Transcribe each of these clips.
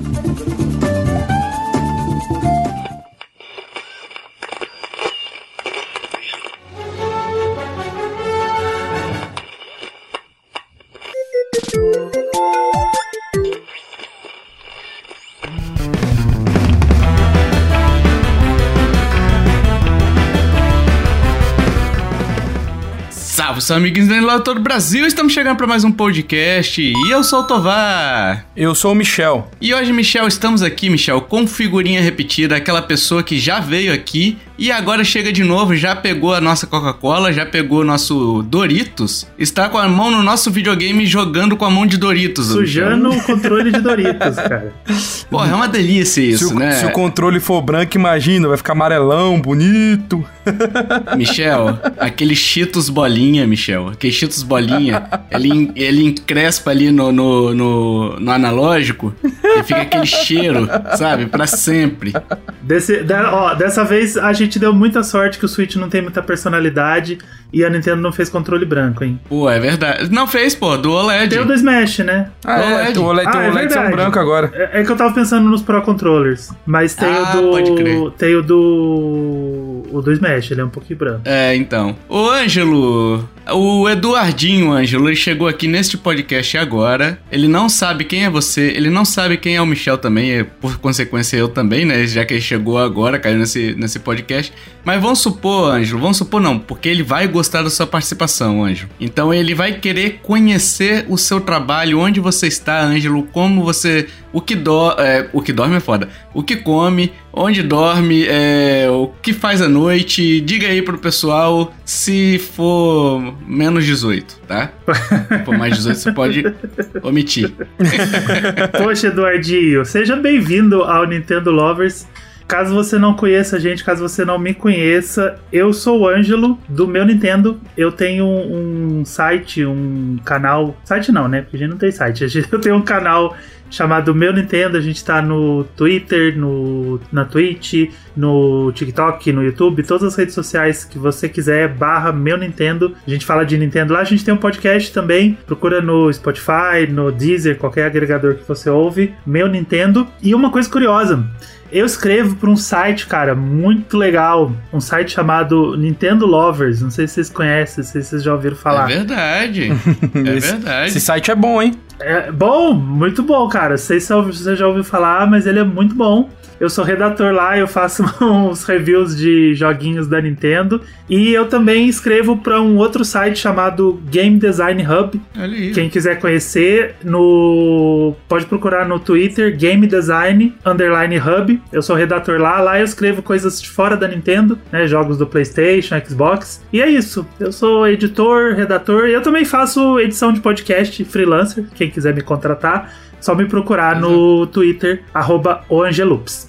Thank you. Salve, amiguinhos do lado todo o Brasil. Estamos chegando para mais um podcast e eu sou o Tovar. Eu sou o Michel. E hoje, Michel, estamos aqui, Michel, com figurinha repetida, aquela pessoa que já veio aqui e agora chega de novo, já pegou a nossa Coca-Cola, já pegou o nosso Doritos, está com a mão no nosso videogame jogando com a mão de Doritos. Sujando o controle de Doritos, cara. Porra, é uma delícia isso, se né? Se o controle for branco, imagina, vai ficar amarelão, bonito. Michel, aquele Cheetos bolinha, Michel, aquele Cheetos bolinha, ele, ele encrespa ali no, no, no, no analógico e fica aquele cheiro, sabe, para sempre. Desse, ó, dessa vez a gente gente deu muita sorte que o Switch não tem muita personalidade e a Nintendo não fez controle branco, hein? Pô, é verdade. Não fez, pô, do OLED. Tem o do Smash, né? Ah, é, OLED. o OLED, ah, o OLED é branco agora. É, é, que eu tava pensando nos Pro Controllers, mas tem ah, o do... pode crer. Tem o do... O do Smash, ele é um pouquinho branco. É, então. Ô, Ângelo, o Eduardinho, Ângelo, ele chegou aqui neste podcast agora. Ele não sabe quem é você, ele não sabe quem é o Michel também, por consequência eu também, né? Já que ele chegou agora, caiu nesse, nesse podcast. Mas vamos supor, Ângelo, vamos supor não, porque ele vai gostar da sua participação, Ângelo. Então ele vai querer conhecer o seu trabalho, onde você está, Ângelo, como você. O que, do, é, o que dorme é foda. O que come, onde dorme, é, o que faz à noite. Diga aí pro pessoal se for menos 18, tá? Se for mais 18, você pode omitir. Poxa, Eduardinho, seja bem-vindo ao Nintendo Lovers. Caso você não conheça a gente, caso você não me conheça, eu sou o Ângelo do meu Nintendo. Eu tenho um, site, um canal. Site não, né? Porque a gente não tem site. Eu tenho um canal chamado Meu Nintendo. A gente tá no Twitter, no, na Twitch, no TikTok, no YouTube, todas as redes sociais que você quiser, barra Meu Nintendo. A gente fala de Nintendo lá. A gente tem um podcast também. Procura no Spotify, no Deezer, qualquer agregador que você ouve. Meu Nintendo. E uma coisa curiosa. Eu escrevo para um site, cara, muito legal. Um site chamado Nintendo Lovers. Não sei se vocês conhecem, não sei se vocês já ouviram falar. É verdade. é esse, verdade. Esse site é bom, hein? É bom, muito bom, cara. Não sei se você já ouviu falar, mas ele é muito bom. Eu sou redator lá, eu faço uns reviews de joguinhos da Nintendo. E eu também escrevo para um outro site chamado Game Design Hub. Quem quiser conhecer, no pode procurar no Twitter Game Design Underline Hub. Eu sou redator lá, lá eu escrevo coisas de fora da Nintendo, né, jogos do PlayStation, Xbox. E é isso. Eu sou editor, redator e eu também faço edição de podcast freelancer. Quem quiser me contratar, só me procurar no Twitter, arroba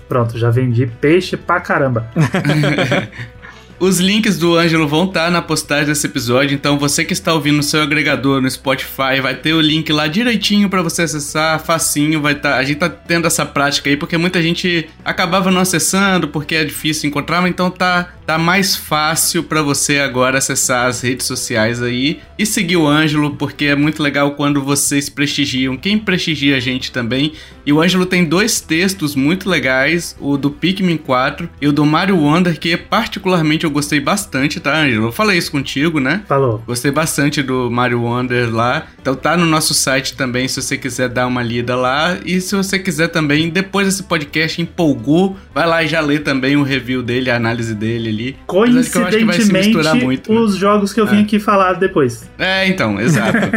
Pronto, já vendi peixe pra caramba. Os links do Ângelo vão estar tá na postagem desse episódio, então você que está ouvindo no seu agregador no Spotify, vai ter o link lá direitinho para você acessar, facinho, vai estar. Tá, a gente tá tendo essa prática aí porque muita gente acabava não acessando porque é difícil encontrar, mas então tá tá mais fácil para você agora acessar as redes sociais aí e seguir o Ângelo, porque é muito legal quando vocês prestigiam. Quem prestigia a gente também. E o Ângelo tem dois textos muito legais, o do Pikmin 4 e o do Mario Wonder, que particularmente eu gostei bastante, tá, Ângelo? Eu falei isso contigo, né? Falou. Gostei bastante do Mario Wonder lá. Então tá no nosso site também, se você quiser dar uma lida lá. E se você quiser também, depois desse podcast empolgou, vai lá e já lê também o review dele, a análise dele ali. Coincidentemente, muito, né? os né? jogos que eu vim é. aqui falar depois. É, então, exato.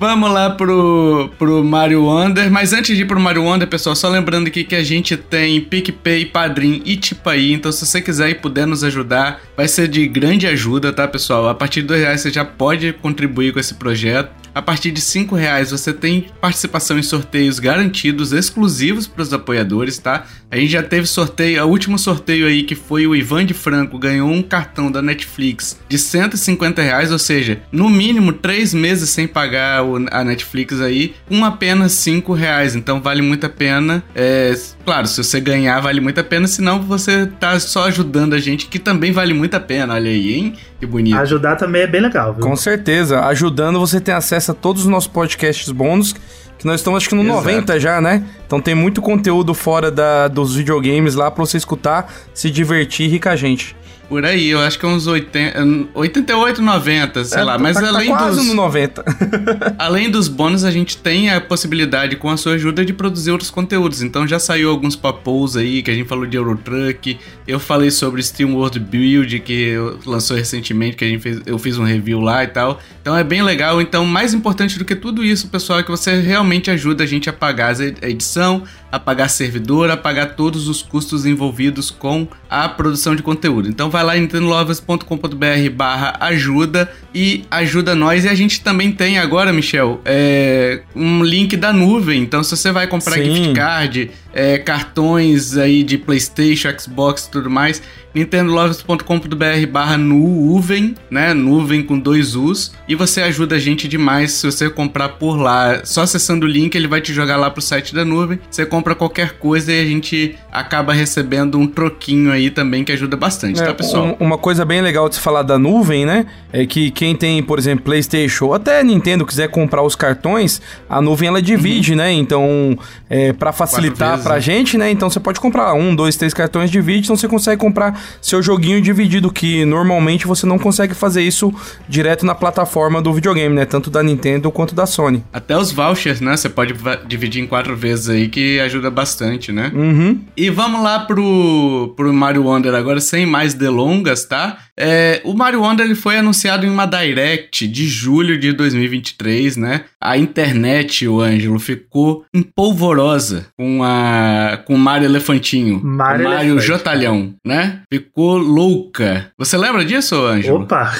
Vamos lá pro, pro Mario Wonder. Mas antes de ir pro Mario Wonder, pessoal, só lembrando aqui que a gente tem PicPay, Padrim e Tipaí. Então, se você quiser e puder nos ajudar, vai ser de grande ajuda, tá, pessoal? A partir de dois reais você já pode contribuir com esse projeto. A partir de cinco reais você tem participação em sorteios garantidos, exclusivos para os apoiadores, tá? A gente já teve sorteio, o último sorteio aí que foi o Ivan de Franco ganhou um cartão da Netflix de 150 reais, ou seja, no mínimo três meses sem pagar a Netflix aí, com apenas cinco reais. Então vale muito a pena. É, claro, se você ganhar vale muito a pena, senão você tá só ajudando a gente, que também vale muito a pena. Olha aí, hein? Que bonito. Ajudar também é bem legal, viu? Com certeza. Ajudando você tem acesso a todos os nossos podcasts bônus Que nós estamos acho que no Exato. 90 já, né? Então tem muito conteúdo fora da, dos videogames lá pra você escutar, se divertir e rir com a gente. Por aí, eu acho que é uns 80, 88, 90, sei É, lá. tá- Mas tá, além tá quase dos. no 90. Além dos bônus, a gente tem a possibilidade, com a sua ajuda, de produzir outros conteúdos. Então já saiu alguns papos aí, que a gente falou de Eurotruck. Eu falei sobre Steam World Build, que lançou recentemente, que a gente fez, eu fiz um review lá e tal. Então é bem legal. Então, mais importante do que tudo isso, pessoal, é que você realmente ajuda a gente a pagar a edição, a pagar servidor, a pagar todos os custos envolvidos com a produção de conteúdo. Então vai lá em nintendolovers.com.br barra ajuda e ajuda nós. E a gente também tem agora, Michel, é, um link da nuvem. Então se você vai comprar Sim. gift card, é, cartões aí de Playstation, Xbox e tudo mais, nintendolovers.com.br barra nuvem, né? Nuvem com dois U's. E você ajuda a gente demais se você comprar por lá. Só acessando o link, ele vai te jogar lá pro site da nuvem. Você compra qualquer coisa e a gente acaba recebendo um troquinho aí também que ajuda bastante, tá, É, pessoal? um- uma coisa bem legal de se falar da nuvem, né? É que quem tem, por exemplo, PlayStation ou até Nintendo quiser comprar os cartões, a nuvem ela divide, né? Então, é, para facilitar pra né? gente, né? Então você pode comprar um, dois, três cartões, divide, então você consegue comprar seu joguinho dividido, que normalmente você não consegue fazer isso direto na plataforma do videogame, né? Tanto da Nintendo quanto da Sony. Até os vouchers, né? Você pode dividir em quatro vezes aí, que ajuda bastante, né? Uhum. E vamos lá pro, pro Mario Wonder agora, sem mais delongas, tá? É, o Mario Wonder ele foi anunciado em uma Direct de julho de 2023, né? A internet, o Ângelo, ficou empolvorosa com, a, com o Mario Elefantinho. Mario o Mario Elefante. Jotalhão, né? Ficou louca. Você lembra disso, Ângelo? Opa!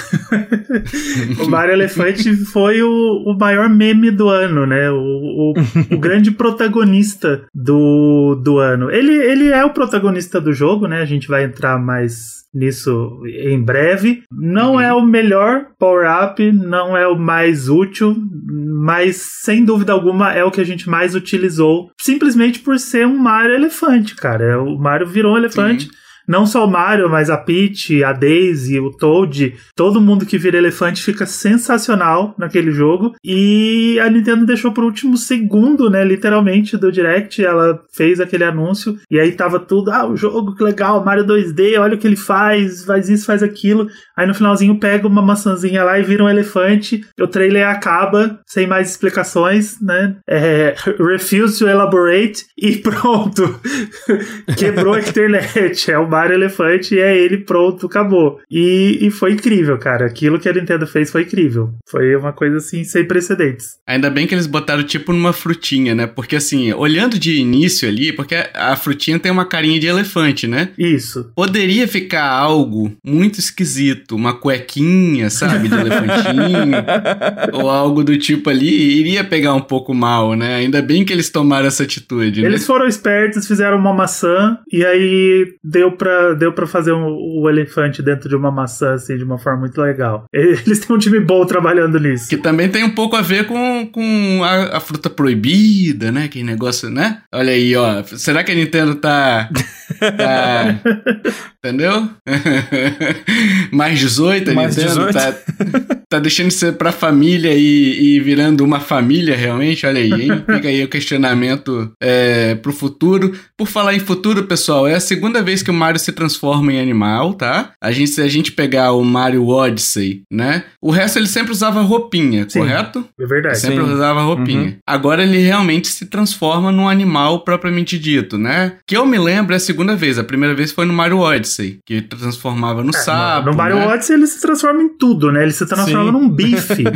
o Mario Elefante foi o, o maior meme do ano, né? O, o, o grande protagonista do, do ano. Ele, ele é o protagonista do jogo, né? A gente vai entrar mais nisso em breve. Não Uhum. é o melhor power-up, não é o mais útil, mas sem dúvida alguma é o que a gente mais utilizou, simplesmente por ser um Mario elefante, cara. É, O Mario virou um elefante. Sim. Não só o Mario, mas a Peach, a Daisy, o Toad, todo mundo que vira elefante fica sensacional naquele jogo. E a Nintendo deixou por último segundo, né, literalmente, do Direct. Ela fez aquele anúncio e aí tava tudo, ah, o jogo, que legal, Mario 2D, olha o que ele faz, faz isso, faz aquilo. Aí no finalzinho pega uma maçãzinha lá e vira um elefante. O trailer acaba, sem mais explicações, né? É, refuse to elaborate e pronto. Quebrou a internet. É o Mario Elefante e é ele pronto, acabou. E, e foi incrível, cara. Aquilo que a Nintendo fez foi incrível. Foi uma coisa assim sem precedentes. Ainda bem que eles botaram tipo numa frutinha, né? Porque assim, olhando de início ali, porque a frutinha tem uma carinha de elefante, né? Isso. Poderia ficar algo muito esquisito, uma cuequinha, sabe, de elefantinho, ou algo do tipo ali, iria pegar um pouco mal, né? Ainda bem que eles tomaram essa atitude, né? Eles foram espertos, fizeram uma maçã e aí deu pra, deu pra fazer um- o elefante dentro de uma maçã, assim, de uma forma muito legal. Eles têm um time bom trabalhando nisso. Que também tem um pouco a ver com, com a, a fruta proibida, né? Que negócio, né? Olha aí, ó. Será que a Nintendo tá. tá entendeu? Mais 18, a Mais Nintendo 18. tá. Tá deixando de ser pra família e, e virando uma família realmente, olha aí, hein? Fica aí o questionamento é, pro futuro. Por falar em futuro, pessoal, é a segunda vez que o Mario se transforma em animal, tá? A gente, se a gente pegar o Mario Odyssey, né? O resto ele sempre usava roupinha, Sim. correto? É verdade. Sempre Sim. usava roupinha. Uhum. Agora ele realmente se transforma num animal propriamente dito, né? Que eu me lembro é a segunda vez. A primeira vez foi no Mario Odyssey, que transformava no É, sapo. no, Mario né? Odyssey ele se transforma em tudo, né? Ele se transforma Sim. num bife.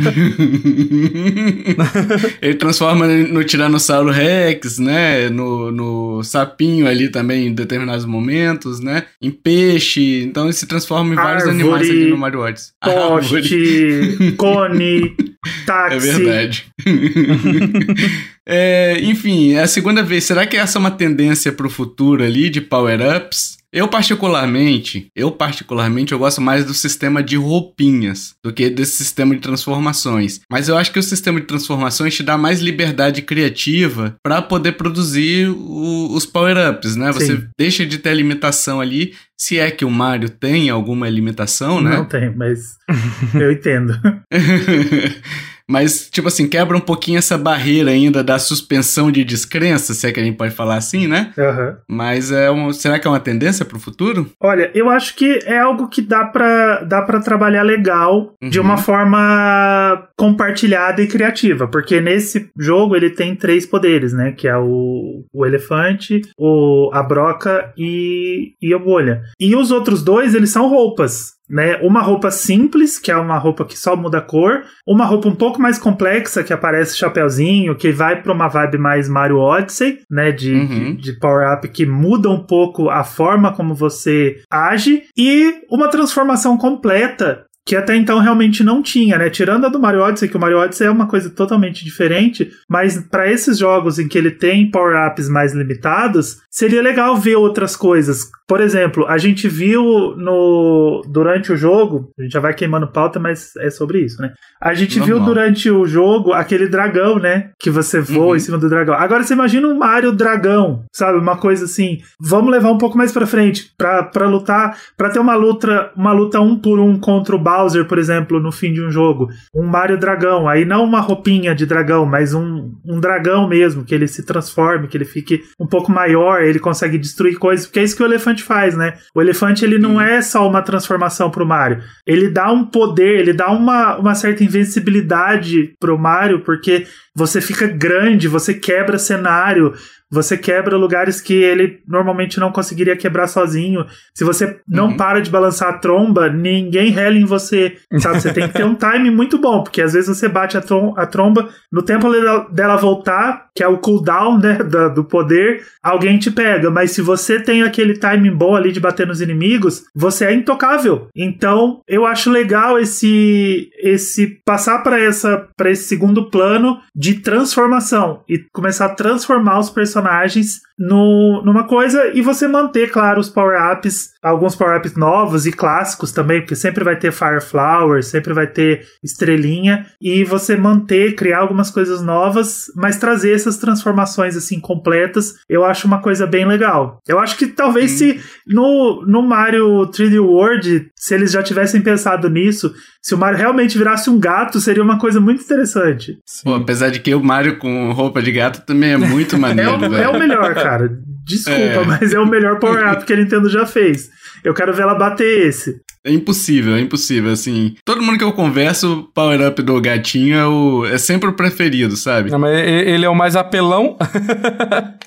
ele transforma no Tiranossauro Rex, né? No, no sapinho ali também em determinados momentos, né? Em peixe. Então ele se transforma em vários Árvore, animais ali no Mario Odyssey. Poste, cone, É táxi. verdade. É, enfim, é a segunda vez. Será que essa é uma tendência pro futuro ali de power-ups? Eu particularmente, eu particularmente, eu gosto mais do sistema de roupinhas do que desse sistema de transformações. Mas eu acho que o sistema de transformações te dá mais liberdade criativa para poder produzir o- os power-ups, né? Você Sim. deixa de ter a limitação ali, se é que o Mario tem alguma limitação, né? Não tem, mas eu entendo. Mas, tipo assim, quebra um pouquinho essa barreira ainda da suspensão de descrença, se é que a gente pode falar assim, né? Aham. Mas é um, será que é uma tendência pro futuro? Olha, eu acho que é algo que dá pra, dá pra trabalhar legal de Uhum. uma forma compartilhada e criativa, porque nesse jogo ele tem três poderes, né? Que é o, o elefante, o, a broca e, e a bolha. E os outros dois, eles são roupas. Né? Uma roupa simples, que é uma roupa que só muda a cor, uma roupa um pouco mais complexa, que aparece chapeuzinho, que vai pra uma vibe mais Mario Odyssey, né? De, Uhum. de power-up que muda um pouco a forma como você age, e uma transformação completa que até então realmente não tinha, né? Tirando a do Mario Odyssey, que o Mario Odyssey é uma coisa totalmente diferente, mas para esses jogos em que ele tem power-ups mais limitados, seria legal ver outras coisas. Por exemplo, a gente viu no durante o jogo, a gente já vai queimando pauta, mas é sobre isso, né? A gente viu Normal. durante o jogo aquele dragão, né? Que você voa Uhum. em cima do dragão. Agora você imagina um Mario dragão, sabe? Uma coisa assim. Vamos levar um pouco mais pra frente pra pra lutar, pra ter uma luta, uma luta um por um contra o Bowser, por exemplo, no fim de um jogo. Um Mario dragão, aí não uma roupinha de dragão, mas um, um dragão mesmo, que ele se transforme, que ele fique um pouco maior, ele consegue destruir coisas, porque é isso que o elefante faz, né? O elefante ele não é só uma transformação pro Mario, ele dá um poder, ele dá uma, uma certa invencibilidade pro Mario, porque você fica grande, você quebra cenário, você quebra lugares que ele normalmente não conseguiria quebrar sozinho. Se você não Uhum. para de balançar a tromba, ninguém rela em você. Sabe? Você tem que ter um time muito bom, porque às vezes você bate a, trom- a tromba, no tempo dela, voltar, que é o cooldown né, da- do poder, alguém te pega. Mas se você tem aquele timing bom ali de bater nos inimigos, você é intocável. Então, eu acho legal esse esse passar para essa para esse segundo plano de transformação e começar a transformar os personagens personagens no, numa coisa e você manter, claro, os power-ups, alguns power-ups novos e clássicos também, porque sempre vai ter Fire Flower, sempre vai ter estrelinha, e você manter, criar algumas coisas novas, mas trazer essas transformações assim completas, eu acho uma coisa bem legal. Eu acho que talvez se no, no Mario 3D World, se eles já tivessem pensado nisso, se o Mario realmente virasse um gato, seria uma coisa muito interessante. Pô, apesar de que o Mario com roupa de gato também é muito É maneiro, o, é o melhor, cara. Desculpa, É. mas é o melhor power-up que a Nintendo já fez. Eu quero ver ela bater esse. É impossível, é impossível, assim. Todo mundo que eu converso, o power-up do gatinho é, o, é sempre o preferido, sabe? Não, mas ele é o mais apelão.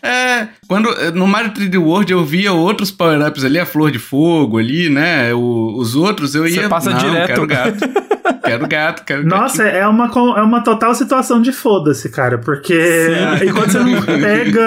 É, quando no Mario 3D World eu via outros power-ups ali, a flor de fogo ali, né? O- os outros eu Você ia. passa não, direto. Quero gato. quero gato, quero Nossa, gatinho. é uma, é uma total situação de foda-se, cara. Porque enquanto você não pega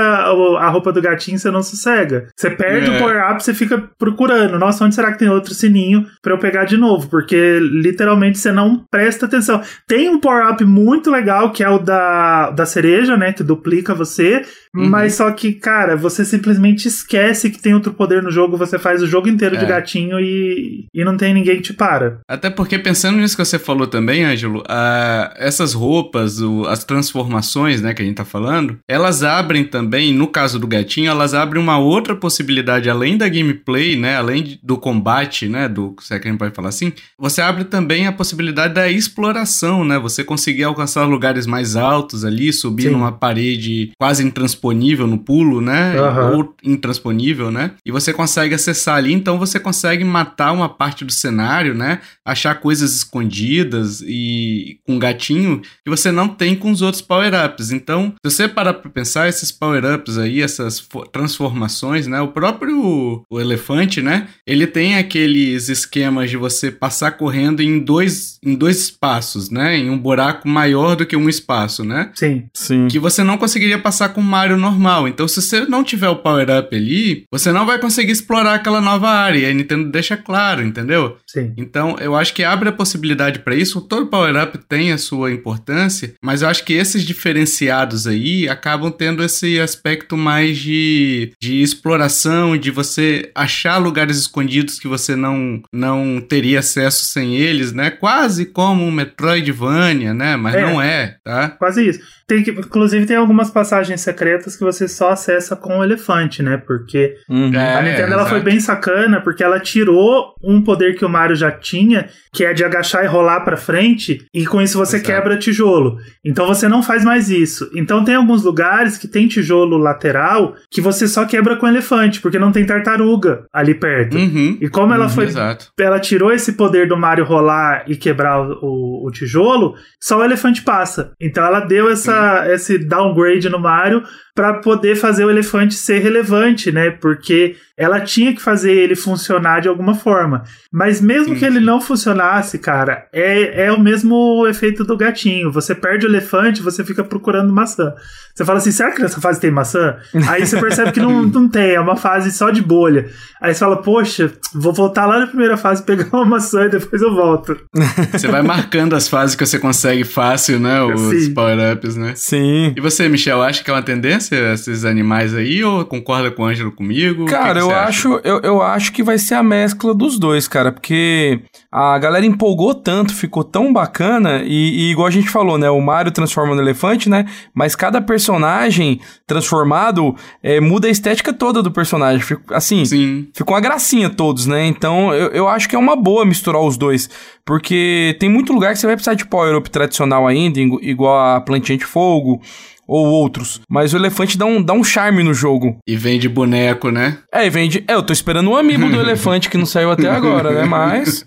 a roupa do gatinho, você não sossega. Você perde É. o power-up, você fica procurando. Nossa, onde será que tem outro sininho pra eu pegar de novo? Porque literalmente você não presta atenção. Tem um power-up muito legal, que é o da, da cereja, né? Que duplica você. Uhum. Mas só que, cara, você simplesmente esquece que tem outro poder no jogo, você faz o jogo inteiro de É. gatinho e, e não tem ninguém que te para. Até porque pensando nisso que você falou também, Ângelo, a- essas roupas, o- as transformações, né, que a gente tá falando, elas abrem também, no caso do gatinho, elas abrem uma outra possibilidade, além da gameplay, né, além do combate, né, do, se é que a gente pode falar assim, você abre também a possibilidade da exploração, né, você conseguir alcançar lugares mais altos ali, subir Sim. numa parede quase intransponível no pulo, né, Aham. ou intransponível, né, e você consegue acessar ali, então você consegue matar uma parte do cenário, né, achar coisas escondidas e com gatinho que você não tem com os outros power-ups. Então, se você parar pra pensar, esses power-ups aí, essas fo- transformações, né? O próprio o elefante, né? Ele tem aqueles esquemas de você passar correndo em dois, em dois espaços, né? Em um buraco maior do que um espaço, né? Sim. Sim. que você não conseguiria passar com o Mario normal. Então, se você não tiver o power-up ali, você não vai conseguir explorar aquela nova área. E a Nintendo deixa claro, entendeu? Sim. Então, eu acho que abre a possibilidade para isso. Todo power-up tem a sua importância, mas eu acho que esses diferenciados aí acabam tendo esse aspecto mais de, de exploração, de você achar lugares escondidos que você não, não teria acesso sem eles, né? Quase como um Metroidvania, né? Mas É. não é, tá? Quase isso. Tem que, inclusive, tem algumas passagens secretas que você só acessa com o elefante, né? Porque Uhum. É, a Nintendo ela foi bem sacana, porque ela tirou um poder que o Mario já tinha, que é de agachar e rolar pra frente e com isso você Exato. quebra tijolo. Então você não faz mais isso. Então tem alguns lugares que tem tijolo lateral que você só quebra com elefante, porque não tem tartaruga ali perto. Uhum. E como ela Uhum, foi Exato. ela tirou esse poder do Mario rolar e quebrar o, o- o tijolo, só o elefante passa. Então ela deu essa, esse downgrade no Mario pra poder fazer o elefante ser relevante, né? Porque ela tinha que fazer ele funcionar de alguma forma. Mas mesmo Sim, que ele não funcionasse, cara, é, é o mesmo efeito do gatinho. Você perde o elefante, você fica procurando maçã. Você fala assim, será que nessa fase tem maçã? Aí você percebe que não, não tem, é uma fase só de bolha. Aí você fala, poxa, vou voltar lá na primeira fase, pegar uma maçã e depois eu volto. Você vai marcando as fases que você consegue fácil, né? Os Sim. power-ups, né? Sim. E você, Michel, acha que é uma tendência esses animais aí ou concorda com o Ângelo comigo? Cara, que eu acha? acho, eu, eu acho que vai ser a mescla dos dois, cara, porque a galera empolgou tanto, ficou tão bacana, e, e igual a gente falou, né, o Mario transforma no elefante, né, mas cada personagem transformado é, muda a estética toda do personagem, Fica- assim, Sim. ficou uma gracinha todos, né, então eu, eu acho que é uma boa misturar os dois, porque tem muito lugar que você vai precisar de power-up tradicional ainda, igu- igual a plantinha de fogo, ou outros, mas o elefante dá um, dá um charme no jogo. E vem de boneco, né? É, e vende. É, eu tô esperando um amiibo do elefante que não saiu até agora, né? Mas.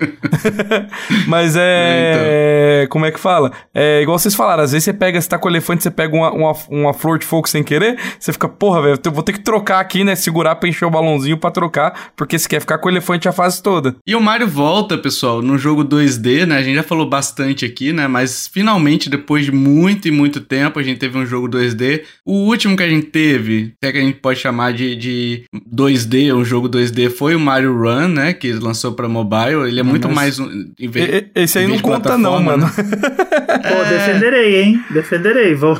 Mas é. Como é que fala? É igual vocês falaram, às vezes você pega, você tá com o elefante, você pega uma, uma, uma flor de fogo sem querer, você fica, porra, velho, eu vou ter que trocar aqui, né? Segurar pra encher o balãozinho pra trocar, porque você quer ficar com o elefante a fase toda. E o Mario volta, pessoal, no jogo 2D, né? A gente já falou bastante aqui, né? Mas finalmente, depois de muito e muito tempo, a gente teve um jogo 2D. O último que a gente teve, até que a gente pode chamar de, de 2D, um jogo 2D, foi o Mario Run, né? Que lançou pra mobile. Ele é muito Mas- mais. Um, vez- esse aí não conta, não, mano. né? Pô, defenderei, hein? Defenderei. Vou...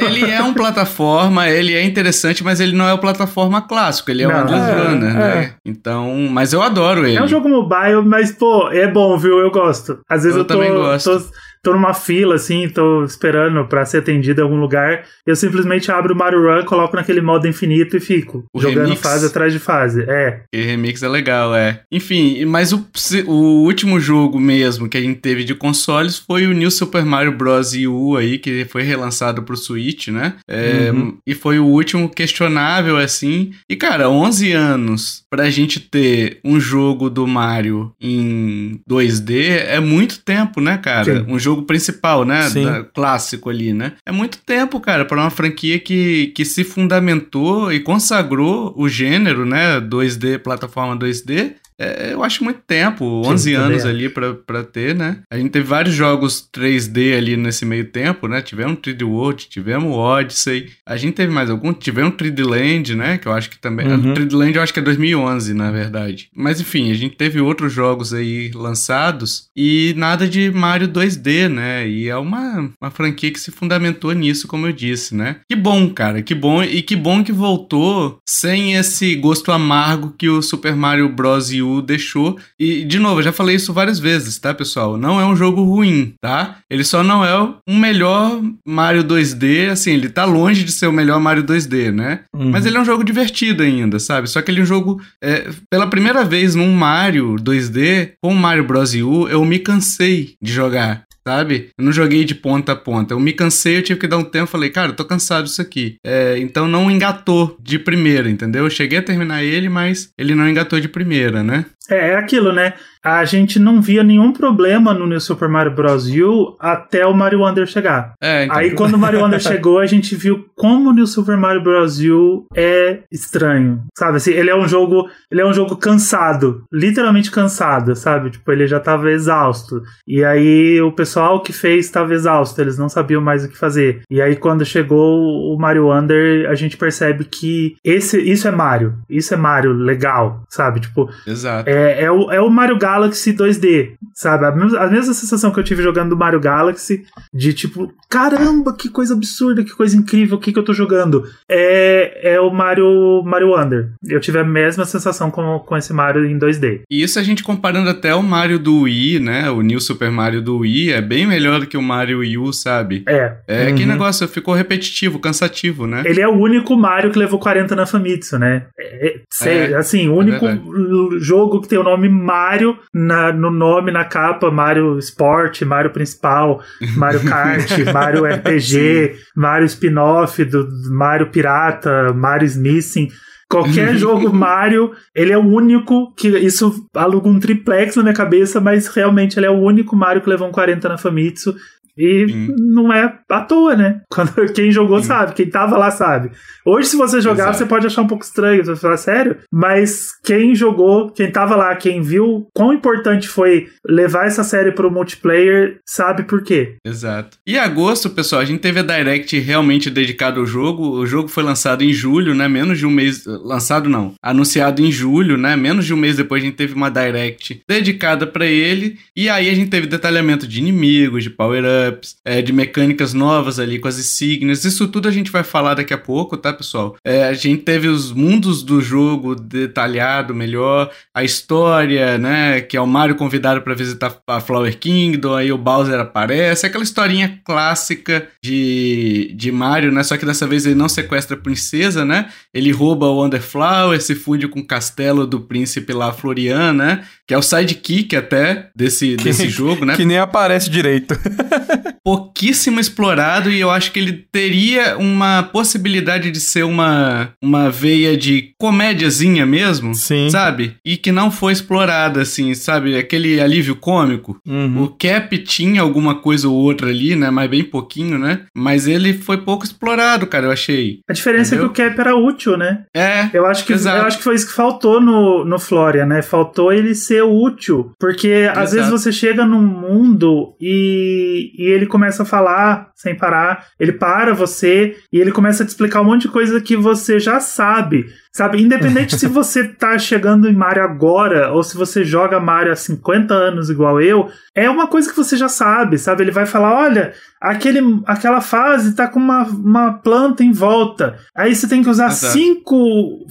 Ele é um plataforma, ele é interessante, mas ele não é o plataforma clássico, ele é um Não. Endless É, Runner, é. né? Então, mas eu adoro ele. É um jogo mobile, mas, pô, é bom, viu? Eu gosto. Às vezes Eu eu, tô, também gosto. tô. Tô numa fila, assim, tô esperando pra ser atendido em algum lugar. Eu simplesmente abro o Mario Run, coloco naquele modo infinito e fico. O jogando remix? fase atrás de fase. É. Aquele remix é legal, é. Enfim, mas o, o último jogo mesmo que a gente teve de consoles foi o New Super Mario Bros. U aí, que foi relançado pro Switch, né? É, Uhum. E foi o último questionável, assim. E, cara, 11 anos pra gente ter um jogo do Mario em 2D é muito tempo, né, cara? Sim. Um jogo principal, né? Da- clássico ali, né? É muito tempo, cara, pra uma franquia que, que se fundamentou e consagrou o gênero, né? 2D, plataforma 2D. É, eu acho muito tempo, 11 também anos ali pra, pra ter, né? A gente teve vários jogos 3D ali nesse meio tempo, né? Tivemos 3D World, tivemos Odyssey. A gente teve mais algum? Tivemos 3D Land, né? Que eu acho que também... Uhum. 3D Land eu acho que é 2011, na verdade. Mas enfim, a gente teve outros jogos aí lançados e nada de Mario 2D, né? E é uma, uma franquia que se fundamentou nisso, como eu disse, né? Que bom, cara, que bom. E que bom que voltou sem esse gosto amargo que o Super Mario Bros. U deixou. E, de novo, eu já falei isso várias vezes, tá, pessoal? Não é um jogo ruim, tá? Ele só não é um melhor Mario 2D, assim, ele tá longe de ser o melhor Mario 2D, né? Uhum. Mas ele é um jogo divertido ainda, sabe? Só que ele é um jogo. é, pela primeira vez num Mario 2D, com o Mario Bros. U, eu me cansei de jogar. Sabe? Eu não joguei de ponta a ponta. Eu me cansei, eu tive que dar um tempo. Falei, cara, eu tô cansado disso aqui. É, então não engatou de primeira, entendeu? Eu cheguei a terminar ele, mas ele não engatou de primeira, né? É, é aquilo, né? A gente não via nenhum problema no New Super Mario Bros. U até o Mario Wonder chegar. É, então. Aí quando o Mario Wonder chegou, a gente viu como o New Super Mario Bros. U é estranho, sabe? Assim, ele é um jogo, ele é um jogo cansado, literalmente cansado, sabe? Tipo, ele já tava exausto. E aí o pessoal que fez estava exausto, eles não sabiam mais o que fazer. E aí quando chegou o Mario Wonder, a gente percebe que esse, isso é Mario, isso é Mario legal, sabe? Tipo, Exato. é, é, o, é o Mario Galaxy 2D, sabe? A mesma, a mesma sensação que eu tive jogando do Mario Galaxy, de tipo, caramba, que coisa absurda, que coisa incrível, o que, que eu tô jogando? É, é o Mario, Mario Wonder. Eu tive a mesma sensação com, com esse Mario em 2D. E isso a gente comparando até o Mario do Wii, né? O New Super Mario do Wii é bem melhor do que o Mario U, sabe? É. É Uhum. que negócio ficou repetitivo, cansativo, né? Ele é o único Mario que levou 40 na Famitsu, né? É, é, É, assim, o único verdade. l- jogo que tem o nome Mario na, no nome, na capa, Mario Sport, Mario Principal, Mario Kart, Mario RPG, Mario Spin-off do Mario Pirata, Mario Smithing. Qualquer jogo Mario, ele é o único que. Isso aluga um triplex na minha cabeça, mas realmente ele é o único Mario que levou um 40 na Famitsu. E Sim. não é à toa, né? Quando, quem jogou Sim. sabe, quem tava lá sabe. Hoje, se você jogar, Exato. você pode achar um pouco estranho, você falar sério, mas quem jogou, quem tava lá, quem viu quão importante foi levar essa série pro multiplayer, sabe por quê. Exato. E agosto, pessoal, a gente teve a Direct realmente dedicada ao jogo. O jogo foi lançado em julho, né? Menos de um mês. Lançado não, anunciado em julho, né? Menos de um mês depois a gente teve uma Direct dedicada para ele. E aí a gente teve detalhamento de inimigos, de power-up ups, é, de mecânicas novas ali com as insígnias. Isso tudo a gente vai falar daqui a pouco, tá, pessoal? É, a gente teve os mundos do jogo detalhado melhor, a história, né? Que é o Mario convidado para visitar a Flower Kingdom, aí o Bowser aparece, aquela historinha clássica de, de Mario, né? Só que dessa vez ele não sequestra a princesa, né? Ele rouba o Wonderflower, se funde com o castelo do príncipe lá, Florian, né? Que é o sidekick até desse, que, desse jogo, né? Que nem aparece direito. pouquíssimo explorado e eu acho que ele teria uma possibilidade de ser uma, uma veia de comédiazinha mesmo, Sim. sabe? E que não foi explorada, assim, sabe? Aquele alívio cômico. Uhum. O Cap tinha alguma coisa ou outra ali, né? Mas bem pouquinho, né? Mas ele foi pouco explorado, cara, eu achei. A diferença Entendeu? é que o Cap era útil, né? É. Eu acho que, exato. eu acho que foi isso que faltou no, no Florian, né? Faltou ele ser útil. Porque exato. às vezes você chega num mundo e, e ele começa a falar sem parar, ele para você e ele começa a te explicar um monte de coisa que você já sabe. Sabe, independente se você tá chegando em Mario agora ou se você joga Mario há 50 anos igual eu, é uma coisa que você já sabe, sabe? Ele vai falar: olha, aquele, aquela fase tá com uma, uma planta em volta. Aí você tem que usar cinco,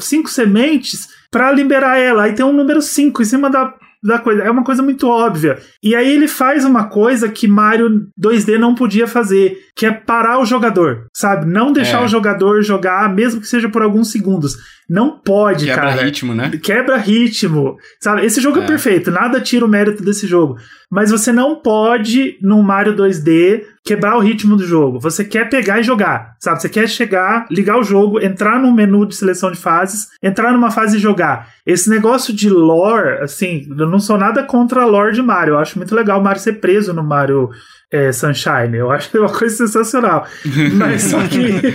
cinco sementes para liberar ela. Aí tem um número 5 em cima da da coisa. É uma coisa muito óbvia. E aí ele faz uma coisa que Mario 2D não podia fazer, que é parar o jogador, sabe? Não deixar é. o jogador jogar, mesmo que seja por alguns segundos. Não pode, Quebra cara. Quebra ritmo, né? Quebra ritmo. Sabe? Esse jogo é. é. perfeito, nada tira o mérito desse jogo. Mas você não pode, no Mario 2D, quebrar o ritmo do jogo. Você quer pegar e jogar, sabe? Você quer chegar, ligar o jogo, entrar no menu de seleção de fases, entrar numa fase e jogar. Esse negócio de lore, assim, eu não sou nada contra a lore de Mario. Eu acho muito legal o Mario ser preso no Mario é, Sunshine. Eu acho uma coisa sensacional. Mas só que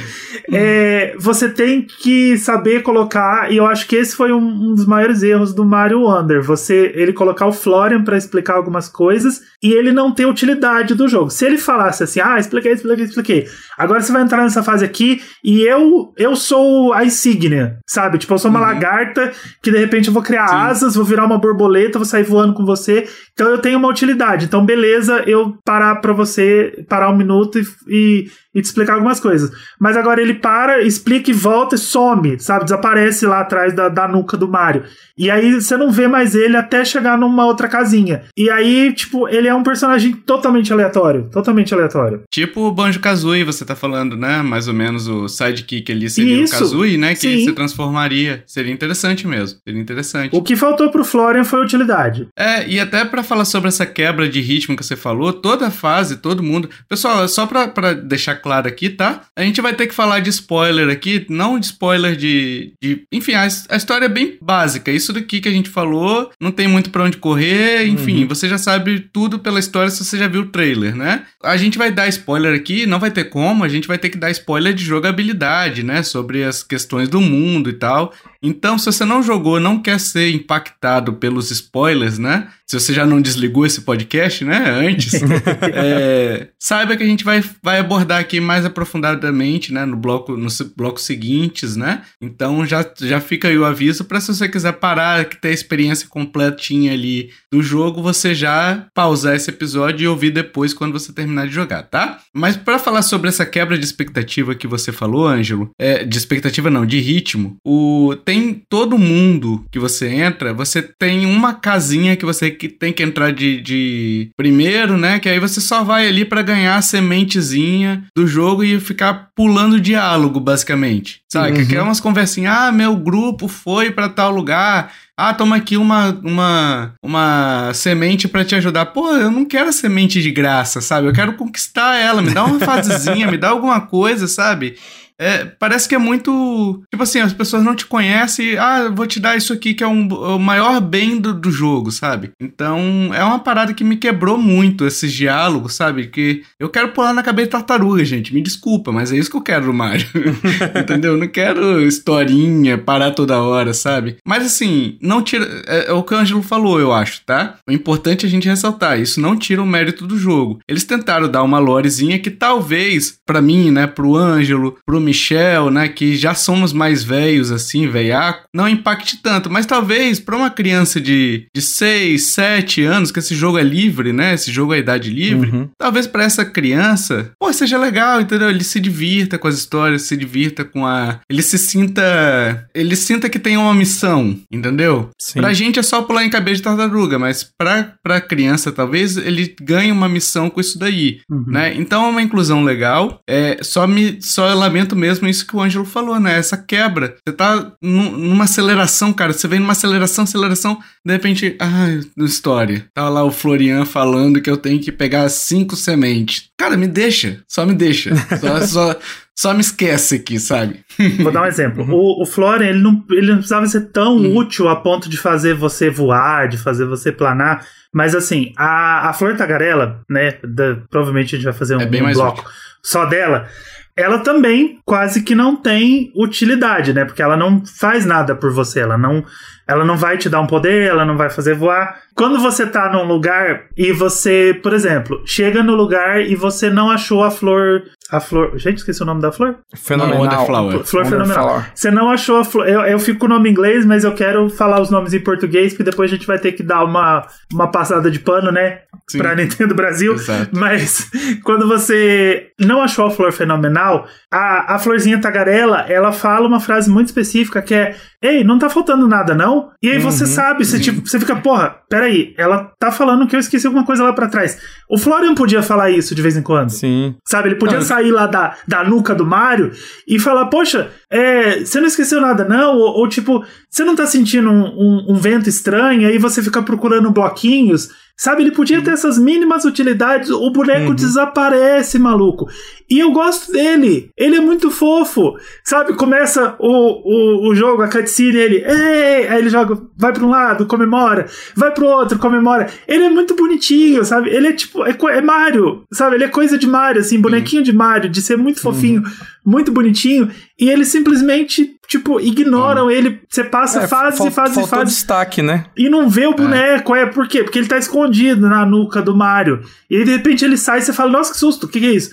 é, você tem que saber colocar, e eu acho que esse foi um, um dos maiores erros do Mario Wonder. Você ele colocar o Florian para explicar algumas coisas e ele não ter utilidade do jogo. Se ele falasse assim, ah, expliquei, expliquei, expliquei. Agora você vai entrar nessa fase aqui e eu eu sou a insígnia, sabe? Tipo, eu sou uma uhum. lagarta que de repente eu vou criar Sim. asas, vou virar uma borboleta, vou sair voando com você. Então eu tenho uma utilidade. Então beleza, eu parar para você parar um minuto e, e, e, te explicar algumas coisas. Mas agora ele para, explica e volta e some, sabe? Desaparece lá atrás da, da nuca do Mario. E aí você não vê mais ele até chegar numa outra casinha. E aí, tipo, ele é um personagem totalmente aleatório. Totalmente aleatório. Tipo o Banjo Kazooie, você tá falando, né? Mais ou menos o sidekick ali seria Isso. o Kazooie, né? Que Sim. se transformaria. Seria interessante mesmo. Seria interessante. O que faltou pro Florian foi utilidade. É, e até para falar sobre essa quebra de ritmo que você falou, toda fase, todo mundo. Pessoal, só pra, pra deixar claro aqui, tá? A gente vai ter que falar de spoiler aqui, não de spoiler de. de enfim, a, a história é bem básica. Isso daqui que a gente falou, não tem muito para onde correr, enfim, uhum. você já sabe tudo pela história se você já viu o trailer, né? A gente vai dar spoiler aqui, não vai ter como, a gente vai ter que dar spoiler de jogabilidade, né? Sobre as questões do mundo e tal. Então, se você não jogou, não quer ser impactado pelos spoilers, né? Se você já não desligou esse podcast, né? Antes, é, saiba que a gente vai, vai abordar aqui mais aprofundadamente, né? No bloco, nos blocos seguintes, né? Então já, já fica aí o aviso para se você quiser parar, que ter a experiência completinha ali do jogo, você já pausar esse episódio e ouvir depois quando você terminar de jogar, tá? Mas para falar sobre essa quebra de expectativa que você falou, Ângelo, é, de expectativa não, de ritmo, o tem tem todo mundo que você entra, você tem uma casinha que você que tem que entrar de, de primeiro, né? Que aí você só vai ali para ganhar a sementezinha do jogo e ficar pulando diálogo, basicamente. Sabe? Uhum. Que é umas conversinhas, ah, meu grupo foi para tal lugar, ah, toma aqui uma, uma, uma semente para te ajudar. Pô, eu não quero semente de graça, sabe? Eu quero conquistar ela. Me dá uma fasezinha, me dá alguma coisa, sabe? É, parece que é muito. Tipo assim, as pessoas não te conhecem. Ah, vou te dar isso aqui que é um, o maior bem do, do jogo, sabe? Então é uma parada que me quebrou muito esses diálogos, sabe? Que eu quero pular na cabeça de tartaruga, gente. Me desculpa, mas é isso que eu quero do Mario. Entendeu? Eu não quero historinha, parar toda hora, sabe? Mas assim, não tira. É, é o que o Ângelo falou, eu acho, tá? O importante é a gente ressaltar. Isso não tira o mérito do jogo. Eles tentaram dar uma lorezinha que talvez, para mim, né, pro Ângelo, pro Michel, né, que já somos mais velhos assim, veiaco, não impacte tanto, mas talvez para uma criança de, de 6, 7 anos, que esse jogo é livre, né, esse jogo é idade livre, uhum. talvez para essa criança, pô, seja legal, entendeu? Ele se divirta com as histórias, se divirta com a... Ele se sinta... Ele sinta que tem uma missão, entendeu? Sim. Pra gente é só pular em cabeça de tartaruga, mas pra, pra criança, talvez, ele ganhe uma missão com isso daí, uhum. né? Então é uma inclusão legal, é, só me... Só lamento mesmo isso que o Ângelo falou, né? Essa quebra. Você tá numa aceleração, cara. Você vem numa aceleração, aceleração, de repente, ai, ah, história. Tá lá o Florian falando que eu tenho que pegar cinco sementes. Cara, me deixa. Só me deixa. Só, só, só me esquece aqui, sabe? Vou dar um exemplo. O, o Florian, ele não, ele não precisava ser tão hum. útil a ponto de fazer você voar, de fazer você planar. Mas assim, a, a Flor Tagarela, né? Da, provavelmente a gente vai fazer um, é um bloco útil. só dela ela também quase que não tem utilidade, né? Porque ela não faz nada por você, ela não, ela não vai te dar um poder, ela não vai fazer voar. Quando você tá num lugar e você, por exemplo, chega no lugar e você não achou a flor. A flor. Gente, esqueci o nome da flor? Fenomenal. Flor, flor fenomenal. Você não achou a flor. Eu, eu fico com o nome em inglês, mas eu quero falar os nomes em português, porque depois a gente vai ter que dar uma, uma passada de pano, né? Sim. Pra Nintendo Brasil. Exato. Mas quando você não achou a flor fenomenal, a, a florzinha tagarela, ela fala uma frase muito específica que é: Ei, não tá faltando nada, não? E aí uhum, você sabe, você, uhum. tipo, você fica, porra, pera peraí, ela tá falando que eu esqueci alguma coisa lá para trás. O Florian podia falar isso de vez em quando. Sim. Sabe, ele podia não, sair lá da, da nuca do Mario e falar, poxa, é, você não esqueceu nada, não? Ou, ou tipo, você não tá sentindo um, um, um vento estranho, e aí você fica procurando bloquinhos Sabe, ele podia ter essas mínimas utilidades, o boneco uhum. desaparece, maluco. E eu gosto dele. Ele é muito fofo. Sabe, começa o, o, o jogo, a cutscene, ele. Ei! Aí ele joga, vai para um lado, comemora, vai pro outro, comemora. Ele é muito bonitinho, sabe? Ele é tipo, é, é Mario, sabe? Ele é coisa de Mario, assim, bonequinho uhum. de Mario, de ser muito fofinho, uhum. muito bonitinho. E eles simplesmente, tipo, ignoram uhum. ele. Você passa é, fase, fal, fase, fase, fase. destaque, né? E não vê o é. boneco. É. é por quê? Porque ele tá escondido na nuca do Mario. E aí, de repente ele sai e você fala, nossa, que susto, o que, que é isso?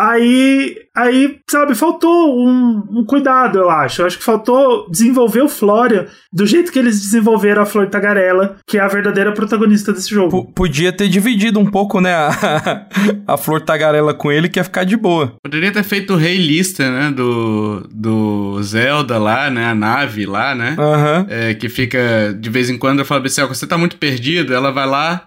Aí, aí, sabe, faltou um, um, cuidado, eu acho. Eu acho que faltou desenvolver o Flória do jeito que eles desenvolveram a Flor Tagarela, que é a verdadeira protagonista desse jogo. P podia ter dividido um pouco, né, a, a Flor Tagarela com ele, que ia ficar de boa. Poderia ter feito o Rei Lista, né, do, do Zelda lá, né, a nave lá, né, uhum. é, que fica, de vez em quando, eu falo pra você, você tá muito perdido, ela vai lá,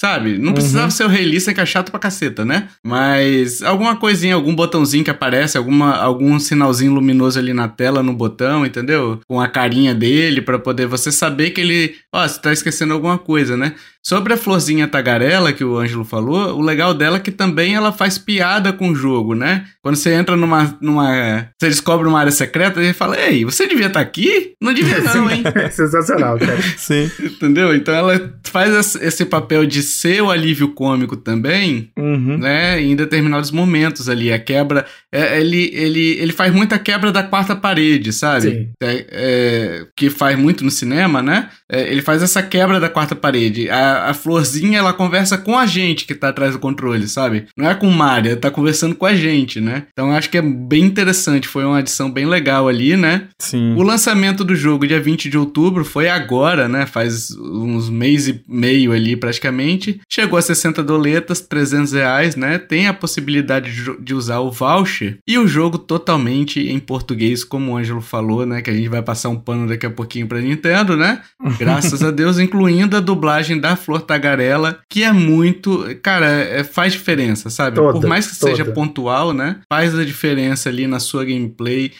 sabe, não precisava uhum. ser o Rei Lista, que é chato pra caceta, né, mas alguma coisinha, algum botãozinho que aparece, alguma, algum sinalzinho luminoso ali na tela, no botão, entendeu? Com a carinha dele, para poder você saber que ele. Ó, você tá esquecendo alguma coisa, né? Sobre a florzinha tagarela que o Ângelo falou, o legal dela é que também ela faz piada com o jogo, né? Quando você entra numa. numa você descobre uma área secreta, ele fala: Ei, você devia estar tá aqui? Não devia, não, hein? É sensacional, cara. Sim. Entendeu? Então ela faz esse papel de ser o alívio cômico também, uhum. né? Em determinados momentos ali. A quebra. É, ele, ele, ele faz muita quebra da quarta parede, sabe? É, é, que faz muito no cinema, né? É, ele faz essa quebra da quarta parede. A, a, a, florzinha ela conversa com a gente que tá atrás do controle, sabe? Não é com o Mario, ela tá conversando com a gente, né? Então acho que é bem interessante, foi uma adição bem legal ali, né? Sim. O lançamento do jogo, dia 20 de outubro, foi agora, né? Faz uns mês e meio ali praticamente. Chegou a 60 doletas, 300 reais, né? Tem a possibilidade de, de usar o voucher e o jogo totalmente em português, como o Ângelo falou, né? Que a gente vai passar um pano daqui a pouquinho pra Nintendo, né? Graças a Deus, incluindo a dublagem da Flor Tagarela, que é muito. Cara, é, faz diferença, sabe? Toda, Por mais que toda. seja pontual, né? Faz a diferença ali na sua gameplay.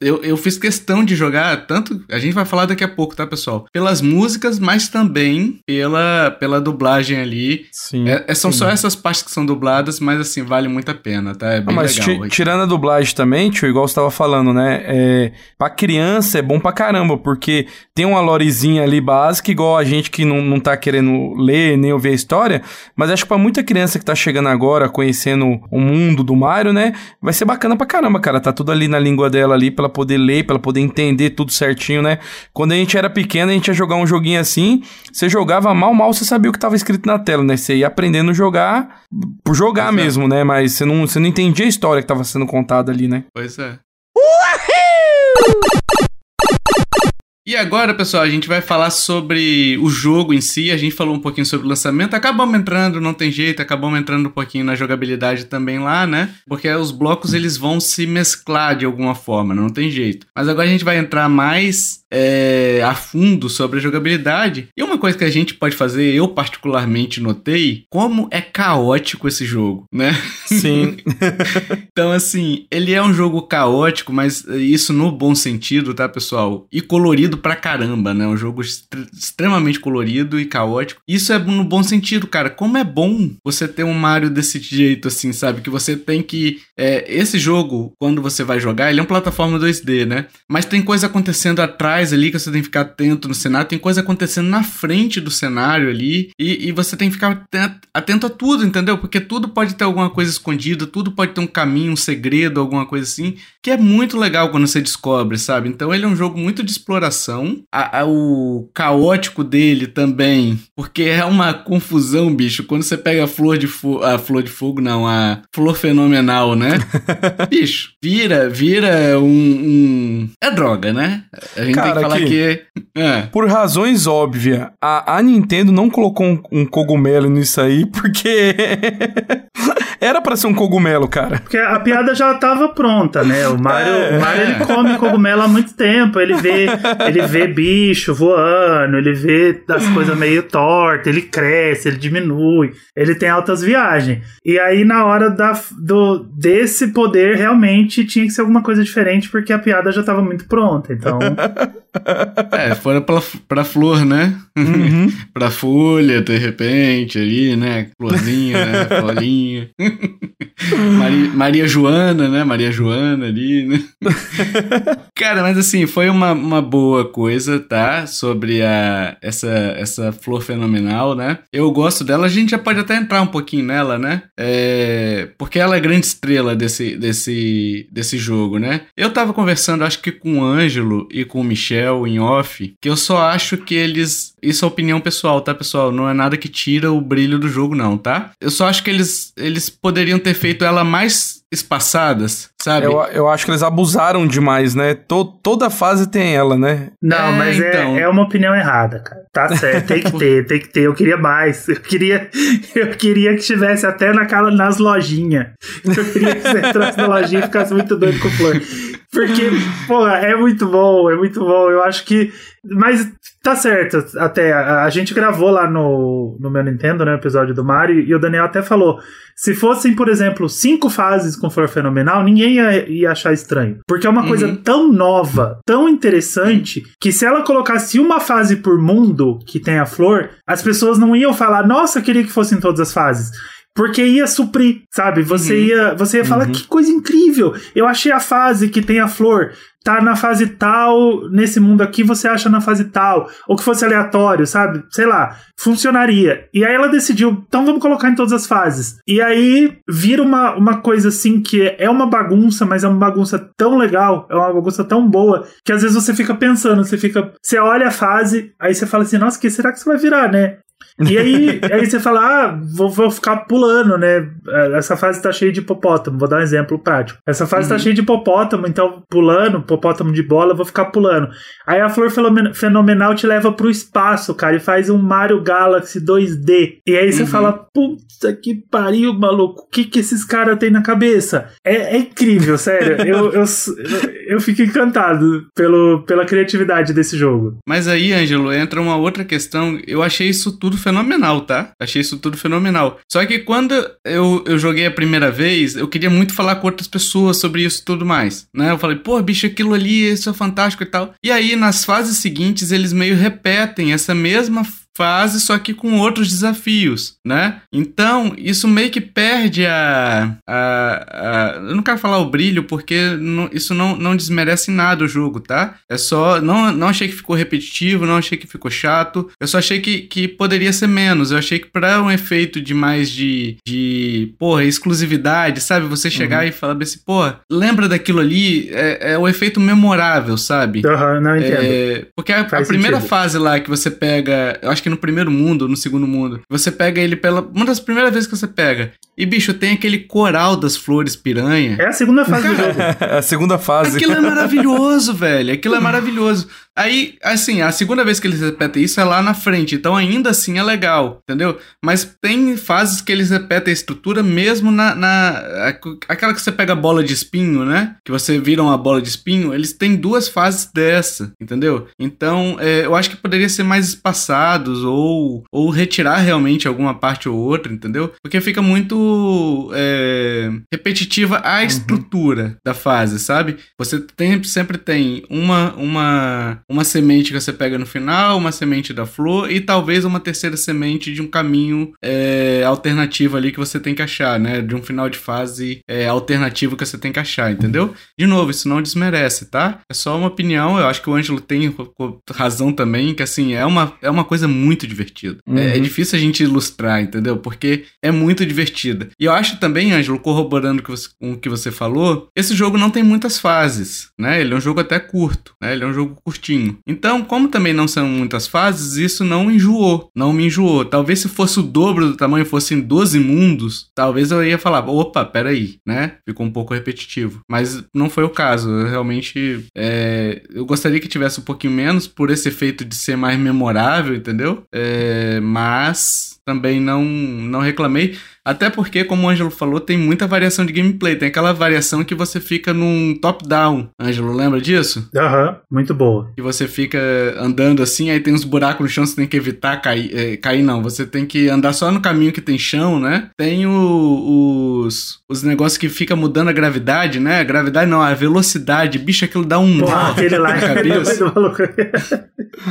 Eu, eu fiz questão de jogar, tanto. A gente vai falar daqui a pouco, tá, pessoal? Pelas músicas, mas também pela, pela dublagem ali. Sim. É, é- são Sim. só essas partes que são dubladas, mas assim, vale muito a pena, tá? É Ah, bem mas legal. ti- tirando a dublagem também, tio, igual você tava falando, né? É, pra criança é bom pra caramba, porque tem uma lorezinha ali básica, igual a gente que não, não tá querendo ler nem ouvir a história, mas acho que pra muita criança que tá chegando agora, conhecendo o mundo do Mario, né? Vai ser bacana pra caramba, cara. Tá tudo ali na língua dela ali, pra ela poder ler, pra ela poder entender tudo certinho, né? Quando a gente era pequeno, a gente ia jogar um joguinho assim, você jogava mal, mal, você sabia o que tava escrito na tela, né? Você ia aprendendo a jogar por jogar Pois é. mesmo, né? Mas você não, você não entendia a história que tava sendo contada ali, né? Pois é. E agora, pessoal, a gente vai falar sobre o jogo em si. A gente falou um pouquinho sobre o lançamento. Acabamos entrando, não tem jeito, acabamos entrando um pouquinho na jogabilidade também lá, né? Porque os blocos eles vão se mesclar de alguma forma, não tem jeito. Mas agora a gente vai entrar mais é, a fundo sobre a jogabilidade. E uma coisa que a gente pode fazer, eu particularmente notei, como é caótico esse jogo, né? Sim. Então, assim, ele é um jogo caótico, mas isso no bom sentido, tá, pessoal? E colorido pra caramba, né? Um jogo extre- extremamente colorido e caótico. Isso é no bom sentido, cara. Como é bom você ter um Mario desse jeito, assim, sabe? Que você tem que. é, esse jogo, quando você vai jogar, ele é uma plataforma 2D, né? Mas tem coisa acontecendo atrás ali que você tem que ficar atento no cenário, tem coisa acontecendo na frente do cenário ali, e, e você tem que ficar atento a tudo, entendeu? Porque tudo pode ter alguma coisa escondida, tudo pode ter um caminho, um segredo, alguma coisa assim, que é muito legal quando você descobre, sabe? Então ele é um jogo muito de exploração. A- a- o caótico dele também, porque é uma confusão, bicho. Quando você pega a flor de fogo. A flor de fogo, não, a flor fenomenal, né? bicho, vira, vira um. um- É droga, né? A gente tem Cara, que falar aqui- que. É. Por razões óbvias, a, a Nintendo não colocou um, um cogumelo nisso aí, porque era pra ser um cogumelo, cara. Porque a piada já tava pronta, né? O Mario, É. o Mario ele come cogumelo há muito tempo. Ele vê, ele vê bicho voando, ele vê as coisas meio tortas, ele cresce, ele diminui, ele tem altas viagens. E aí, na hora da, do, desse poder, realmente tinha que ser alguma coisa diferente, porque a piada já tava muito pronta. Então, É, fora pra, pra flor, né? Uhum. pra folha, de repente, ali, né? Florzinha, né? Florinha. Maria, Maria Joana, né? Maria Joana ali, né? Cara, mas assim, foi uma, uma boa coisa, tá? Sobre a, essa, essa flor fenomenal, né? Eu gosto dela, a gente já pode até entrar um pouquinho nela, né? É, porque ela é grande estrela desse, desse, desse jogo, né? Eu tava conversando, acho que com o Ângelo e com o Michel em off, que eu só acho que eles. Isso é opinião pessoal, tá, pessoal? Não é nada que tira o brilho do jogo, não, tá? Eu só acho que eles, eles poderiam ter feito ela mais espaçadas, sabe? Eu, eu acho que eles abusaram demais, né? To, toda fase tem ela, né? não, É, mas é- então. é, uma opinião errada, cara. Tá certo, tem que ter, tem que ter. Eu queria mais. Eu queria, eu queria que estivesse até naquela, nas lojinhas. Eu queria que você entrasse na lojinha e ficasse muito doido com flor. Porque, porra, é muito bom, é muito bom. Eu acho que. Mas tá certo, até. A, a gente gravou lá no, no meu Nintendo, né? O episódio do Mario, e o Daniel até falou: se fossem, por exemplo, cinco fases com flor fenomenal, ninguém ia, ia achar estranho. Porque é uma coisa Uhum. tão nova, tão interessante, que se ela colocasse uma fase por mundo que tem a flor, as pessoas não iam falar, nossa, eu queria que fossem todas as fases. Porque ia suprir, sabe? Você Uhum. ia, você ia falar Uhum. que coisa incrível. Eu achei a fase que tem a flor. Tá na fase tal, nesse mundo aqui você acha na fase tal. Ou que fosse aleatório, sabe? Sei lá. Funcionaria. E aí ela decidiu, então vamos colocar em todas as fases. E aí vira uma, uma coisa assim que é uma bagunça, mas é uma bagunça tão legal, é uma bagunça tão boa, que às vezes você fica pensando, você fica. Você olha a fase, aí você fala assim, nossa, o que será que isso vai virar, né? E aí, aí você fala, ah, vou, vou, ficar pulando, né? Essa fase tá cheia de hipopótamo. Vou dar um exemplo prático. Essa fase tá uhum. tá cheia de hipopótamo, então pulando, hipopótamo de bola, vou ficar pulando. Aí a flor fenomenal te leva pro espaço, cara, e faz um Mario Galaxy 2D. E aí você uhum. fala, puta que pariu, maluco, o que que esses caras têm na cabeça? É, é incrível, sério. eu, eu, eu, eu fico encantado pelo, pela criatividade desse jogo. Mas aí, Ângelo, entra uma outra questão. Eu achei isso tudo fenomenal, tá? Achei isso tudo fenomenal. Só que quando eu, eu joguei a primeira vez, eu queria muito falar com outras pessoas sobre isso e tudo mais, né? Eu falei, pô, bicho, aquilo ali, isso é fantástico e tal. E aí, nas fases seguintes, eles meio repetem essa mesma fase, só que com outros desafios, né? Então, isso meio que perde a. a, a eu não quero falar o brilho, porque não, isso não, não desmerece nada o jogo, tá? É só. Não, não achei que ficou repetitivo, não achei que ficou chato. Eu só achei que, que poderia ser menos. Eu achei que para um efeito de mais de. de porra, exclusividade, sabe? Você chegar uhum. e falar assim, pô, lembra daquilo ali? É, é o efeito memorável, sabe? Aham, uhum, não entendo. É, porque a, a primeira fase lá que você pega. Eu acho que no primeiro mundo, no segundo mundo. Você pega ele pela. Uma das primeiras vezes que você pega. E, bicho, tem aquele coral das flores piranha. É a segunda fase do jogo. É a segunda fase. Aquilo é maravilhoso, velho. Aquilo é maravilhoso. Aí, assim, a segunda vez que eles repetem isso é lá na frente, então ainda assim é legal, entendeu? Mas tem fases que eles repetem a estrutura mesmo na. na aquela que você pega a bola de espinho, né? Que você vira uma bola de espinho, eles têm duas fases dessa, entendeu? Então, é, eu acho que poderia ser mais espaçados ou, ou retirar realmente alguma parte ou outra, entendeu? Porque fica muito é, repetitiva a uhum. estrutura da fase, sabe? Você tem, sempre tem uma. uma uma semente que você pega no final, uma semente da flor e talvez uma terceira semente de um caminho é, alternativo ali que você tem que achar, né? De um final de fase é, alternativo que você tem que achar, entendeu? De novo, isso não desmerece, tá? É só uma opinião, eu acho que o Ângelo tem razão também, que assim, é uma, é uma coisa muito divertida. Uhum. É, é, difícil a gente ilustrar, entendeu? Porque é muito divertida. E eu acho também, Ângelo, corroborando com o que você falou, esse jogo não tem muitas fases, né? Ele é um jogo até curto, né? Ele é um jogo curtinho Então, como também não são muitas fases, isso não enjoou, não me enjoou. Talvez se fosse o dobro do tamanho, fossem 12 mundos, talvez eu ia falar, opa, peraí, né? Ficou um pouco repetitivo. Mas não foi o caso. Eu realmente, é, eu gostaria que tivesse um pouquinho menos por esse efeito de ser mais memorável, entendeu? É, mas também não, não reclamei. Até porque, como o Ângelo falou, tem muita variação de gameplay. Tem aquela variação que você fica num top-down. Ângelo, lembra disso? Aham, uhum, muito boa. Que você fica andando assim, aí tem uns buracos no chão, você tem que evitar cair. É, cair não, você tem que andar só no caminho que tem chão, né? Tem o, os, os negócios que fica mudando a gravidade, né? A gravidade não, a velocidade. Bicho, aquilo dá um. Pô, aquele lá é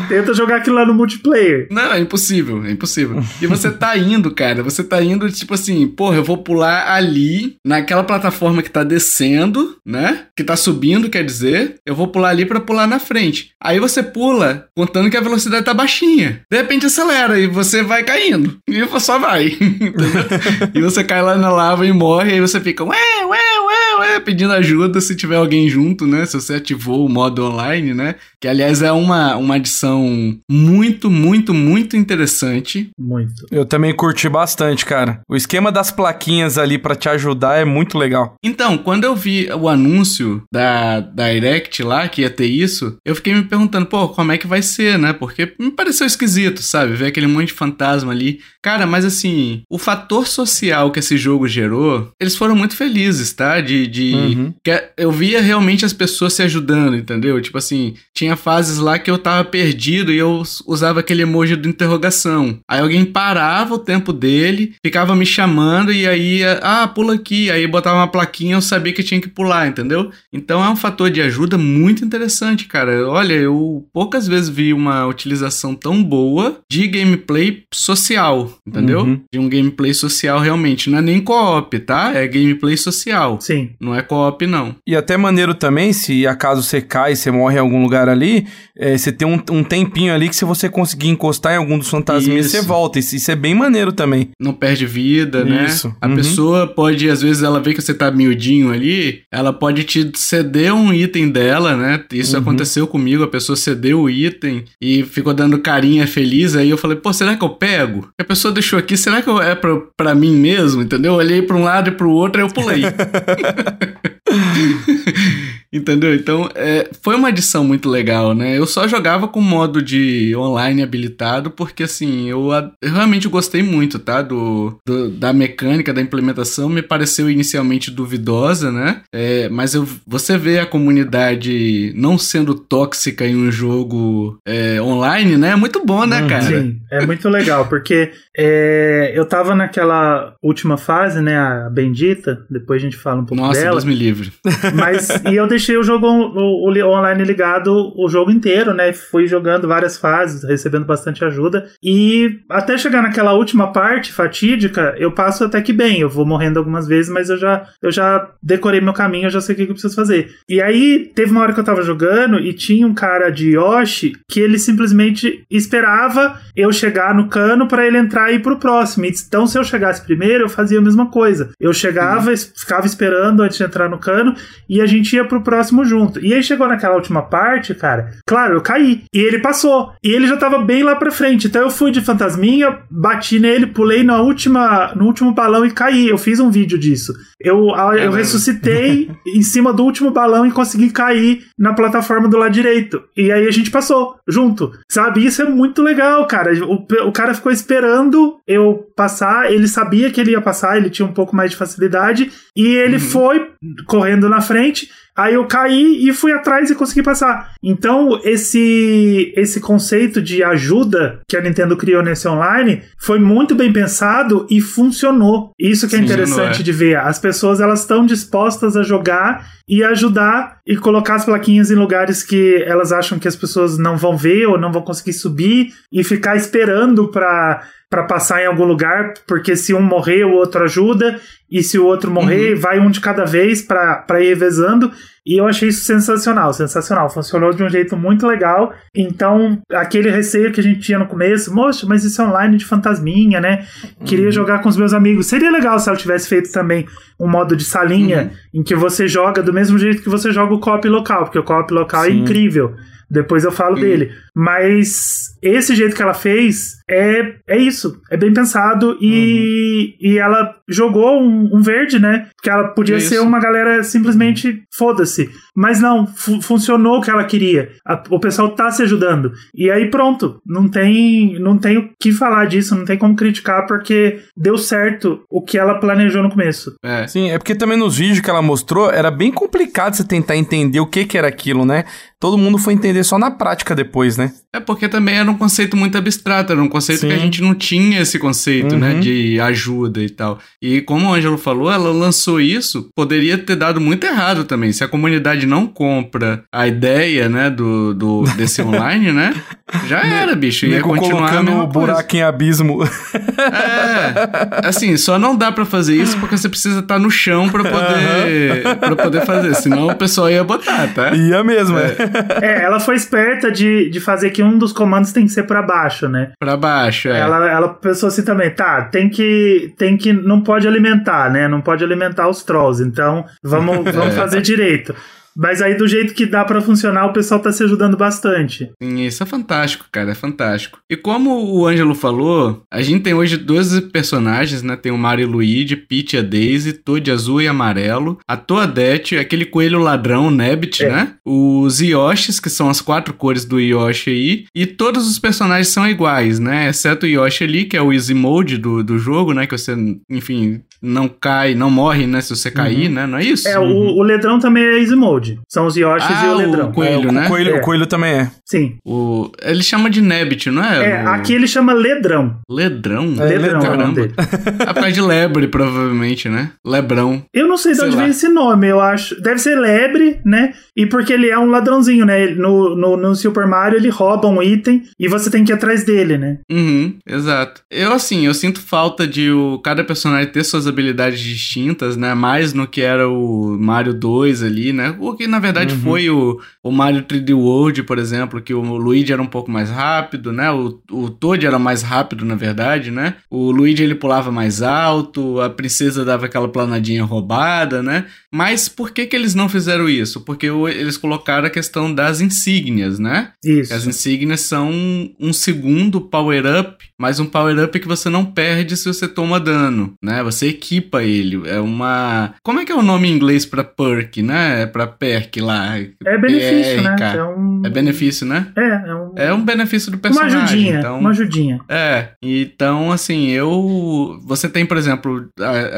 Tenta jogar aquilo lá no multiplayer. Não, é impossível, é impossível. E você tá indo, cara, você tá indo tipo assim assim, porra, eu vou pular ali, naquela plataforma que tá descendo, né? Que tá subindo, quer dizer, eu vou pular ali para pular na frente. Aí você pula, contando que a velocidade tá baixinha. De repente acelera e você vai caindo. E só vai. e você cai lá na lava e morre, e aí você fica, ué, ué, ué, ué, pedindo ajuda se tiver alguém junto, né? Se você ativou o modo online, né? Que aliás é uma, uma adição muito, muito, muito interessante. Muito. Eu também curti bastante, cara. O esquema das plaquinhas ali para te ajudar é muito legal. Então, quando eu vi o anúncio da, da Direct lá, que ia ter isso, eu fiquei me perguntando, pô, como é que vai ser, né? Porque me pareceu esquisito, sabe? Ver aquele monte de fantasma ali. Cara, mas assim, o fator social que esse jogo gerou, eles foram muito felizes, tá? De. de uhum. eu via realmente as pessoas se ajudando, entendeu? Tipo assim, tinha fases lá que eu tava perdido e eu usava aquele emoji de interrogação. Aí alguém parava o tempo dele, ficava me chamando chamando e aí, ah, pula aqui. Aí botava uma plaquinha, eu sabia que tinha que pular, entendeu? Então é um fator de ajuda muito interessante, cara. Olha, eu poucas vezes vi uma utilização tão boa de gameplay social, entendeu? Uhum. De um gameplay social realmente. Não é nem co-op, tá? É gameplay social. Sim. Não é co-op, não. E até maneiro também, se acaso você cai, você morre em algum lugar ali, é, você tem um, um, tempinho ali que se você conseguir encostar em algum dos fantasmas, você volta. Isso, isso é bem maneiro também. Não perde vida vida, né? Isso. A Uhum. pessoa pode, às vezes, ela vê que você tá miudinho ali, ela pode te ceder um item dela, né? Isso Uhum. aconteceu comigo, a pessoa cedeu o item e ficou dando carinha feliz, aí eu falei, pô, será que eu pego? A pessoa deixou aqui, será que é pra, pra mim mesmo, entendeu? Eu olhei pra um lado e pro outro, aí eu pulei. Entendeu? Então, é, foi uma adição muito legal, né? Eu só jogava com modo de online habilitado, porque assim, eu, eu realmente gostei muito, tá? Do, do- da mecânica, da implementação, me pareceu inicialmente duvidosa, né? É, mas eu, você vê a comunidade não sendo tóxica em um jogo é, online, né? É muito bom, né, Uhum. cara? Sim, é muito legal, porque é, eu tava naquela última fase, né, a bendita, depois a gente fala um pouco Nossa, dela, Deus me livre. mas e eu deixei o jogo o, o li- online ligado o jogo inteiro, né, fui jogando várias fases, recebendo bastante ajuda, e até chegar naquela última parte fatídica, eu passo até que bem, eu vou morrendo algumas vezes, mas eu já, eu já decorei meu caminho, eu já sei o que eu preciso fazer. E aí, teve uma hora que eu tava jogando e tinha um cara de Yoshi que ele simplesmente esperava eu chegar no cano pra ele entrar e ir pro próximo. Então, se eu chegasse primeiro, eu fazia a mesma coisa. Eu chegava, es- ficava esperando antes de entrar no cano e a gente ia pro próximo junto. E aí chegou naquela última parte, cara. Claro, eu caí. E ele passou. E ele já tava bem lá pra frente. Então eu fui de fantasminha, bati nele, pulei na última, no último balão e caí. Eu fiz um vídeo disso. Eu, eu ressuscitei em cima do último balão e consegui cair na plataforma do lado direito. E aí a gente passou junto. Sabe? Isso é muito legal, cara. O, o cara ficou esperando eu passar. Ele sabia que ele ia passar, ele tinha um pouco mais de facilidade. E ele foi correndo na frente. Aí eu caí e fui atrás e consegui passar. Então, esse esse conceito de ajuda que a Nintendo criou nesse online foi muito bem pensado e funcionou. Isso que é Sim, interessante é. de ver. As pessoas elas estão dispostas a jogar e ajudar e colocar as plaquinhas em lugares que elas acham que as pessoas não vão ver ou não vão conseguir subir e ficar esperando para para passar em algum lugar, porque se um morrer, o outro ajuda, e se o outro morrer, vai um de cada vez para ir revezando. E eu achei isso sensacional, sensacional. Funcionou de um jeito muito legal. Então, aquele receio que a gente tinha no começo, moça, mas isso é online de fantasminha, né? Queria jogar com os meus amigos. Seria legal se ela tivesse feito também um modo de salinha em que você joga do mesmo jeito que você joga o co-op local, porque o co-op local é Sim. incrível. Depois eu falo dele. Mas esse jeito que ela fez é, é isso. É bem pensado e, e ela jogou um, um verde, né? Porque ela podia É ser isso. uma galera simplesmente foda-se. Mas não, fu- funcionou o que ela queria. A- o pessoal tá se ajudando. E aí pronto. Não tem, não tem o que falar disso, não tem como criticar, porque deu certo o que ela planejou no começo. É. Sim, é porque também nos vídeos que ela mostrou era bem complicado você tentar entender o que que era aquilo, né? Todo mundo foi entender só na prática depois, né? É porque também era um conceito muito abstrato, era um conceito Sim. que a gente não tinha esse conceito, Uhum. né, de ajuda e tal. E como o Ângelo falou, ela lançou isso, poderia ter dado muito errado também. Se a comunidade não compra a ideia, né, do, do desse online, né, já era, bicho. Ia continuar a colocando mesma o coisa. buraco em abismo. É, assim, só não dá pra fazer isso porque você precisa estar no chão pra poder, pra poder fazer, senão o pessoal ia botar, tá? Ia mesmo, é. É, ela foi esperta de, de fazer que um dos comandos tem que ser pra baixo, né? Pra baixo, é. Ela, ela pensou assim também, tá, tem que, tem que, não pode alimentar, né? Não pode alimentar os trolls, então vamos, vamos fazer direito. Mas aí do jeito que dá pra funcionar, o pessoal tá se ajudando bastante. Sim, isso é fantástico, cara, é fantástico. E como o Ângelo falou, a gente tem hoje dois personagens, né? Tem o Mario e Luigi, Peach e a Daisy, Toad azul e amarelo, a Toadette, aquele coelho ladrão, Nebbit, É. né? Os Yoshis, que são as quatro cores do Yoshi aí, e todos os personagens são iguais, né? Exceto o Yoshi ali, que é o Easy Mode do, do jogo, né? Que você, enfim, não cai, não morre, né? Se você cair, né? Não é isso? É, o, o Ledrão também é Easy Mode. São os Yoshis Ah, e o o Ledrão. coelho, É, o, né? coelho, É. o coelho também é. Sim. O... Ele chama de Nebbit, não é? É, O- aqui ele chama Ledrão. Ledrão? É, Ledrão é o nome Caramba. parte de lebre, provavelmente, né? Lebrão. Eu não sei de Sei onde lá. vem esse nome, eu acho. Deve ser lebre, né? E porque ele é um ladrãozinho, né? No, no, no Super Mario ele rouba um item e você tem que ir atrás dele, né? Uhum, exato. Eu, assim, eu sinto falta de o, cada personagem ter suas habilidades distintas, né? Mais no que era o Mario 2 ali, né? O Que na verdade uhum. foi o, o Mario 3D World, por exemplo, que o Luigi era um pouco mais rápido, né? O, o Toad era mais rápido, na verdade, né? O Luigi ele pulava mais alto, a princesa dava aquela planadinha roubada, né? Mas por que que eles não fizeram isso? Porque eles colocaram a questão das insígnias, né? Isso. As insígnias são um segundo power-up, mas um power-up que você não perde se você toma dano, né? Você equipa ele. É uma... Como é que é o nome em inglês para perk, né? É pra perk lá. É benefício, né? É, um... é benefício, né? É, é um... É um benefício do personagem. Uma ajudinha, então... uma ajudinha. É, então assim, eu... Você tem, por exemplo,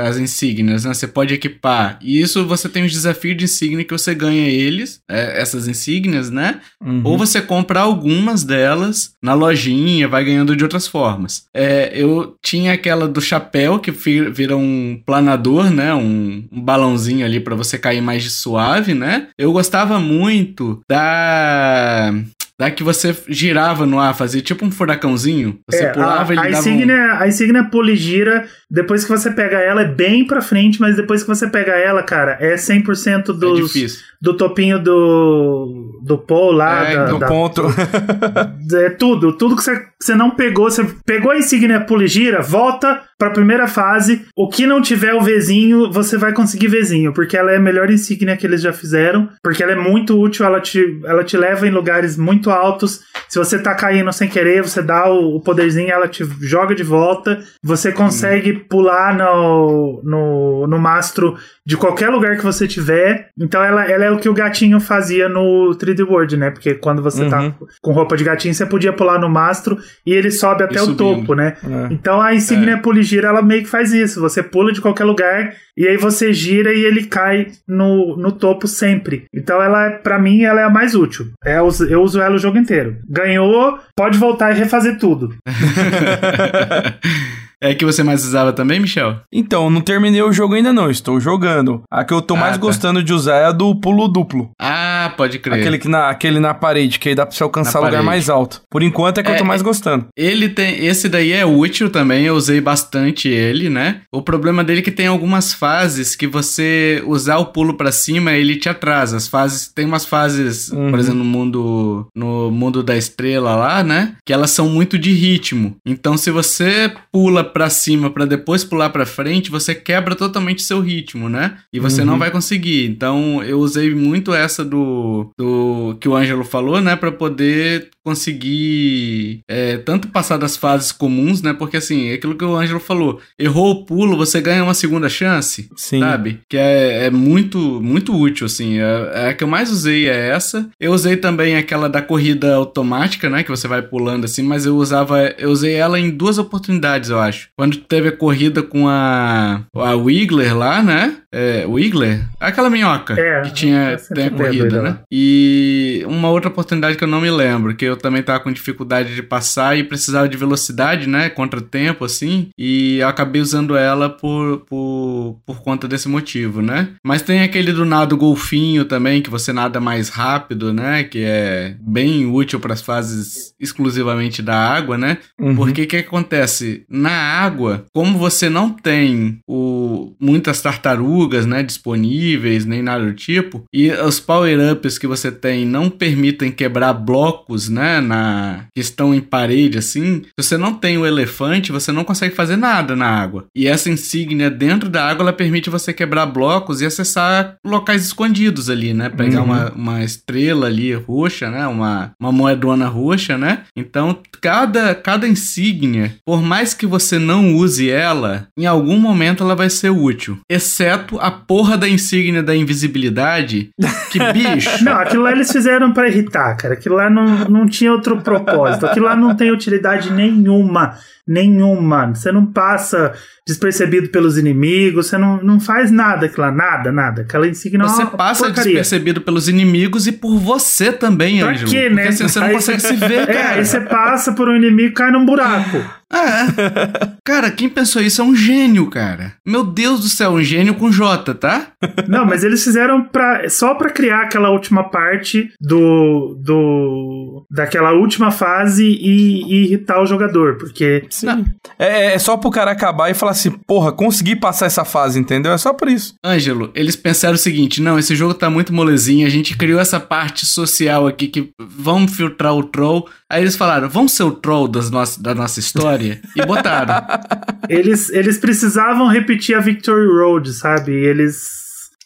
as insígnias, né? Você pode equipar. E isso você tem os desafios de insígnia que você ganha eles, é, essas insígnias, né? Uhum. Ou você compra algumas delas na lojinha, vai ganhando de outras formas. É, eu tinha aquela do chapéu que vira um planador, né? Um, um balãozinho ali para você cair mais de suave, né? Eu gostava muito da da que você girava no ar, fazia tipo um furacãozinho. Você é, pulava e ele a dava insígnia, um... A insígnia poligira, depois que você pega ela, é bem pra frente, mas depois que você pega ela, cara, é 100% dos, é do topinho do, do Paul lá. É, da, do da, ponto. é tudo. Tudo que você, você não pegou, você pegou a insígnia Puligira, volta pra primeira fase. O que não tiver o Vzinho, você vai conseguir Vzinho, porque ela é a melhor insígnia que eles já fizeram, porque ela é muito útil, ela te, ela te leva em lugares muito altos. Se você tá caindo sem querer, você dá o, o poderzinho, ela te joga de volta. Você consegue hum. pular no, no, no mastro de qualquer lugar que você tiver. Então ela, ela é o que o gatinho fazia no 3D World, né? Porque quando você tá uhum. tá com roupa de gatinho, você podia pular no mastro e ele sobe até o topo, né? É. Então a insígnia é. Poligira, ela meio que faz isso. Você pula de qualquer lugar e aí você gira e ele cai no, no topo sempre. Então ela, para mim, ela é a mais útil. É, eu uso ela o jogo inteiro. Ganhou, pode voltar e refazer tudo. É que você mais usava também, Michel? Então, não terminei o jogo ainda não, estou jogando. A que eu tô ah, mais tá. gostando de usar é a do pulo duplo. Ah, pode crer. Aquele, que na, aquele na parede, que aí dá pra você alcançar o lugar mais alto. Por enquanto é que é, eu tô é, mais gostando. Ele tem. Esse daí é útil também, eu usei bastante ele, né? O problema dele é que tem algumas fases que você usar o pulo para cima, ele te atrasa. As fases. Tem umas fases, uhum. por exemplo, no mundo. No mundo da estrela lá, né? Que elas são muito de ritmo. Então, se você pula para cima para depois pular para frente, você quebra totalmente seu ritmo, né? E você uhum. não vai conseguir. Então eu usei muito essa do, do que o Ângelo falou, né, para poder conseguir é, tanto passar das fases comuns, né? Porque assim, é aquilo que o Ângelo falou, errou o pulo, você ganha uma segunda chance, Sim. sabe? Que é, é muito, muito útil, assim. É, é, a que eu mais usei é essa. Eu usei também aquela da corrida automática, né? Que você vai pulando assim, mas eu usava, eu usei ela em duas oportunidades, eu acho. Quando teve a corrida com a, a Wiggler lá, né? É, Wiggler? Aquela minhoca é, que tinha tem a corrida, né? E uma outra oportunidade que eu não me lembro, que eu também tava com dificuldade de passar e precisava de velocidade, né? Contra tempo, assim. E eu acabei usando ela por, por, por conta desse motivo, né? Mas tem aquele do nado golfinho também, que você nada mais rápido, né? Que é bem útil para as fases exclusivamente da água, né? Uhum. Porque o que acontece? Na água, como você não tem o, muitas tartarugas, tartarugas, né, disponíveis, nem nada do tipo. E os power-ups que você tem não permitem quebrar blocos, né, na que estão em parede assim. Se você não tem o elefante, você não consegue fazer nada na água. E essa insígnia dentro da água, ela permite você quebrar blocos e acessar locais escondidos ali, né? Pegar uhum. uma, uma estrela ali roxa, né? Uma, uma moedona roxa, né? Então, cada, cada insígnia, por mais que você não use ela, em algum momento ela vai ser útil. Exceto a porra da insígnia da invisibilidade. Que bicho. Não, aquilo lá eles fizeram para irritar, cara. Aquilo lá não, não tinha outro propósito. Aquilo lá não tem utilidade nenhuma. Nenhuma. Você não passa despercebido pelos inimigos, você não, não faz nada aquilo lá, nada, nada. Aquela insígnia Você passa porcaria. despercebido pelos inimigos e por você também, pra Ângelo. Quê, né? Porque assim, você não aí consegue se ver, É, aí você passa por um inimigo e cai num buraco. É. cara, quem pensou isso é um gênio, cara. Meu Deus do céu, um gênio com J, tá? Não, mas eles fizeram pra, só pra criar aquela última parte do. do daquela última fase e, e irritar o jogador, porque. Sim. É, é só pro cara acabar e falar assim, porra, consegui passar essa fase, entendeu? É só por isso. Ângelo, eles pensaram o seguinte: não, esse jogo tá muito molezinho, a gente criou essa parte social aqui que vamos filtrar o troll. Aí eles falaram, vamos ser o troll das no da nossa história? e botaram. Eles, eles precisavam repetir a Victory Road, sabe? Eles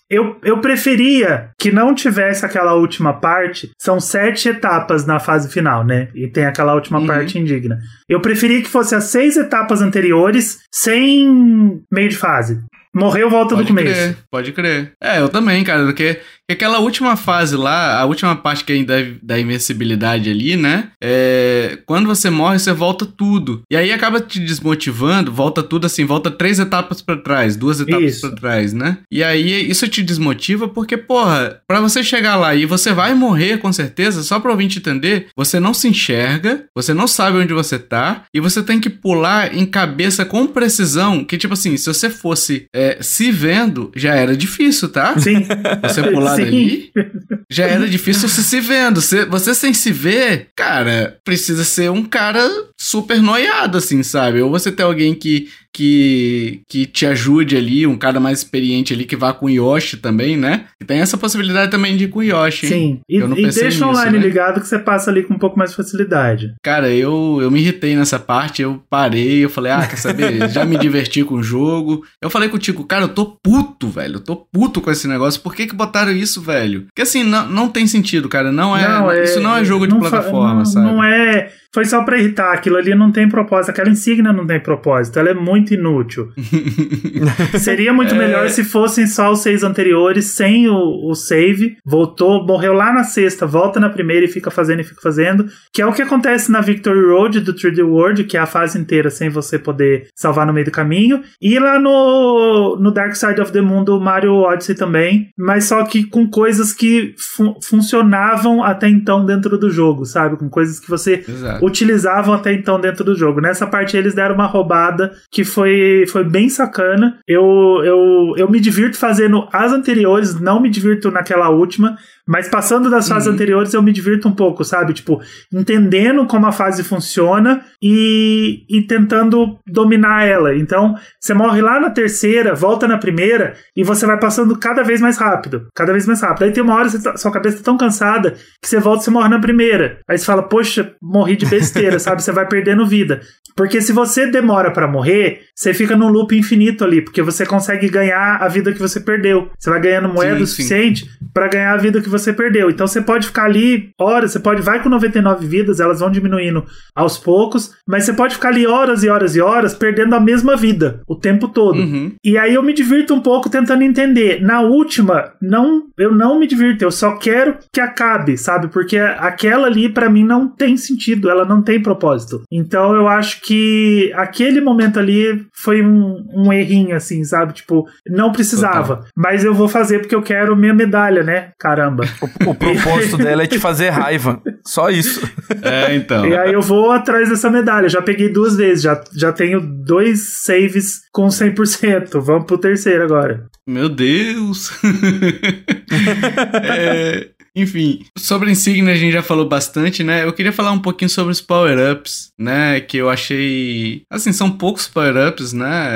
eu, eu preferia que não tivesse aquela última parte. São sete etapas na fase final, né? E tem aquela última uhum. parte indigna. Eu preferia que fosse as seis etapas anteriores sem meio de fase. Morreu, volta pode do começo. Crer, pode crer. É, eu também, cara, porque aquela última fase lá, a última parte que ainda é da invencibilidade ali, né? É, quando você morre, você volta tudo. E aí acaba te desmotivando, volta tudo assim, volta três etapas para trás, duas etapas para trás, né? E aí isso te desmotiva porque, porra, para você chegar lá e você vai morrer com certeza, só pra ouvir te entender, você não se enxerga, você não sabe onde você tá, e você tem que pular em cabeça com precisão, que tipo assim, se você fosse é, se vendo, já era difícil, tá? Sim. Você pular Sim. dali, já era difícil você se vendo. Você, você sem se ver, cara, precisa ser um cara super noiado, assim, sabe? Ou você tem alguém que que, que te ajude ali, um cara mais experiente ali que vá com o Yoshi também, né? E tem essa possibilidade também de ir com o Yoshi. Sim, e, e deixa o online né? ligado que você passa ali com um pouco mais de facilidade. Cara, eu, eu me irritei nessa parte, eu parei, eu falei, ah, quer saber? Já me diverti com o jogo. Eu falei contigo, cara, eu tô puto, velho, eu tô puto com esse negócio. Por que que botaram isso, velho? Porque assim, não, não tem sentido, cara. Não é, não, é isso não é jogo de plataforma, não, sabe? Não é foi só para irritar. Aquilo ali não tem propósito. Aquela insígnia não tem propósito. Ela é muito inútil. Seria muito é... melhor se fossem só os seis anteriores, sem o, o, save. Voltou, morreu lá na sexta, volta na primeira e fica fazendo e fica fazendo. Que é o que acontece na Victory Road do 3D World, que é a fase inteira sem você poder salvar no meio do caminho. E lá no, no Dark Side of the Moon do Mario Odyssey também. Mas só que com coisas que fun funcionavam até então dentro do jogo, sabe? Com coisas que você. Exato utilizavam até então dentro do jogo. Nessa parte eles deram uma roubada que foi, foi bem sacana. Eu, eu, eu me divirto fazendo as anteriores, não me divirto naquela última, mas passando das fases uhum. anteriores eu me divirto um pouco, sabe? Tipo, entendendo como a fase funciona e, e tentando dominar ela. Então, você morre lá na terceira, volta na primeira e você vai passando cada vez mais rápido. Cada vez mais rápido. Aí tem uma hora que tá, sua cabeça tá tão cansada que você volta e você morre na primeira. Aí você fala, poxa, morri de besteira, sabe? Você vai perdendo vida. Porque se você demora para morrer, você fica num loop infinito ali, porque você consegue ganhar a vida que você perdeu. Você vai ganhando moeda sim, o suficiente para ganhar a vida que você você perdeu. Então você pode ficar ali horas, você pode vai com 99 vidas, elas vão diminuindo aos poucos, mas você pode ficar ali horas e horas e horas perdendo a mesma vida o tempo todo. Uhum. E aí eu me divirto um pouco tentando entender. Na última, não, eu não me divirto, eu só quero que acabe, sabe? Porque aquela ali para mim não tem sentido, ela não tem propósito. Então eu acho que aquele momento ali foi um, um errinho assim, sabe? Tipo, não precisava, Total. mas eu vou fazer porque eu quero minha medalha, né? Caramba. O, o propósito dela é te fazer raiva. Só isso. É, então. E aí eu vou atrás dessa medalha. Já peguei duas vezes. Já, já tenho dois saves com 100%. Vamos pro terceiro agora. Meu Deus. é, enfim, sobre insígnia a gente já falou bastante, né? Eu queria falar um pouquinho sobre os power-ups, né? Que eu achei. Assim, são poucos power-ups, né?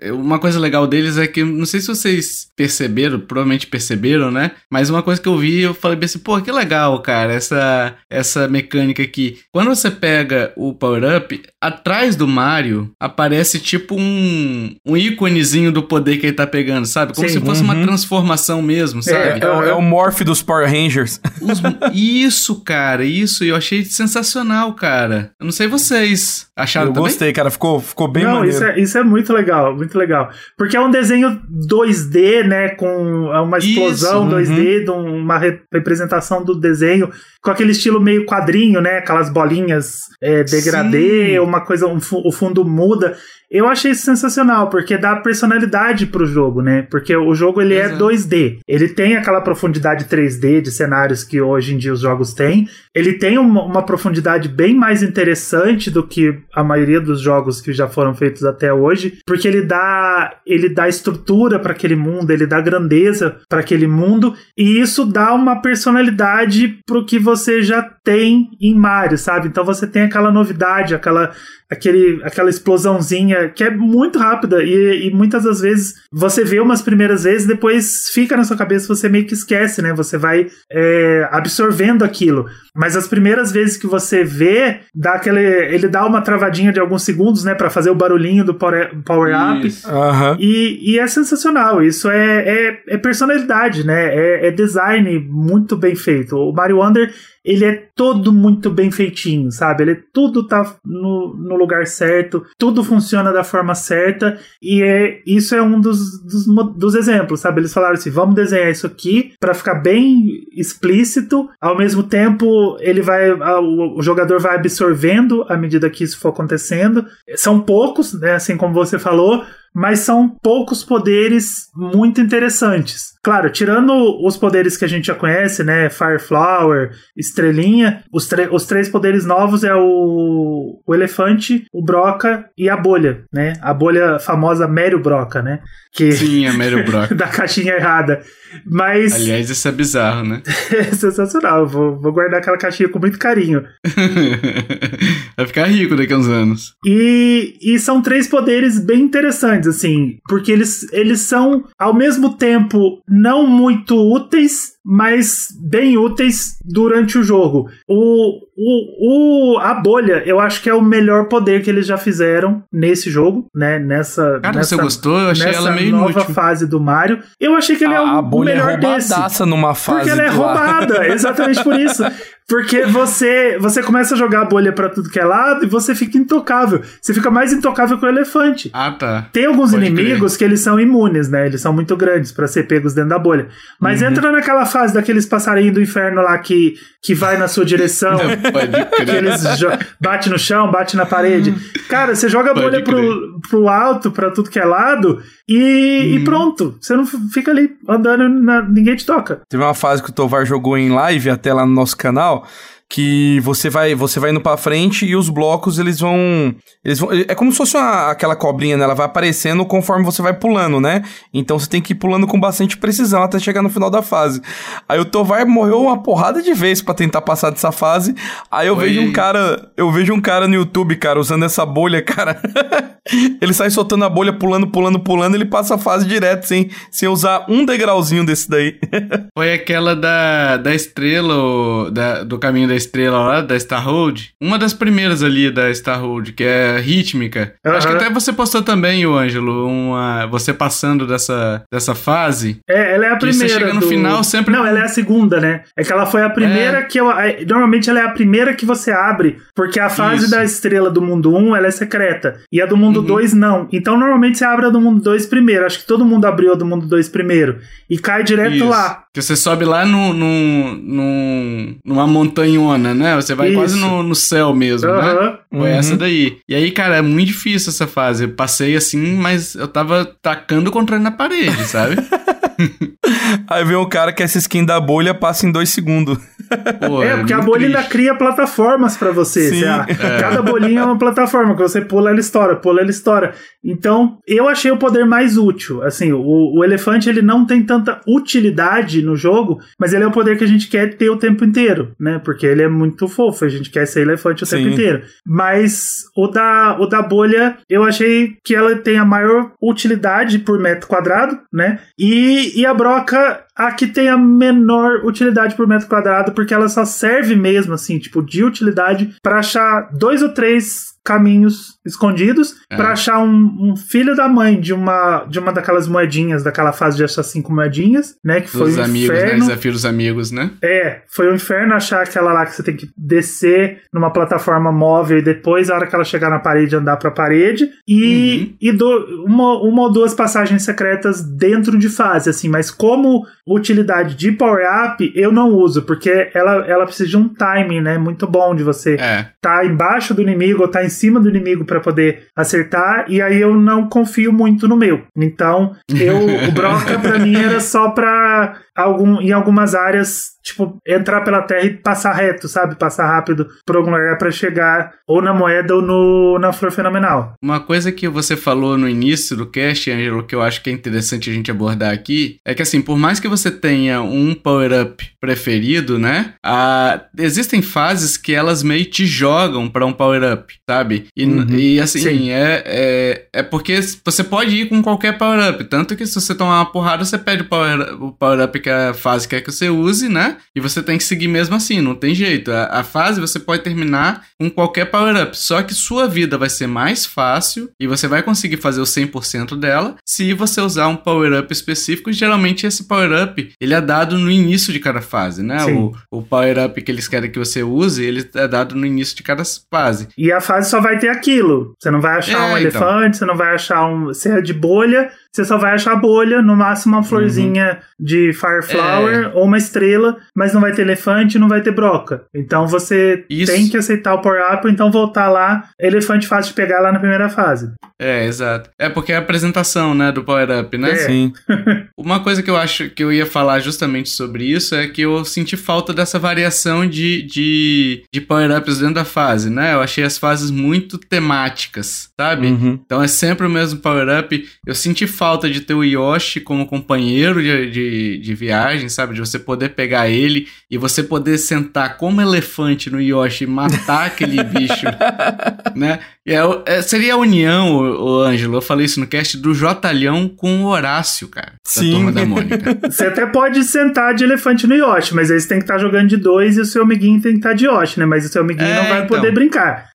É... Uma coisa legal deles é que, não sei se vocês perceberam, provavelmente perceberam, né? Mas uma coisa que eu vi, eu falei bem assim, pô, que legal, cara, essa, essa mecânica aqui. Quando você pega o power-up, atrás do Mario aparece tipo um, um íconezinho do poder que ele tá pegando, sabe? Como Sim, se fosse uhum. uma transformação mesmo, sabe? É, é, é o morph dos Power Rangers Rangers. Os, isso, cara, isso. Eu achei sensacional, cara. Eu não sei vocês acharam Eu também? gostei, cara. Ficou, ficou bem não, maneiro. Isso é, isso é muito legal, muito legal. Porque é um desenho 2D, né? Com é uma explosão isso, 2D, uhum. uma representação do desenho com aquele estilo meio quadrinho, né? Aquelas bolinhas é, degradê, Sim. uma coisa, um, o fundo muda. Eu achei isso sensacional, porque dá personalidade pro jogo, né? Porque o jogo ele é Exato. é 2D. Ele tem aquela profundidade 3D de cenários que hoje em dia os jogos têm. Ele tem uma, uma profundidade bem mais interessante do que a maioria dos jogos que já foram feitos até hoje, porque ele dá ele dá estrutura para aquele mundo, ele dá grandeza para aquele mundo e isso dá uma personalidade pro que você já tem em Mario, sabe? Então você tem aquela novidade, aquela aquele, aquela explosãozinha que é muito rápida e, e, muitas das vezes você vê umas primeiras vezes, depois fica na sua cabeça, você meio que esquece, né? Você vai é, absorvendo aquilo. Mas as primeiras vezes que você vê, dá aquele, ele dá uma travadinha de alguns segundos, né, para fazer o barulhinho do power, power up. Uhum. E, e, é sensacional. Isso é, é, é personalidade, né? É, é design muito bem feito. O Mario Wonder ele é todo muito bem feitinho, sabe? Ele tudo tá no, no lugar certo, tudo funciona da forma certa, e é, isso é um dos, dos, dos exemplos, sabe? Eles falaram assim: vamos desenhar isso aqui para ficar bem explícito, ao mesmo tempo ele vai. O, o jogador vai absorvendo à medida que isso for acontecendo. São poucos, né? Assim como você falou, mas são poucos poderes muito interessantes. Claro, tirando os poderes que a gente já conhece, né? Fireflower, Estrelinha, os, os três poderes novos é o, o elefante, o Broca e a bolha, né? A bolha famosa Mério Broca, né? Que... Sim, a Mério Broca. da caixinha errada. Mas. Aliás, isso é bizarro, né? é sensacional. Vou, vou guardar aquela caixinha com muito carinho. Vai ficar rico daqui a uns anos. E, e são três poderes bem interessantes, assim, porque eles, eles são, ao mesmo tempo, não muito úteis, mas bem úteis durante o jogo. O, o, o, a bolha, eu acho que é o melhor poder que eles já fizeram nesse jogo, né? Nessa. Cara, nessa, você gostou? Eu achei ela meio nova inútil. fase do Mario. Eu achei que ele é o a bolha melhor é roubadaça desse. numa fase. Porque ela é roubada, exatamente por isso. Porque você você começa a jogar a bolha pra tudo que é lado e você fica intocável. Você fica mais intocável que o elefante. Ah, tá. Tem alguns Pode inimigos que eles são imunes, né? Eles são muito grandes pra ser pegos dentro da bolha. Mas Uhum. entra naquela fase daqueles passarinhos do inferno lá que, que vai na sua direção. Pode que crer. eles jo- bate no chão, bate na parede. Cara, você joga a Pode bolha pro, pro alto, pra tudo que é lado, e, e pronto. Você não fica ali andando, na- ninguém te toca. Teve uma fase que o Tovar jogou em live até lá no nosso canal well que você vai você vai indo pra frente e os blocos eles vão eles vão é como se fosse uma- aquela cobrinha né? ela vai aparecendo conforme você vai pulando né? Então você tem que ir pulando com bastante precisão até chegar no final da fase. Aí o Tovar morreu uma porrada de vezes pra tentar passar dessa fase. Aí eu Foi- vejo um cara eu vejo um cara no YouTube cara usando essa bolha cara. Ele sai soltando a bolha pulando pulando pulando ele passa a fase direto sem sem usar um degrauzinho desse daí. Foi aquela da, da estrela, da, do caminho da estrela lá, da Star Road. Uma das primeiras ali da Star Road, que é rítmica. Acho que até você postou também, o Ângelo, uma, você passando dessa, dessa fase. É, ela é a Que você primeira. chega no do- final sempre Não, ela é a segunda, né? É que ela foi a primeira É. que eu. é, Normalmente ela é a primeira que você abre, porque a fase Isso. da estrela do mundo 1 ela é secreta. E a do mundo Uhum. 2 não. Então normalmente você abre a do mundo 2 primeiro. Acho que todo mundo abriu a do mundo 2 primeiro. E cai direto Isso. lá. Que você sobe lá no, no, no- numa montanhona, né? Você vai Isso. quase no, no céu mesmo, né? Aham. Foi Uhum. essa daí. E aí, cara, é muito difícil essa fase. Eu passei assim, mas eu tava tacando o controle na parede, sabe? Aí vem um cara que essa skin da bolha passa em dois segundos. Pô, É, porque a bolha ainda triste. cria plataformas pra você. Sim. A- Cada bolinha é uma plataforma, que você pula, ela estoura, pula, ela estoura. Então, eu achei o poder mais útil. Assim, o, o elefante, ele não tem tanta utilidade no jogo, mas ele é o poder que a gente quer ter o tempo inteiro, né? Porque ele é muito fofo, a gente quer ser elefante o Sim. tempo inteiro. Mas o da, o da bolha, eu achei que ela tem a maior utilidade por metro quadrado, né? E, e a broca, a que tem a menor utilidade por metro quadrado, porque ela só serve mesmo, assim, tipo, de utilidade para achar dois ou três caminhos escondidos É. pra achar um, um filho da mãe de uma de uma daquelas moedinhas daquela fase de achar cinco moedinhas né que foi Dos um amigos, né? inferno Desafio dos amigos, né? é, foi um inferno achar aquela lá que você tem que descer numa plataforma móvel e depois, a hora que ela chegar na parede, andar pra parede. E, e do- uma, uma ou duas passagens secretas dentro de fase, assim. Mas como utilidade de power-up, eu não uso, porque ela, ela precisa de um timing, né? Muito bom de você É. tá embaixo do inimigo ou tá em cima do inimigo pra poder acertar, e aí eu não confio muito no meu. Então, eu, o Broca pra mim era só pra algum, em algumas áreas tipo, entrar pela terra e passar reto, sabe? Passar rápido por algum lugar para chegar ou na moeda ou no, na flor fenomenal. Uma coisa que você falou no início do cast, Angelo, que eu acho que é interessante a gente abordar aqui, é que assim, por mais que você tenha um power-up preferido, né? A... Existem fases que elas meio te jogam para um power-up, sabe? E, uhum. e assim, é, é, é porque você pode ir com qualquer power-up. Tanto que se você tomar uma porrada, você pede o power-up power que a fase quer que você use, né? E você tem que seguir mesmo assim, não tem jeito. A, a fase você pode terminar com qualquer power-up, só que sua vida vai ser mais fácil e você vai conseguir fazer o 100% dela se você usar um power-up específico. Geralmente esse power-up ele é dado no início de cada fase, né? O, o power-up que eles querem que você use, ele é dado no início de cada fase. E a fase só vai ter aquilo. Você não vai achar é, um então. elefante, você não vai achar um serra de bolha, você só vai achar bolha, no máximo uma florzinha uhum. de Fireflower é. ou uma estrela, mas não vai ter elefante, não vai ter broca. Então você Isso. tem que aceitar o Power Up, então voltar lá, elefante fácil de pegar lá na primeira fase. É, exato. É porque é a apresentação, né, do Power Up, né? É. Sim. Uma coisa que eu acho que eu ia falar justamente sobre isso é que eu senti falta dessa variação de, de, de Power Ups dentro da fase, né? Eu achei as fases muito temáticas, sabe? Uhum. Então é sempre o mesmo Power Up. Eu senti falta de ter o Yoshi como companheiro de, de, de, viagem, sabe? De você poder pegar ele e você poder sentar como elefante no Yoshi e matar aquele bicho, né? É, é, seria a união, o, Ângelo, eu falei isso no cast, do Jotalhão com o Horácio, cara. Sim. Turma da Mônica. você até pode sentar de elefante no Yoshi, mas aí você tem que estar tá jogando de dois e o seu amiguinho tem que estar tá de Yoshi, né? Mas o seu amiguinho é, não vai então. poder brincar.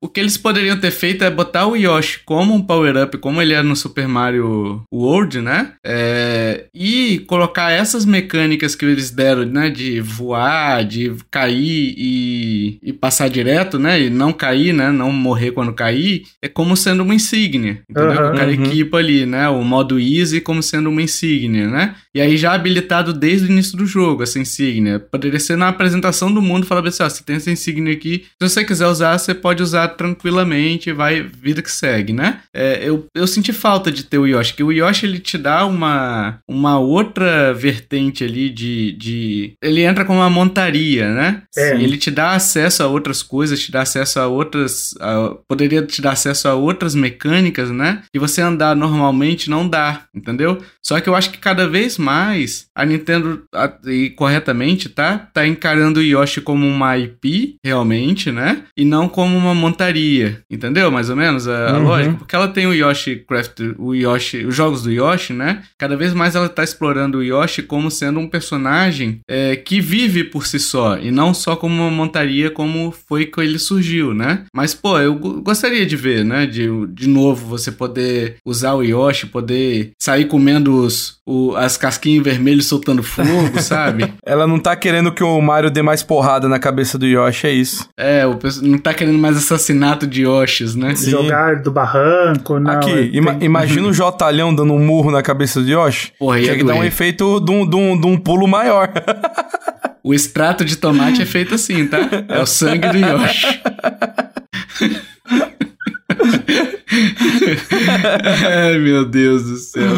O que eles poderiam ter feito é botar o Yoshi como um power-up, como ele é no Super Mario World, né? É... E colocar essas mecânicas que eles deram, né? De voar, de cair e, e passar direto, né? E não cair, né? Não morrer quando cair, é como sendo uma insígnia, entendeu? Uhum, o cara uhum. equipa ali, né? O modo easy como sendo uma insígnia, né? E aí já habilitado desde o início do jogo, essa insígnia. Poderia ser na apresentação do mundo, falar assim, ó, você tem essa insígnia aqui, se você quiser usar, você pode usar tranquilamente, vai, vida que segue, né? É, eu, eu senti falta de ter o Yoshi, que o Yoshi ele te dá uma, uma outra vertente ali de, de. Ele entra com uma montaria, né? É. Ele te dá acesso a outras coisas, te dá acesso a outras. A, poderia te dar acesso a outras mecânicas, né? Que você andar normalmente não dá, entendeu? Só que eu acho que cada vez mais a Nintendo, a, e corretamente, tá? Tá encarando o Yoshi como uma IP, realmente, né? E não como uma montaria montaria, entendeu? Mais ou menos a, uhum. lógica, porque ela tem o Yoshi Craft, o Yoshi, os jogos do Yoshi, né? Cada vez mais ela tá explorando o Yoshi como sendo um personagem é, que vive por si só e não só como uma montaria como foi que ele surgiu, né? Mas pô, eu gostaria de ver, né? De, de novo você poder usar o Yoshi, poder sair comendo os, o, as casquinhas vermelhas soltando fogo, sabe? Ela não tá querendo que o Mario dê mais porrada na cabeça do Yoshi, é isso. É, o, não tá querendo mais assassinar assassinato de Yoshis, né? Sim. Jogar do barranco, não. Aqui, tem... ima imagina o Jotalhão dando um murro na cabeça do Yoshi. Porra, Tinha que dar um efeito de um, de, um, de um pulo maior. O extrato de tomate é feito assim, tá? É o sangue do Yoshi. Ai, meu Deus do céu.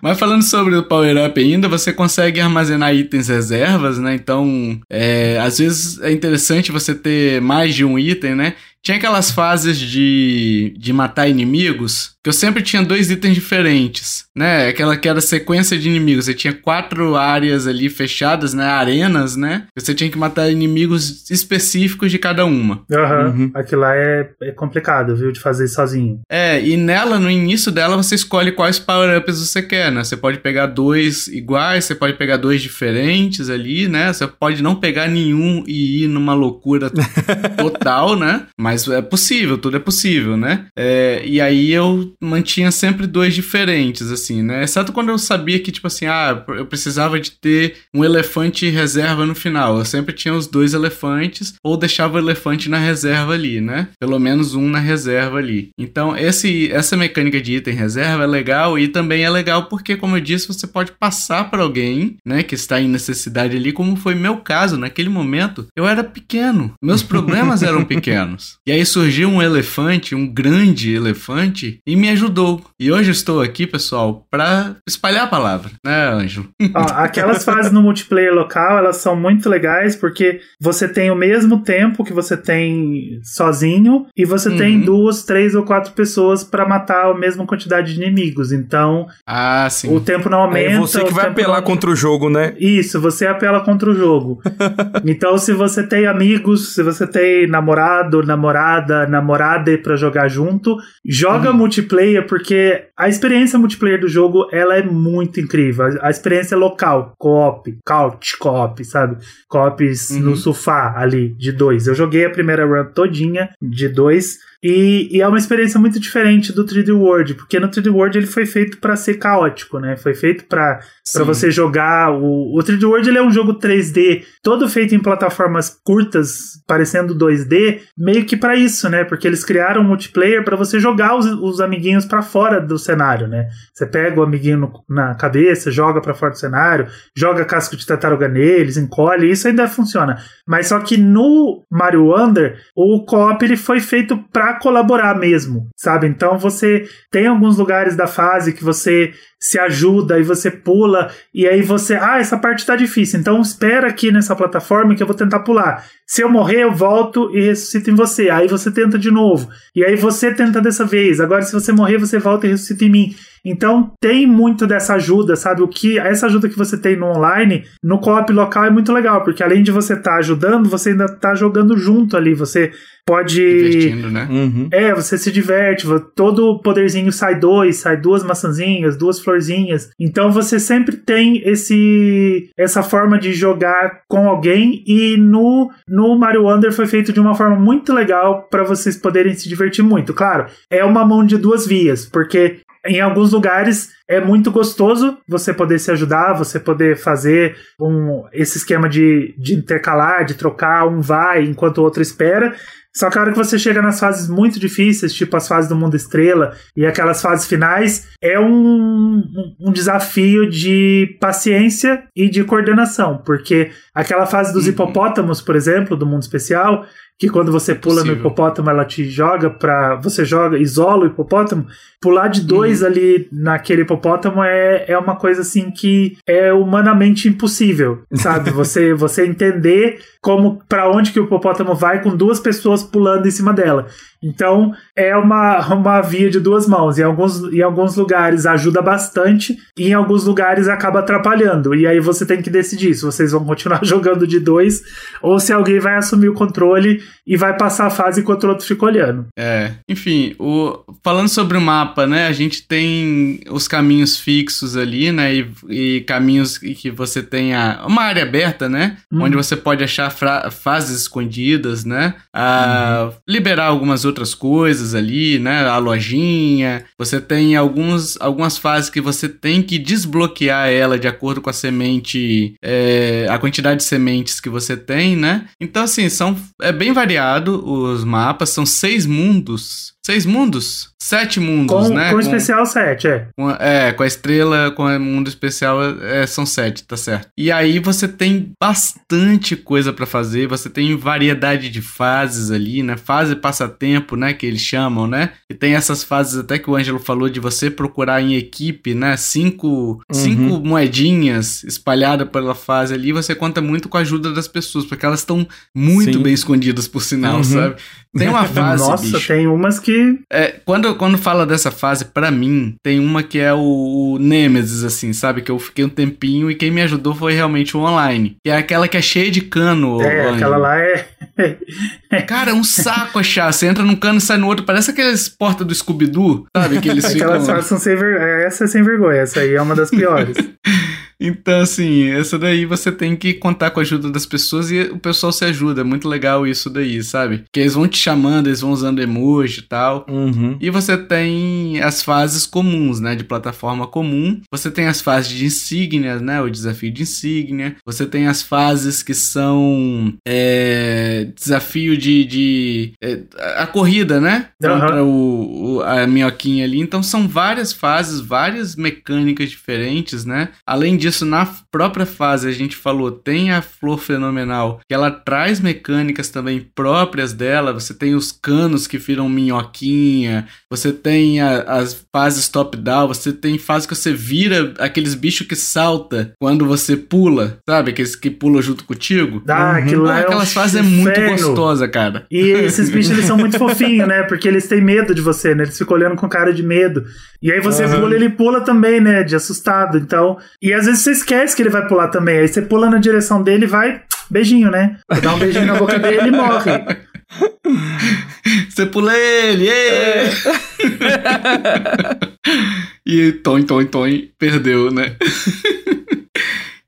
Mas falando sobre o Power Up ainda, você consegue armazenar itens reservas, né? Então, é, às vezes é interessante você ter mais de um item, né? Tinha aquelas fases de, de matar inimigos, que eu sempre tinha dois itens diferentes, né? Aquela que era sequência de inimigos. Você tinha quatro áreas ali fechadas, né? Arenas, né? Você tinha que matar inimigos específicos de cada uma. Uhum. uhum. Aquilo lá é, é complicado, viu? De fazer sozinho. É, e nela, no início dela, você escolhe quais power-ups você quer, né? Você pode pegar dois iguais, você pode pegar dois diferentes ali, né? Você pode não pegar nenhum e ir numa loucura total, né? Mas mas é possível, tudo é possível, né? É, e aí eu mantinha sempre dois diferentes, assim, né? Exceto quando eu sabia que, tipo assim, ah, eu precisava de ter um elefante reserva no final. Eu sempre tinha os dois elefantes ou deixava o elefante na reserva ali, né? Pelo menos um na reserva ali. Então, esse, essa mecânica de item reserva é legal e também é legal porque, como eu disse, você pode passar para alguém, né, que está em necessidade ali, como foi meu caso naquele momento. Eu era pequeno, meus problemas eram pequenos. E aí surgiu um elefante, um grande elefante, e me ajudou. E hoje eu estou aqui, pessoal, para espalhar a palavra, né, Ângelo? aquelas fases no multiplayer local, elas são muito legais porque você tem o mesmo tempo que você tem sozinho e você uhum. tem duas, três ou quatro pessoas para matar a mesma quantidade de inimigos. Então, ah, sim. o tempo não aumenta. É você que vai apelar não... contra o jogo, né? Isso, você apela contra o jogo. então, se você tem amigos, se você tem namorado, namorada, namorada para jogar junto, joga uhum. multiplayer porque a experiência multiplayer do jogo ela é muito incrível. A, a experiência local, co-op, couch co-op, sabe? Co-ops uhum. no sofá ali de dois. Eu joguei a primeira run todinha de dois e, e, é uma experiência muito diferente do 3D World, porque no 3D World ele foi feito para ser caótico, né? Foi feito para você jogar. O, o 3D World ele é um jogo 3D, todo feito em plataformas curtas, parecendo 2D, meio que para isso, né? Porque eles criaram um multiplayer para você jogar os, os amiguinhos para fora do cenário, né? Você pega o amiguinho no, na cabeça, joga para fora do cenário, joga casco de tartaruga neles, encolhe, isso ainda funciona. Mas só que no Mario Wonder, o co-op ele foi feito para colaborar mesmo, sabe? Então você tem alguns lugares da fase que você se ajuda e você pula e aí você, ah, essa parte tá difícil, então espera aqui nessa plataforma que eu vou tentar pular. Se eu morrer, eu volto e ressuscito em você. Aí você tenta de novo. E aí você tenta dessa vez. Agora se você morrer, você volta e ressuscita em mim. Então tem muito dessa ajuda, sabe? O que essa ajuda que você tem no online, no co-op local é muito legal, porque além de você estar tá ajudando, você ainda tá jogando junto ali, você pode divertindo, né? Uhum. É, você se diverte, todo poderzinho sai dois, sai duas maçãzinhas, duas florzinhas. Então você sempre tem esse essa forma de jogar com alguém e no no Mario Wonder foi feito de uma forma muito legal para vocês poderem se divertir muito. Claro, é uma mão de duas vias, porque em alguns lugares é muito gostoso você poder se ajudar, você poder fazer um, esse esquema de, de intercalar, de trocar, um vai enquanto o outro espera. Só que a hora que você chega nas fases muito difíceis, tipo as fases do mundo estrela e aquelas fases finais, é um, um desafio de paciência e de coordenação, porque aquela fase dos uhum. hipopótamos, por exemplo, do mundo especial, que quando você pula Possível. no hipopótamo, ela te joga pra. Você joga, isola o hipopótamo. Pular de dois uhum. ali naquele hipopótamo é, é uma coisa assim que é humanamente impossível, sabe? você, você entender como para onde que o hipopótamo vai com duas pessoas pulando em cima dela. Então é uma, uma via de duas mãos. Em alguns, em alguns lugares ajuda bastante, e em alguns lugares acaba atrapalhando. E aí você tem que decidir se vocês vão continuar jogando de dois ou se alguém vai assumir o controle e vai passar a fase enquanto o outro fica olhando. É, enfim, o, falando sobre o mapa, né? A gente tem os caminhos fixos ali, né? E, e caminhos que você tenha uma área aberta, né? Hum. Onde você pode achar fases escondidas, né? A, uhum. Liberar algumas outras coisas ali, né? A lojinha. Você tem alguns, algumas fases que você tem que desbloquear ela de acordo com a semente, é, a quantidade de sementes que você tem, né? Então, assim, são, é bem variado os mapas, são seis mundos Seis mundos? Sete mundos, com, né? Com, com especial sete, é. Com, é, com a estrela, com o mundo especial é, são sete, tá certo. E aí você tem bastante coisa para fazer, você tem variedade de fases ali, né? Fase passatempo, né? Que eles chamam, né? E tem essas fases até que o Ângelo falou de você procurar em equipe, né? Cinco, uhum. cinco moedinhas espalhadas pela fase ali, você conta muito com a ajuda das pessoas, porque elas estão muito Sim. bem escondidas, por sinal, uhum. sabe? Tem uma fase. Nossa, bicho, tem umas que. É, quando, quando fala dessa fase, para mim, tem uma que é o, o Nemesis, assim, sabe? Que eu fiquei um tempinho e quem me ajudou foi realmente o online. Que é aquela que é cheia de cano. É, aquela lá é. Cara, é um saco achar. Você entra num cano e sai no outro. Parece aqueles portas do Scooby-Doo, sabe? Que eles Aquelas ficam... são sem vergonha. Essa é sem vergonha. Essa aí é uma das piores. Então, assim, essa daí você tem que contar com a ajuda das pessoas e o pessoal se ajuda. É muito legal isso daí, sabe? Que eles vão te chamando, eles vão usando emoji e tal. Uhum. E você tem as fases comuns, né? De plataforma comum. Você tem as fases de insígnia, né? O desafio de insígnia. Você tem as fases que são é, desafio de. de é, a corrida, né? Contra uhum. o, o, a minhoquinha ali. Então são várias fases, várias mecânicas diferentes, né? Além de disso, na própria fase, a gente falou, tem a flor fenomenal, que ela traz mecânicas também próprias dela. Você tem os canos que viram minhoquinha, você tem a, as fases top-down, você tem fase que você vira aqueles bichos que salta quando você pula, sabe? Aqueles que pulam junto contigo. Ah, uhum. aquilo lá é Aquelas um fases é muito gostosa, cara. E esses bichos, eles são muito fofinhos, né? Porque eles têm medo de você, né? Eles ficam olhando com cara de medo. E aí você Aham. pula, ele pula também, né? De assustado. Então. E às vezes você esquece que ele vai pular também. Aí você pula na direção dele e vai. Beijinho, né? Você dá um beijinho na boca dele e morre. Você pula ele, ê! e Tom, Tom, Tom perdeu, né?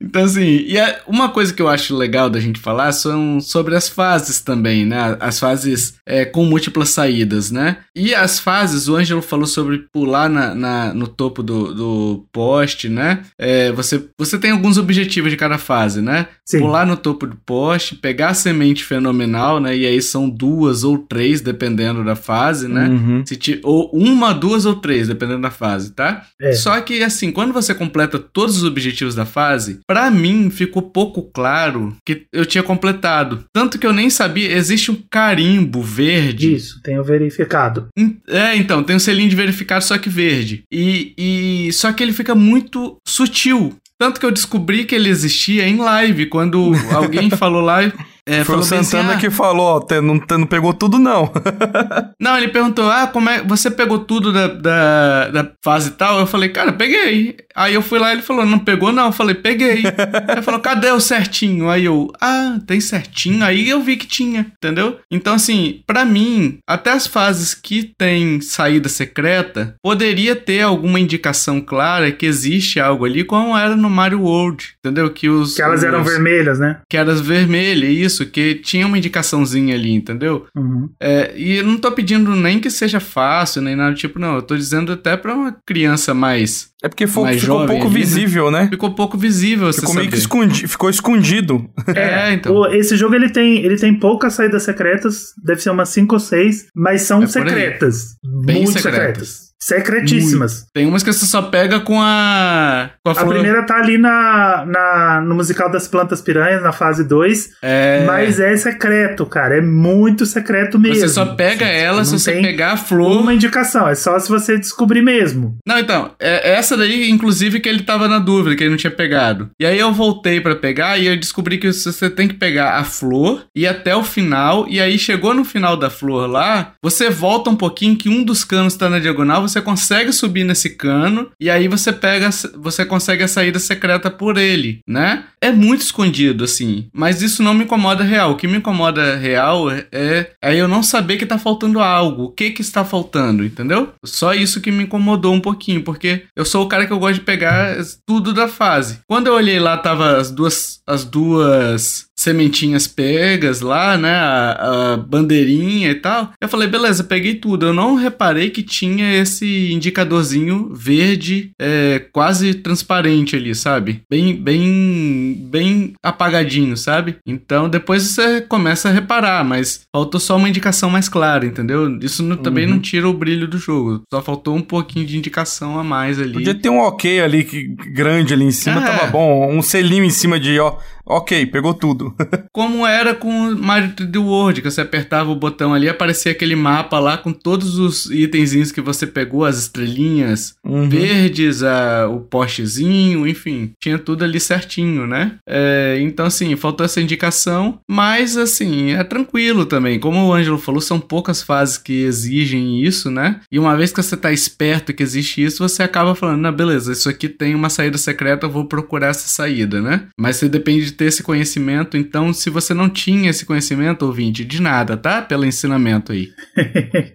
Então, assim, e é- uma coisa que eu acho legal da gente falar são sobre as fases também, né? As fases é, com múltiplas saídas, né? E as fases, o Ângelo falou sobre pular na, na- no topo do, do poste, né? É, você, você tem alguns objetivos de cada fase, né? Sim. pular no topo do poste, pegar a semente fenomenal, né? E aí são duas ou três, dependendo da fase, né? Uhum. Se ti- ou uma, duas ou três, dependendo da fase, tá? É. Só que, assim, quando você completa todos os objetivos da fase, pra mim ficou pouco claro que eu tinha completado. Tanto que eu nem sabia, existe um carimbo verde Isso, tenho verificado. É, então, tem um selinho de verificado, só que verde. E, e só que ele fica muito sutil. Tanto que eu descobri que ele existia em live, quando alguém falou lá. É, Foi o assim, Santana "Ah, que falou, ó, não, não pegou tudo não. Não, ele perguntou: Ah, como é. Você pegou tudo da, da, da fase tal? Eu falei, cara, peguei. Aí eu fui lá e ele falou, não pegou, não. Eu falei, peguei. Aí ele falou, cadê o certinho? Aí eu, ah, tem certinho. Aí eu vi que tinha, entendeu? Então, assim, pra mim, até as fases que tem saída secreta, poderia ter alguma indicação clara que existe algo ali, como era no Mario World, entendeu? Que os. Que elas eram os- vermelhas, né? Que eram vermelhas, isso, que tinha uma indicaçãozinha ali, entendeu? Uhum. É, e eu não tô pedindo nem que seja fácil, nem nada do tipo, não. Eu tô dizendo até pra uma criança mais. É porque fo- Mais ficou jovem pouco ali, né? visível, né? Ficou pouco visível, Ficou meio que saber. escondi, ficou escondido. É, então. O- esse jogo ele tem, ele tem poucas saídas secretas, deve ser umas 5 ou 6, mas são É secretas. Bem muito secretas. secretas. Secretíssimas. Tem umas que você só pega com a. Com a, A flor. primeira tá ali na, na, no musical das plantas piranhas, na fase 2. É. Mas é secreto, cara. É muito secreto mesmo. Você só pega ela se você pegar a flor. Uma indicação, é só se você descobrir mesmo. Não, então, é essa daí, inclusive, que ele tava na dúvida, que ele não tinha pegado. E aí eu voltei pra pegar e eu descobri que você tem que pegar a flor e até o final. E aí chegou no final da flor lá, você volta um pouquinho que um dos canos tá na diagonal, você consegue subir nesse cano e aí você pega, você consegue a saída secreta por ele, né? É muito escondido, assim. Mas isso não me incomoda real. O que me incomoda real é, é, é eu não saber que tá faltando algo. O que que está faltando, entendeu? Só isso que me incomodou um pouquinho, porque eu sou o cara que eu gosto de pegar tudo da fase. Quando eu olhei lá, tava as duas, as duas sementinhas pegas lá, né? A, a bandeirinha e tal. Eu falei, beleza, peguei tudo. Eu não reparei que tinha esse indicadorzinho verde, é, quase transparente ali, sabe? Bem, bem, bem apagadinho, sabe? Então depois você começa a reparar, mas faltou só uma indicação mais clara, entendeu? Isso não- também Uhum. não tira o brilho do jogo. Só faltou um pouquinho de indicação a mais ali. Podia ter um ok ali, que, grande ali em cima, É. tava bom. Um selinho em cima de, ó, ok, pegou tudo. Como era com o Mario 3D World, que você apertava o botão ali, aparecia aquele mapa lá com todos os itenzinhos que você pegou, as estrelinhas Uhum. verdes, a, o postezinho, enfim, tinha tudo ali certinho, né? É, então, assim, faltou essa indicação, mas, assim, é tranquilo também. Como o Ângelo falou, são poucas fases que exigem isso, né? E uma vez que você tá esperto que existe isso, você acaba falando, não, beleza, isso aqui tem uma saída secreta, eu vou procurar essa saída, né? Mas você depende de ter esse conhecimento, então, se você não tinha esse conhecimento, ouvinte, de nada, tá? Pelo ensinamento aí.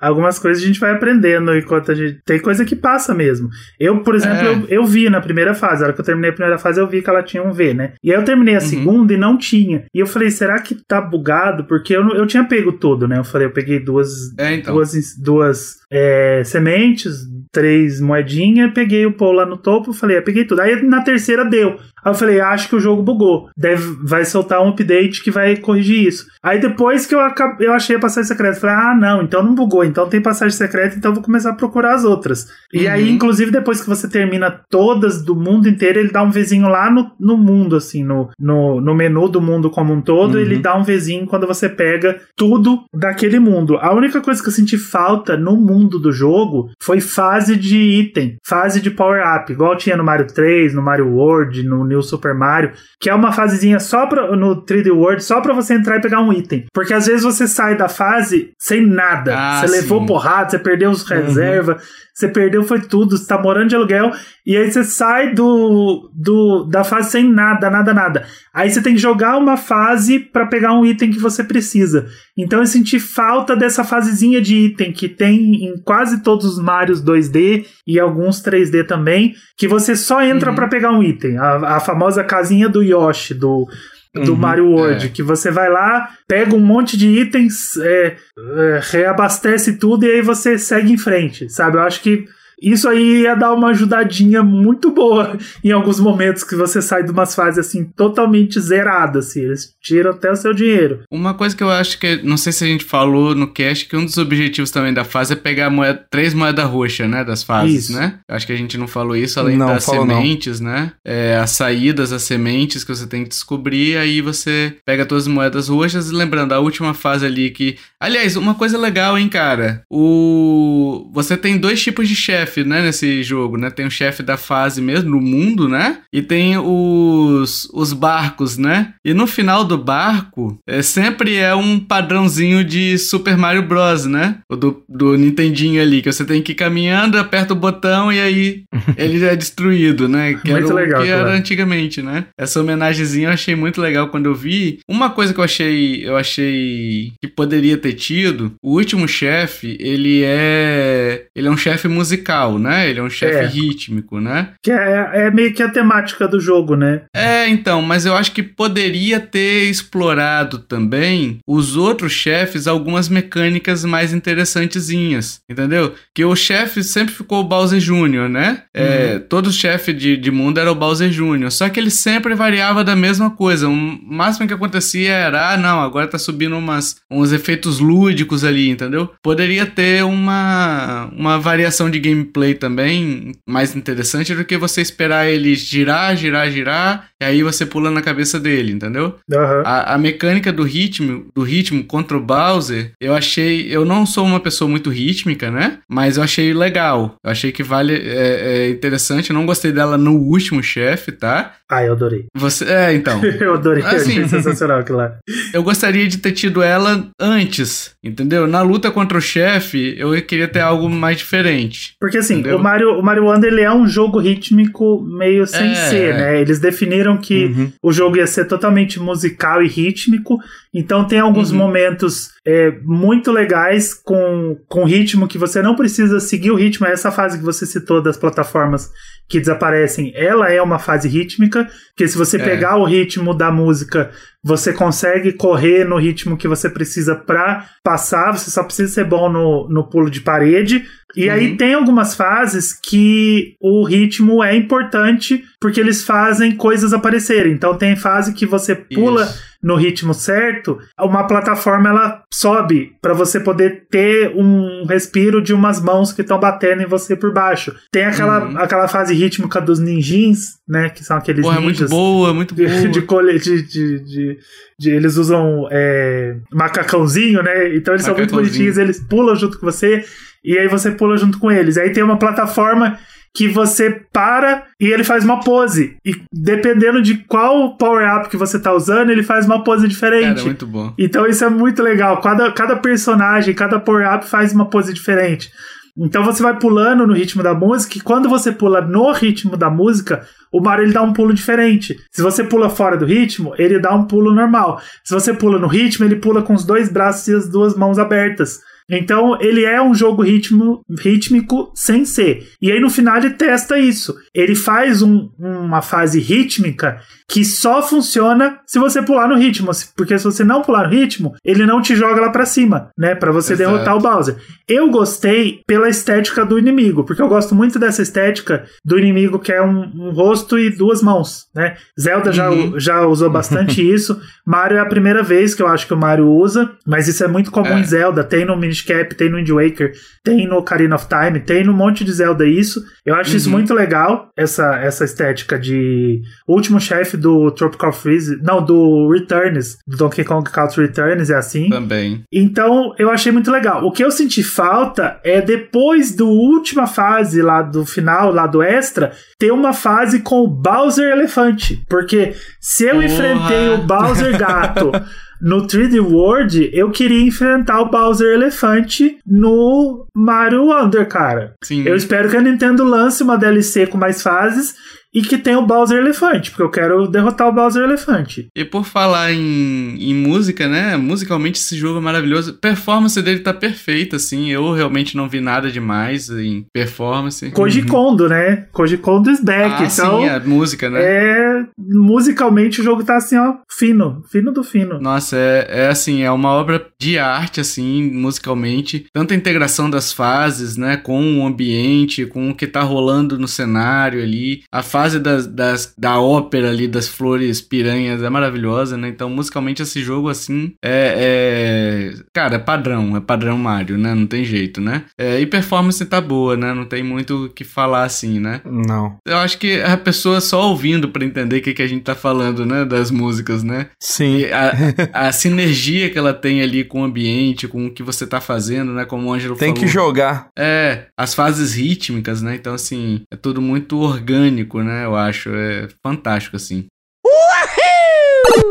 Algumas coisas a gente vai aprendendo enquanto a gente. Tem coisa que passa mesmo. Eu, por exemplo, É. eu, eu vi na primeira fase. A hora que eu terminei a primeira fase, eu vi que ela tinha um V, né? E aí eu terminei a Uhum. segunda e não tinha. E eu falei, será que tá bugado? Porque eu, eu tinha pego tudo, né? Eu falei, eu peguei duas, É, então. duas, duas é, sementes, três moedinhas, peguei o pão lá no topo, falei, eu peguei tudo. Aí na terceira deu. Aí eu falei, acho que o jogo bugou. Deve, vai soltar um update que vai corrigir isso. Aí depois que eu, eu achei a passagem secreta, falei, ah, não, então não bugou, então tem passagem secreta, então vou começar a procurar as outras. E uhum. aí, inclusive, depois que você termina todas do mundo inteiro, ele dá um vizinho lá no, no mundo, assim, no, no, no menu do mundo como um todo, uhum. ele dá um vizinho quando você pega tudo daquele mundo. A única coisa que eu senti falta no mundo do jogo foi fase de item, fase de power-up, igual tinha no Mario 3, no Mario World, no New Super Mario, que é uma fasezinha só pra, no 3D World, só pra você entrar e pegar um item. Porque às vezes você sai da fase sem nada. Ah, você sim. levou porrada, você perdeu os reserva, uhum. você perdeu foi tudo, você tá morando de aluguel, e aí você sai do, do da fase sem nada, nada, nada. Aí você tem que jogar uma fase para pegar um item que você precisa. Então eu senti falta dessa fasezinha de item que tem em quase todos os Marios 2D e alguns 3D também, que você só entra uhum. para pegar um item. A, a famosa casinha do Yoshi, do do uhum, Mario World, é. que você vai lá, pega um monte de itens, é, é, reabastece tudo e aí você segue em frente, sabe? Eu acho que isso aí ia dar uma ajudadinha muito boa em alguns momentos que você sai de umas fases assim totalmente zeradas, assim, eles tiram até o seu dinheiro. Uma coisa que eu acho que, não sei se a gente falou no cast, que um dos objetivos também da fase é pegar moeda, três moedas roxas, né, das fases, isso. né? Acho que a gente não falou isso, além não, das sementes, não. né? É, as saídas, as sementes que você tem que descobrir, aí você pega todas as moedas roxas e lembrando, a última fase ali que... Aliás, uma coisa legal, hein, cara? O... Você tem dois tipos de chefe chefe, né, nesse jogo, né? Tem o chefe da fase mesmo, no mundo, né? E tem os, os barcos, né? E no final do barco, é, sempre é um padrãozinho de Super Mario Bros, né? O do, do Nintendinho ali, que você tem que ir caminhando, aperta o botão e aí ele é destruído, né? Que muito era legal, que era antigamente, né? Essa homenagemzinha eu achei muito legal quando eu vi. Uma coisa que eu achei, eu achei que poderia ter tido, o último chefe, ele é ele é um chefe musical né? Ele é um chefe é. rítmico, né? Que é, é meio que a temática do jogo, né? É, então, mas eu acho que poderia ter explorado também os outros chefes algumas mecânicas mais interessantezinhas, entendeu? Que o chefe sempre ficou o Bowser Jr., né? É, uhum. É, todo chefe de, de mundo era o Bowser Jr., só que ele sempre variava da mesma coisa. O máximo que acontecia era, ah, não, agora tá subindo umas, uns efeitos lúdicos ali, entendeu? Poderia ter uma, uma variação de gameplay gameplay também mais interessante do que você esperar ele girar, girar, girar, e aí você pula na cabeça dele, entendeu? Uhum. A, a, mecânica do ritmo, do ritmo contra o Bowser, eu achei. Eu não sou uma pessoa muito rítmica, né? Mas eu achei legal. Eu achei que vale. É, é interessante. Eu não gostei dela no último chefe, tá? Ah, eu adorei. Você, é, então. eu adorei. Assim, eu sensacional aquilo lá. Eu gostaria de ter tido ela antes, entendeu? Na luta contra o chefe, eu queria ter algo mais diferente. Porque assim, o Mario, o Mario Wonder ele é um jogo rítmico meio sem é. ser, né? Eles definiram que uhum. o jogo ia ser totalmente musical e rítmico, então tem alguns uhum. momentos é, muito legais com, com ritmo que você não precisa seguir o ritmo. Essa fase que você citou das plataformas que desaparecem, ela é uma fase rítmica, que se você é. pegar o ritmo da música, você consegue correr no ritmo que você precisa para passar, você só precisa ser bom no, no pulo de parede. E uhum. aí tem algumas fases que o ritmo é importante porque eles fazem coisas aparecerem. Então tem fase que você pula Isso no ritmo certo, uma plataforma ela sobe para você poder ter um respiro de umas mãos que estão batendo em você por baixo. Tem aquela, uhum. aquela fase rítmica dos ninjins, né? Que são aqueles Pô, ninjas. É muito boa, muito boa. De, de, de, de, de, de eles usam é, macacãozinho, né? Então eles são muito bonitinhos, eles pulam junto com você e aí você pula junto com eles. Aí tem uma plataforma que você para e ele faz uma pose. E dependendo de qual power-up que você tá usando, ele faz uma pose diferente. Cara, muito bom. Então isso é muito legal. Cada, cada personagem, cada power-up faz uma pose diferente. Então você vai pulando no ritmo da música e quando você pula no ritmo da música, o Mario ele dá um pulo diferente. Se você pula fora do ritmo, ele dá um pulo normal. Se você pula no ritmo, ele pula com os dois braços e as duas mãos abertas. Então ele é um jogo ritmo, rítmico sem ser. E aí no final ele testa isso. Ele faz um, uma fase rítmica que só funciona se você pular no ritmo, porque se você não pular no ritmo, ele não te joga lá para cima, né, para você Exato. derrotar o Bowser. Eu gostei pela estética do inimigo, porque eu gosto muito dessa estética do inimigo que é um, um rosto e duas mãos, né? Zelda uhum. já, já usou bastante isso. Mario é a primeira vez que eu acho que o Mario usa, mas isso é muito comum é. em Zelda, tem no Minish Cap, tem no Wind Waker, tem no Ocarina of Time, tem no monte de Zelda isso. Eu acho uhum. isso muito legal, essa essa estética de último chefe do Tropical Freeze, não, do Returns, do Donkey Kong Country Returns, é assim. Também. Então, eu achei muito legal. O que eu senti falta é depois do última fase lá do final, lá do extra, ter uma fase com o Bowser Elefante. Porque se eu Porra. enfrentei o Bowser Gato no 3D World, eu queria enfrentar o Bowser Elefante no Mario Wonder, cara. Sim. Eu espero que a Nintendo lance uma DLC com mais fases e que tem o Bowser Elefante, porque eu quero derrotar o Bowser Elefante. E por falar em, em música, né? Musicalmente esse jogo é maravilhoso. Performance dele tá perfeita, assim. Eu realmente não vi nada demais em performance. Koji uhum. Kondo, né? Koji Kondo is back. Ah, então, sim, a música, né? É. Musicalmente o jogo tá assim, ó, fino. Fino do fino. Nossa, é, é assim, é uma obra de arte, assim, musicalmente. Tanto a integração das fases, né? Com o ambiente, com o que tá rolando no cenário ali. A fase fase das, das, da ópera ali, das flores piranhas, é maravilhosa, né? Então, musicalmente, esse jogo, assim, é. é... Cara, é padrão, é padrão Mario, né? Não tem jeito, né? É, e performance tá boa, né? Não tem muito o que falar assim, né? Não. Eu acho que a pessoa só ouvindo pra entender o que, que a gente tá falando, né? Das músicas, né? Sim. A, a, sinergia que ela tem ali com o ambiente, com o que você tá fazendo, né? Como o Ângelo tem falou. Tem que jogar. É, as fases rítmicas, né? Então, assim, é tudo muito orgânico, né? Né? Eu acho é fantástico assim. Uhul!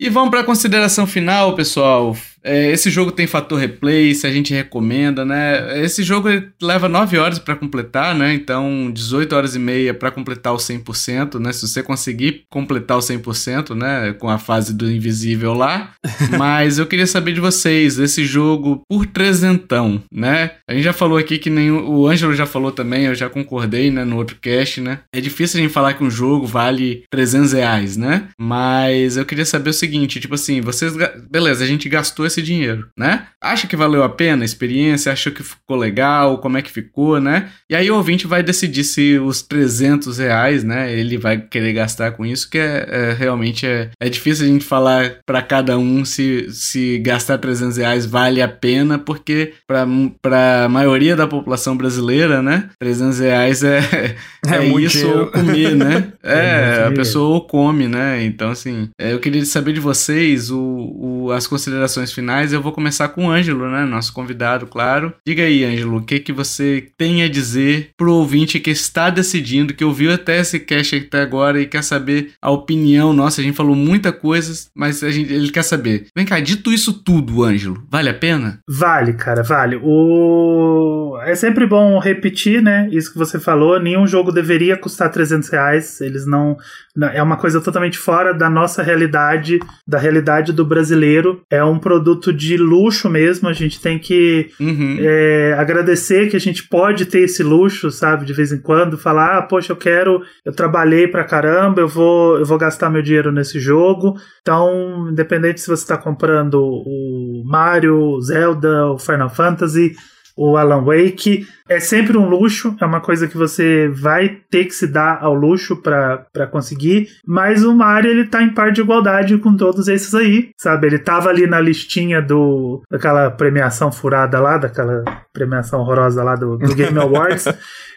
E vamos para a consideração final, pessoal. É, esse jogo tem fator replay, se a gente recomenda, né? Esse jogo leva 9 horas para completar, né? Então, 18 horas e meia para completar o 100%, né? Se você conseguir completar o 100%, né? Com a fase do invisível lá. Mas eu queria saber de vocês, esse jogo por trezentão, né? A gente já falou aqui que nem o Ângelo já falou também, eu já concordei, né? No outro cast, né? É difícil a gente falar que um jogo vale 300 reais, né? Mas eu queria saber o seguinte seguinte, tipo assim, vocês. Beleza, a gente gastou esse dinheiro, né? Acha que valeu a pena a experiência? Achou que ficou legal? Como é que ficou, né? E aí o ouvinte vai decidir se os 300 reais, né? Ele vai querer gastar com isso, que é, é realmente é, é difícil a gente falar para cada um se, se gastar 300 reais vale a pena, porque para a maioria da população brasileira, né? 300 reais é, é, é isso dinheiro. ou comer, né? É, a pessoa ou come, né? Então, assim, é, eu queria saber de de vocês o, o, as considerações finais. Eu vou começar com o Ângelo, né? Nosso convidado, claro. Diga aí, Ângelo, o que, que você tem a dizer pro ouvinte que está decidindo, que ouviu até esse cast até agora e quer saber a opinião nossa. A gente falou muita coisa, mas a gente, ele quer saber. Vem cá, dito isso tudo, Ângelo, vale a pena? Vale, cara, vale. O... É sempre bom repetir, né? Isso que você falou. Nenhum jogo deveria custar 300 reais. Eles não. É uma coisa totalmente fora da nossa realidade da realidade do brasileiro. É um produto de luxo mesmo. A gente tem que uhum. é, agradecer que a gente pode ter esse luxo, sabe? De vez em quando, falar, ah, poxa, eu quero, eu trabalhei pra caramba, eu vou, eu vou gastar meu dinheiro nesse jogo. Então, independente se você está comprando o Mario, o Zelda, o Final Fantasy, o Alan Wake. É sempre um luxo, é uma coisa que você vai ter que se dar ao luxo para conseguir. Mas o Mario ele tá em par de igualdade com todos esses aí, sabe? Ele tava ali na listinha do daquela premiação furada lá, daquela premiação horrorosa lá do, do Game Awards.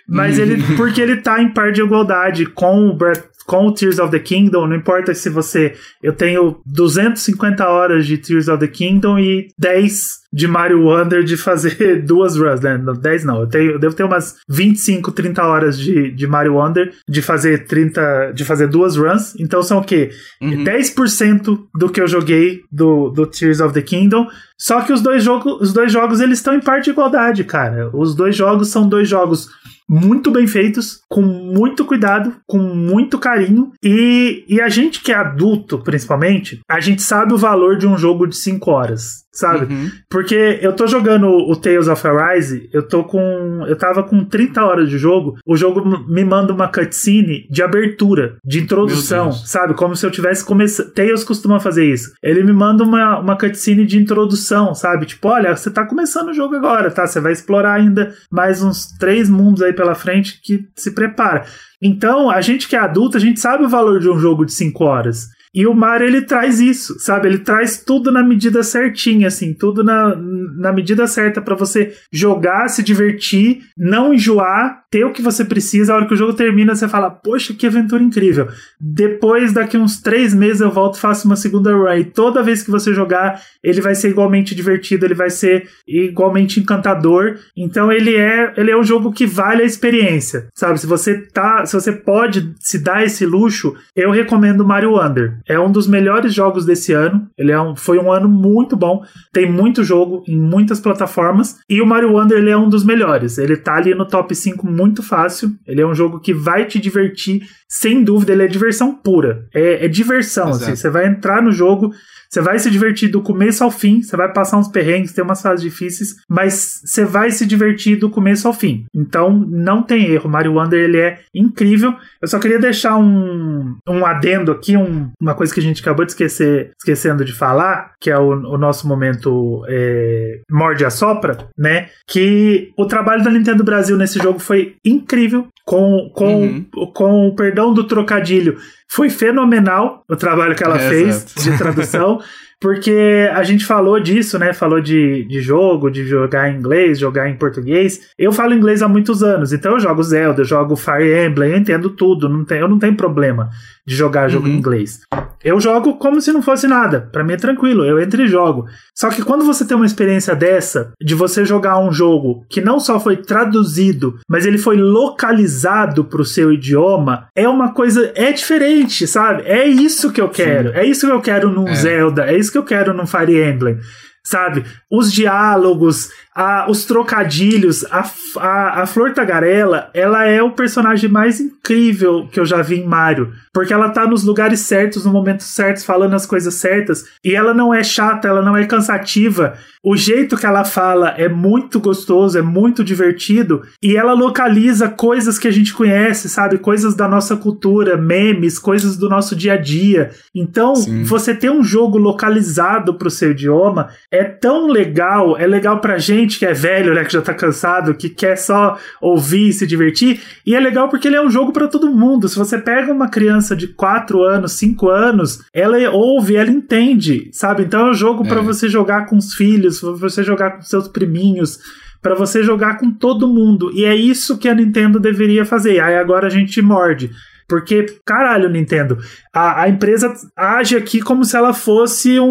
Mas ele, porque ele tá em par de igualdade com o Breath, com o Tears of the Kingdom, não importa se você. Eu tenho 250 horas de Tears of the Kingdom e 10 de Mario Wonder de fazer duas runs, né? 10 não, eu, tenho, eu devo ter umas 25, 30 horas de, de Mario Wonder de fazer 30, de fazer duas runs. Então são o quê? Uhum. 10% do que eu joguei do, do Tears of the Kingdom. Só que os dois, jogo, os dois jogos eles estão em parte de igualdade, cara. Os dois jogos são dois jogos muito bem feitos, com muito cuidado, com muito carinho. E, e a gente que é adulto, principalmente, a gente sabe o valor de um jogo de 5 horas. Sabe? Uhum. Porque eu tô jogando o Tales of Arise, eu tô com. Eu tava com 30 horas de jogo, o jogo me manda uma cutscene de abertura, de introdução, sabe? Como se eu tivesse começando. Tales costuma fazer isso. Ele me manda uma, uma cutscene de introdução, sabe? Tipo, olha, você tá começando o jogo agora, tá? Você vai explorar ainda mais uns três mundos aí pela frente que se prepara. Então, a gente que é adulto, a gente sabe o valor de um jogo de 5 horas. E o Mario, ele traz isso, sabe? Ele traz tudo na medida certinha, assim, tudo na, na medida certa para você jogar, se divertir, não enjoar, ter o que você precisa. A hora que o jogo termina, você fala, poxa, que aventura incrível. Depois, daqui uns três meses, eu volto e faço uma segunda run. E toda vez que você jogar, ele vai ser igualmente divertido, ele vai ser igualmente encantador. Então, ele é, ele é um jogo que vale a experiência, sabe? Se você tá, se você pode se dar esse luxo, eu recomendo Mario Wonder. É um dos melhores jogos desse ano. Ele é um, foi um ano muito bom. Tem muito jogo em muitas plataformas. E o Mario Wonder ele é um dos melhores. Ele tá ali no top 5 muito fácil. Ele é um jogo que vai te divertir, sem dúvida. Ele é diversão pura. É, é diversão. Assim, você vai entrar no jogo. Você vai se divertir do começo ao fim, você vai passar uns perrengues, tem umas fases difíceis, mas você vai se divertir do começo ao fim. Então, não tem erro. Mario Wonder, ele é incrível. Eu só queria deixar um, um adendo aqui, um, uma coisa que a gente acabou de esquecer, esquecendo de falar, que é o, o nosso momento é, morde a sopra, né? Que o trabalho da Nintendo Brasil nesse jogo foi incrível, com, com, uhum. com o perdão do trocadilho foi fenomenal o trabalho que ela é, fez exato. de tradução. porque a gente falou disso, né? Falou de, de jogo, de jogar em inglês, jogar em português. Eu falo inglês há muitos anos, então eu jogo Zelda, eu jogo Fire Emblem, eu entendo tudo, não tem, eu não tenho problema de jogar jogo uhum. em inglês. Eu jogo como se não fosse nada, para mim é tranquilo, eu entro e jogo. Só que quando você tem uma experiência dessa, de você jogar um jogo que não só foi traduzido, mas ele foi localizado pro seu idioma, é uma coisa, é diferente, sabe? É isso que eu quero, Sim. é isso que eu quero num é. Zelda, é isso que eu quero no Fire Emblem sabe? Os diálogos, a, os trocadilhos, a, a, a Flor Tagarela, ela é o personagem mais incrível que eu já vi em Mario. Porque ela tá nos lugares certos, no momento certo, falando as coisas certas. E ela não é chata, ela não é cansativa. O jeito que ela fala é muito gostoso, é muito divertido. E ela localiza coisas que a gente conhece, sabe? Coisas da nossa cultura, memes, coisas do nosso dia a dia. Então, Sim. você ter um jogo localizado pro seu idioma é tão legal, é legal pra gente que é velho, né, que já tá cansado, que quer só ouvir e se divertir, e é legal porque ele é um jogo para todo mundo. Se você pega uma criança de 4 anos, 5 anos, ela ouve, ela entende, sabe? Então é um jogo é. para você jogar com os filhos, para você jogar com seus priminhos, para você jogar com todo mundo. E é isso que a Nintendo deveria fazer. Aí agora a gente morde. Porque, caralho, Nintendo, a, a empresa age aqui como se ela fosse um,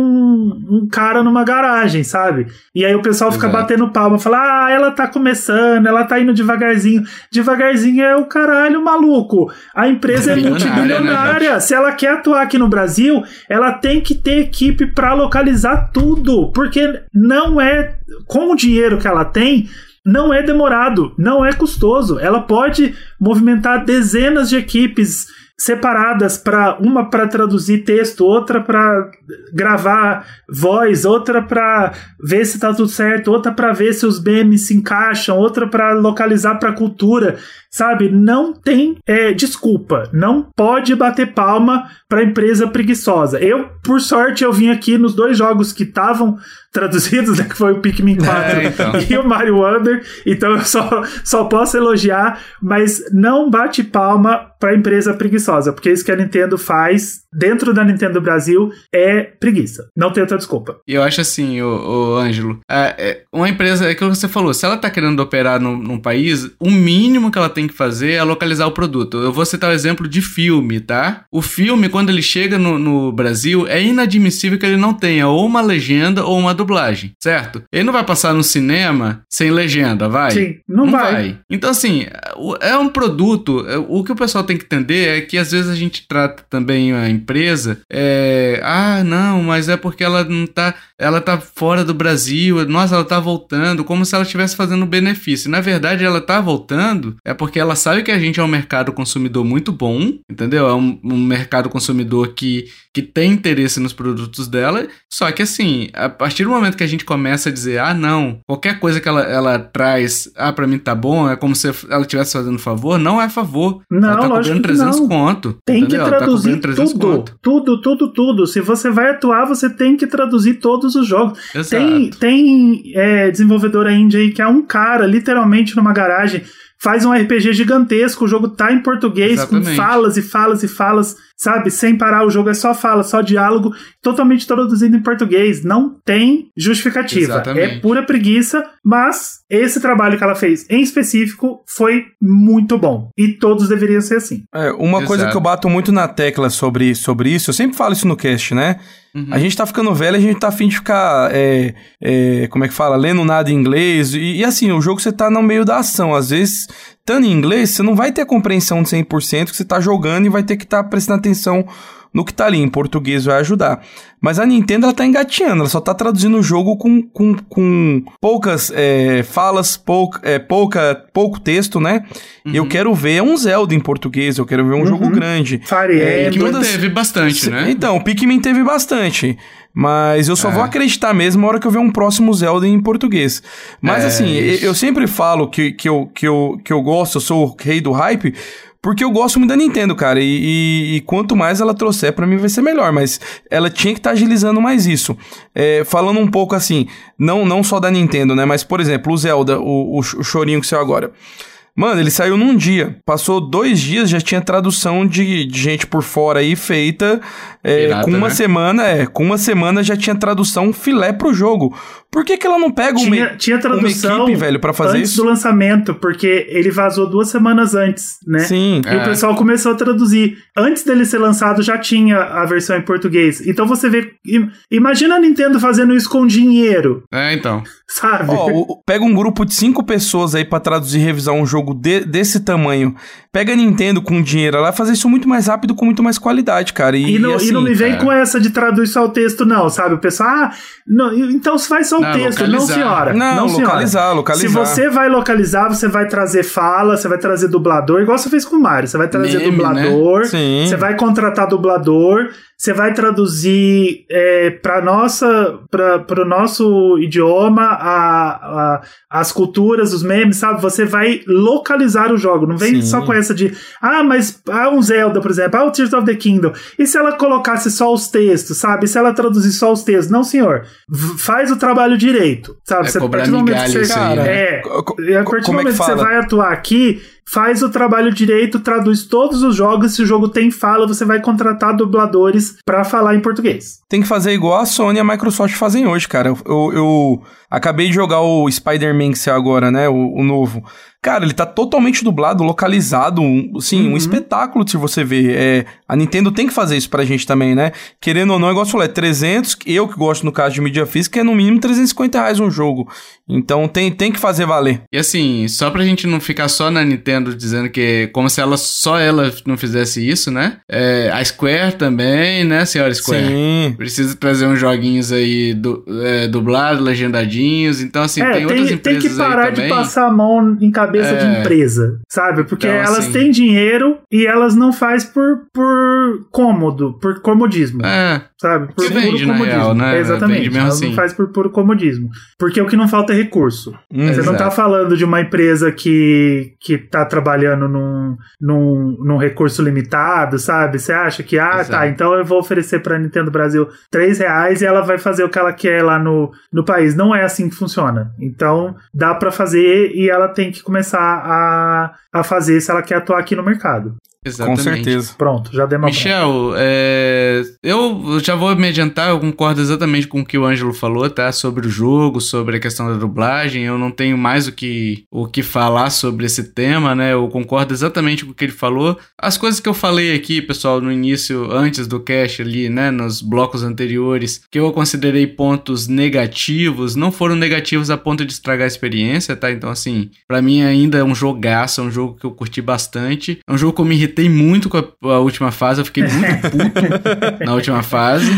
um cara numa garagem, sabe? E aí o pessoal fica Exato. batendo palma, fala, ah, ela tá começando, ela tá indo devagarzinho. Devagarzinho é o caralho maluco. A empresa é multibilionária. Né, se ela quer atuar aqui no Brasil, ela tem que ter equipe para localizar tudo. Porque não é. Com o dinheiro que ela tem, não é demorado, não é custoso. Ela pode movimentar dezenas de equipes separadas para uma para traduzir texto, outra para gravar voz, outra para ver se tá tudo certo, outra para ver se os memes se encaixam, outra para localizar para cultura, sabe? Não tem é, desculpa, não pode bater palma para empresa preguiçosa. Eu, por sorte, eu vim aqui nos dois jogos que estavam traduzidos, né, que foi o Pikmin 4 é, então. e o Mario Wonder, então eu só, só posso elogiar, mas não bate palma para empresa preguiçosa, porque isso que a Nintendo faz dentro da Nintendo Brasil é preguiça. Não tem outra desculpa. Eu acho assim, o, Ângelo, é, é, uma empresa, é aquilo que você falou, se ela tá querendo operar num, num, país, o mínimo que ela tem que fazer é localizar o produto. Eu vou citar o exemplo de filme, tá? O filme, quando ele chega no, no Brasil, é inadmissível que ele não tenha ou uma legenda ou uma dublagem, certo? Ele não vai passar no cinema sem legenda, vai? Sim, não, não vai. vai. Então, assim, é um produto, é, o que o pessoal tem que entender é que às vezes a gente trata também a empresa, é, ah, não, mas é porque ela não tá, ela tá fora do Brasil, nossa, ela tá voltando, como se ela estivesse fazendo benefício. Na verdade, ela tá voltando é porque ela sabe que a gente é um mercado consumidor muito bom, entendeu? É um, um mercado consumidor que, que tem interesse nos produtos dela, só que assim, a partir do momento que a gente começa a dizer, ah, não, qualquer coisa que ela, ela traz, ah, pra mim tá bom, é como se ela estivesse fazendo favor, não é favor. Não, ela tá cobrando 300 não. conto. Tem entendeu? que tá traduzir 300 tudo, conto. tudo, tudo, tudo. Se você vai atuar, você tem que traduzir todos os jogos. Exato. Tem, tem é, desenvolvedora indie aí que é um cara, literalmente numa garagem, faz um RPG gigantesco, o jogo tá em português, Exatamente. com falas e falas e falas, sabe? Sem parar, o jogo é só fala, só diálogo, totalmente traduzido em português. Não tem justificativa. Exatamente. É pura preguiça, mas esse trabalho que ela fez em específico foi muito bom. E todos deveriam ser assim. É, uma Exato. coisa que eu bato muito na tecla sobre, sobre isso, eu sempre falo isso no cast, né? Uhum. A gente tá ficando velho, a gente tá afim de ficar, é, é, como é que fala, lendo nada em inglês. E, e assim, o jogo você tá no meio da ação. Às vezes, estando em inglês, você não vai ter a compreensão de 100% que você tá jogando e vai ter que estar prestando atenção no que tá ali. Em português vai ajudar. Mas a Nintendo, ela tá engateando, ela só tá traduzindo o jogo com, com, com poucas é, falas, pouca, é, pouca, pouco texto, né? E eu quero ver um Zelda em português, eu quero ver um jogo grande. Fire É. Pikmin todas- teve bastante, né? Então, o Pikmin teve bastante. Mas eu só É. vou acreditar mesmo na hora que eu ver um próximo Zelda em português. Mas É, assim, eu, isso. eu sempre falo que, que, eu, que, eu, que eu gosto, eu sou o rei do hype, porque eu gosto muito da Nintendo, cara. E, e- e quanto mais ela trouxer, pra mim vai ser melhor. Mas ela tinha que estar agilizando mais isso. É, falando um pouco assim, não, não só da Nintendo, né? Mas, por exemplo, o Zelda, o, o chorinho que saiu agora. Mano, ele saiu num dia. Passou dois dias, já tinha tradução de, de gente por fora aí feita. é, Pirata, com uma né? semana, é, com uma semana já tinha tradução filé pro jogo. Por que, que ela não pega uma, Tinha, tinha uma tradução equipe, velho, pra fazer antes isso? do lançamento, porque ele vazou duas semanas antes, né? Sim. E É. o pessoal começou a traduzir. Antes dele ser lançado, já tinha a versão em português. Então você vê. im- Imagina a Nintendo fazendo isso com dinheiro, É, então. Sabe? Pega um grupo de cinco pessoas aí pra traduzir e revisar um jogo de- desse tamanho. Pega a Nintendo com dinheiro, ela vai fazer isso muito mais rápido, com muito mais qualidade, cara. E, E não, assim, e não me vem é. com essa de traduzir só o texto, não, sabe? O pessoal, ah, não, então faz só o Não, texto. localizar. Não, senhora. Não, senhora. localizar, localizar. Se você vai localizar, você vai trazer fala, você vai trazer dublador, igual você fez com o Mario. Você vai trazer Meme, dublador, Sim. você vai contratar dublador, você vai traduzir é, para nossa, para o nosso idioma a, a- as culturas, os memes, sabe? Você vai localizar o jogo. Não vem Sim. só com essa de, ah, mas ah, um Zelda, por exemplo, ah, o Tears of the Kingdom. E se ela colocasse só os textos, sabe? E se ela traduzir só os textos? Não, senhor. Faz o trabalho direito, sabe? É Você, a cobrar partir do momento que migalha você, isso aí, né? é, e a partir do como é que momento que você vai atuar aqui, faz o trabalho direito, traduz todos os jogos. Se o jogo tem fala, você vai contratar dubladores pra falar em português. Tem que fazer igual a Sony e a Microsoft fazem hoje, cara. Eu, eu- eu acabei de jogar o Spider-Man que saiu agora, né? O, o novo. Cara, ele tá totalmente dublado, localizado, um, assim, Uhum. um espetáculo se você ver. É, a Nintendo tem que fazer isso pra gente também, né? Querendo ou não, igual você falou, é 300, eu que gosto no caso de mídia física, é no mínimo 350 reais um jogo. Então tem, tem que fazer valer. E assim, só pra gente não ficar só na Nintendo dizendo que como se ela só ela não fizesse isso, né? É, a Square também, né, senhora Square? Sim. Precisa trazer uns joguinhos aí du, é, dublados, legendadinhos. Então, assim, é, tem, outras tem, tem empresas que parar aí de também. passar a mão em cabeça de É. empresa, sabe? Porque Então, elas assim- têm dinheiro e elas não faz por, por cômodo, por comodismo. É, Sabe? Por Que vende, na real, né? Exatamente. Vende mesmo Ela assim. não faz por puro comodismo. Porque o que não falta é recurso. Hum, Você não Exato. tá falando de uma empresa que, que tá trabalhando num, num, num recurso limitado, sabe? Você acha que, ah, Exato. tá, então eu vou oferecer pra Nintendo Brasil 3 reais e ela vai fazer o que ela quer lá no, no país. Não é assim que funciona. Então, dá pra fazer e ela tem que começar a, a fazer se ela quer atuar aqui no mercado. Com exatamente. certeza. Pronto, já uma Michel, é, eu já vou me adiantar, eu concordo exatamente com o que o Ângelo falou, tá? Sobre o jogo, sobre a questão da dublagem. Eu não tenho mais o que, o que falar sobre esse tema, né? Eu concordo exatamente com o que ele falou. As coisas que eu falei aqui, pessoal, no início, antes do cast ali, né? Nos blocos anteriores, que eu considerei pontos negativos, não foram negativos a ponto de estragar a experiência, tá? Então, assim, pra mim ainda é um jogaço, é um jogo que eu curti bastante. É um jogo que eu me irritei irritei muito com a, a última fase, eu fiquei muito puto na última fase.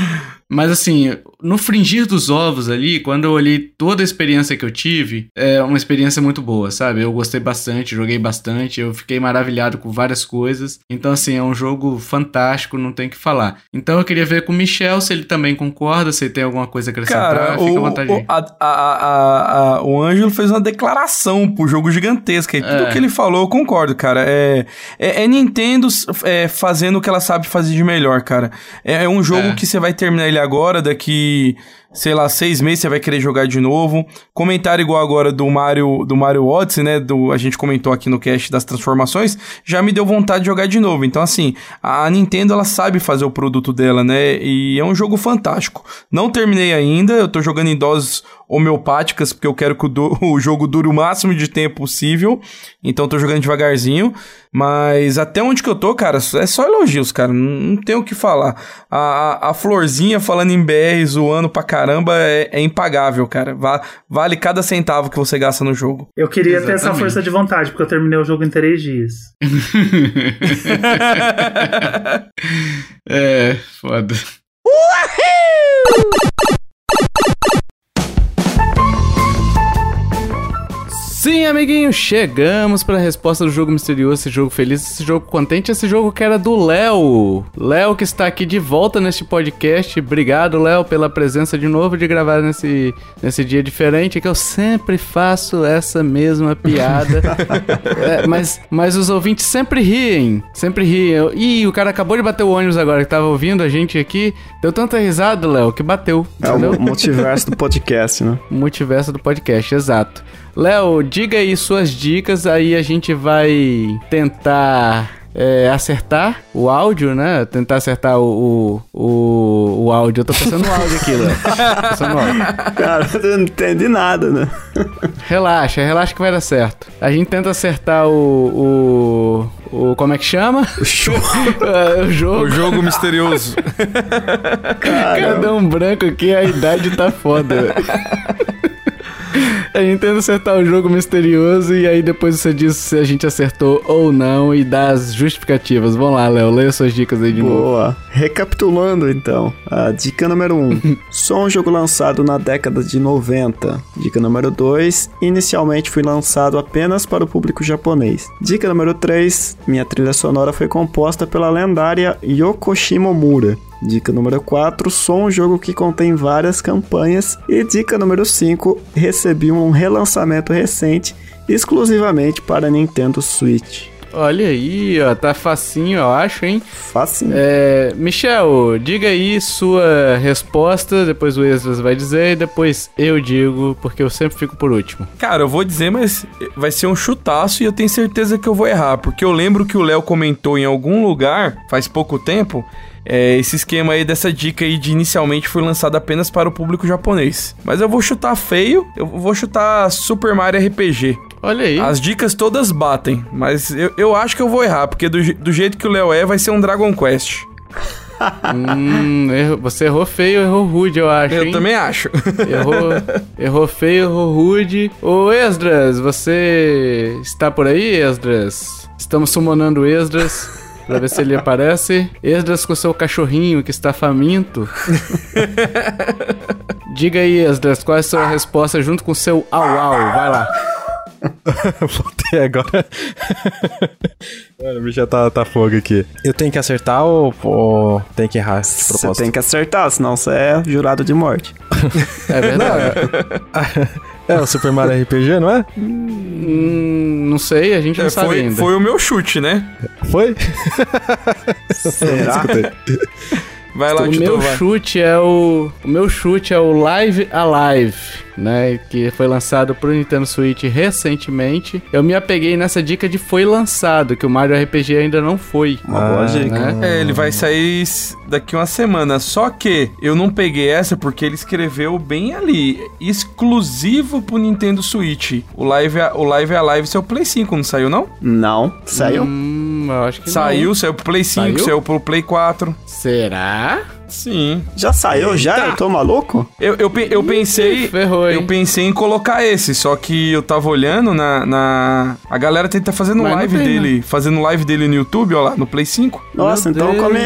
Mas assim, no fringir dos ovos ali, quando eu olhei toda a experiência que eu tive, é uma experiência muito boa, sabe? Eu gostei bastante, joguei bastante, eu fiquei maravilhado com várias coisas. Então, assim, é um jogo fantástico, não tem o que falar. Então eu queria ver com o Michel se ele também concorda, se ele tem alguma coisa a acrescentar. Cara, Fica à o, vontade. o, a, a, a, o Ângelo fez uma declaração pro jogo gigantesca. E tudo É. que ele falou, eu concordo, cara. É, é, é Nintendo é, fazendo o que ela sabe fazer de melhor, cara. É, é um jogo É. que você vai terminar ele agora, daqui, sei lá, seis meses você vai querer jogar de novo. Comentário igual agora do Mario, do Mario Odyssey, né? Do, a gente comentou aqui no cast das transformações, já me deu vontade de jogar de novo. Então, assim, a Nintendo ela sabe fazer o produto dela, né? E é um jogo fantástico. Não terminei ainda, eu tô jogando em doses homeopáticas, porque eu quero que o, o jogo dure o máximo de tempo possível. Então tô jogando devagarzinho. Mas até onde que eu tô, cara, é só elogios, cara. Não, não tem o que falar. A, a, a Florzinha falando em BR, zoando pra caramba, é, é impagável, cara. Va- vale cada centavo que você gasta no jogo. Eu queria ter essa Exatamente. força de vontade, porque eu terminei o jogo em três dias. é, foda. Sim, amiguinho, chegamos para a resposta do jogo misterioso, esse jogo feliz, esse jogo contente, esse jogo que era do Léo. Léo que está aqui de volta neste podcast. Obrigado, Léo, pela presença de novo de gravar nesse, nesse dia diferente, que eu sempre faço essa mesma piada. É, mas, mas os ouvintes sempre riem, sempre riem. Ih, o cara acabou de bater o ônibus agora, que tava ouvindo a gente aqui. Deu tanta risada, Léo, que bateu. É entendeu? o multiverso do podcast, né? Multiverso do podcast, exato. Léo, diga aí suas dicas, aí a gente vai tentar é, acertar o áudio, né? Tentar acertar o, o, o, o áudio. Eu tô pensando no áudio aqui, Léo. Tô pensando no áudio. Cara, eu não entendi nada, né? Relaxa, relaxa que vai dar certo. A gente tenta acertar o. o, o como é que chama? O show. É, o jogo. O jogo misterioso. Cara, deu um branco aqui, a idade tá foda. A gente tenta acertar o jogo misterioso e aí depois você diz se a gente acertou ou não e dá as justificativas. Vamos lá, Léo, leia suas dicas aí de novo. Boa. Recapitulando, então. A dica número 1. Um, só um jogo lançado na década de 90. Dica número 2. Inicialmente foi lançado apenas para o público japonês. Dica número 3. Minha trilha sonora foi composta pela lendária Yoko Shimomura. Dica número 4, sou um jogo que contém várias campanhas. E dica número 5, recebi um relançamento recente exclusivamente para Nintendo Switch. Olha aí, ó, tá facinho, eu acho, hein? Facinho. É, Michel, diga aí sua resposta, depois o Esdras vai dizer e depois eu digo, porque eu sempre fico por último. Cara, eu vou dizer, mas vai ser um chutaço e eu tenho certeza que eu vou errar, porque eu lembro que o Léo comentou em algum lugar, faz pouco tempo, é, esse esquema aí dessa dica aí de inicialmente foi lançado apenas para o público japonês. Mas eu vou chutar feio, eu vou chutar Super Mario RPG. Olha aí. As dicas todas batem, mas eu, eu acho que eu vou errar, porque do, do jeito que o Léo é, vai ser um Dragon Quest. Hum, você errou feio, errou rude, eu acho. Eu hein? também acho. Errou, errou feio, errou rude. Ô Esdras, você está por aí, Esdras? Estamos summonando Esdras pra ver se ele aparece. Esdras com seu cachorrinho que está faminto. Diga aí, Esdras, qual é a sua resposta junto com o seu au au? Vai lá. Voltei agora. Mano, o bicho já tá, tá fogo aqui. Eu tenho que acertar ou, ou tem que errar de Você propósito? tem que acertar, senão você é jurado de morte. É verdade? É o Super Mario RPG, não é? Hum, não sei, a gente não É, sabe foi, ainda. foi o meu chute, né? Foi? Será? Vai lá, o meu vai. chute é o. O meu chute é o Live Alive, né? Que foi lançado pro Nintendo Switch recentemente. Eu me apeguei nessa dica de foi lançado, que o Mario RPG ainda não foi. Uma boa Ah, dica. né? É, ele vai sair daqui uma semana. Só que eu não peguei essa porque ele escreveu bem ali. Exclusivo pro Nintendo Switch. O Live, o Live Alive saiu pro Play 5, não saiu não? Não, saiu? Hum, eu acho que Saiu, não. saiu pro Play 5, Saiu? saiu pro Play 4. Será? Sim. Já saiu, já? Eita. Eu tô maluco? Eu, eu, eu pensei. ferrou, hein? Eu pensei em colocar esse, só que eu tava olhando na. na... A galera tenta fazendo Mas live tem, dele. Fazendo live dele no YouTube, ó lá, no Play 5. Nossa, Meu então Deus. come,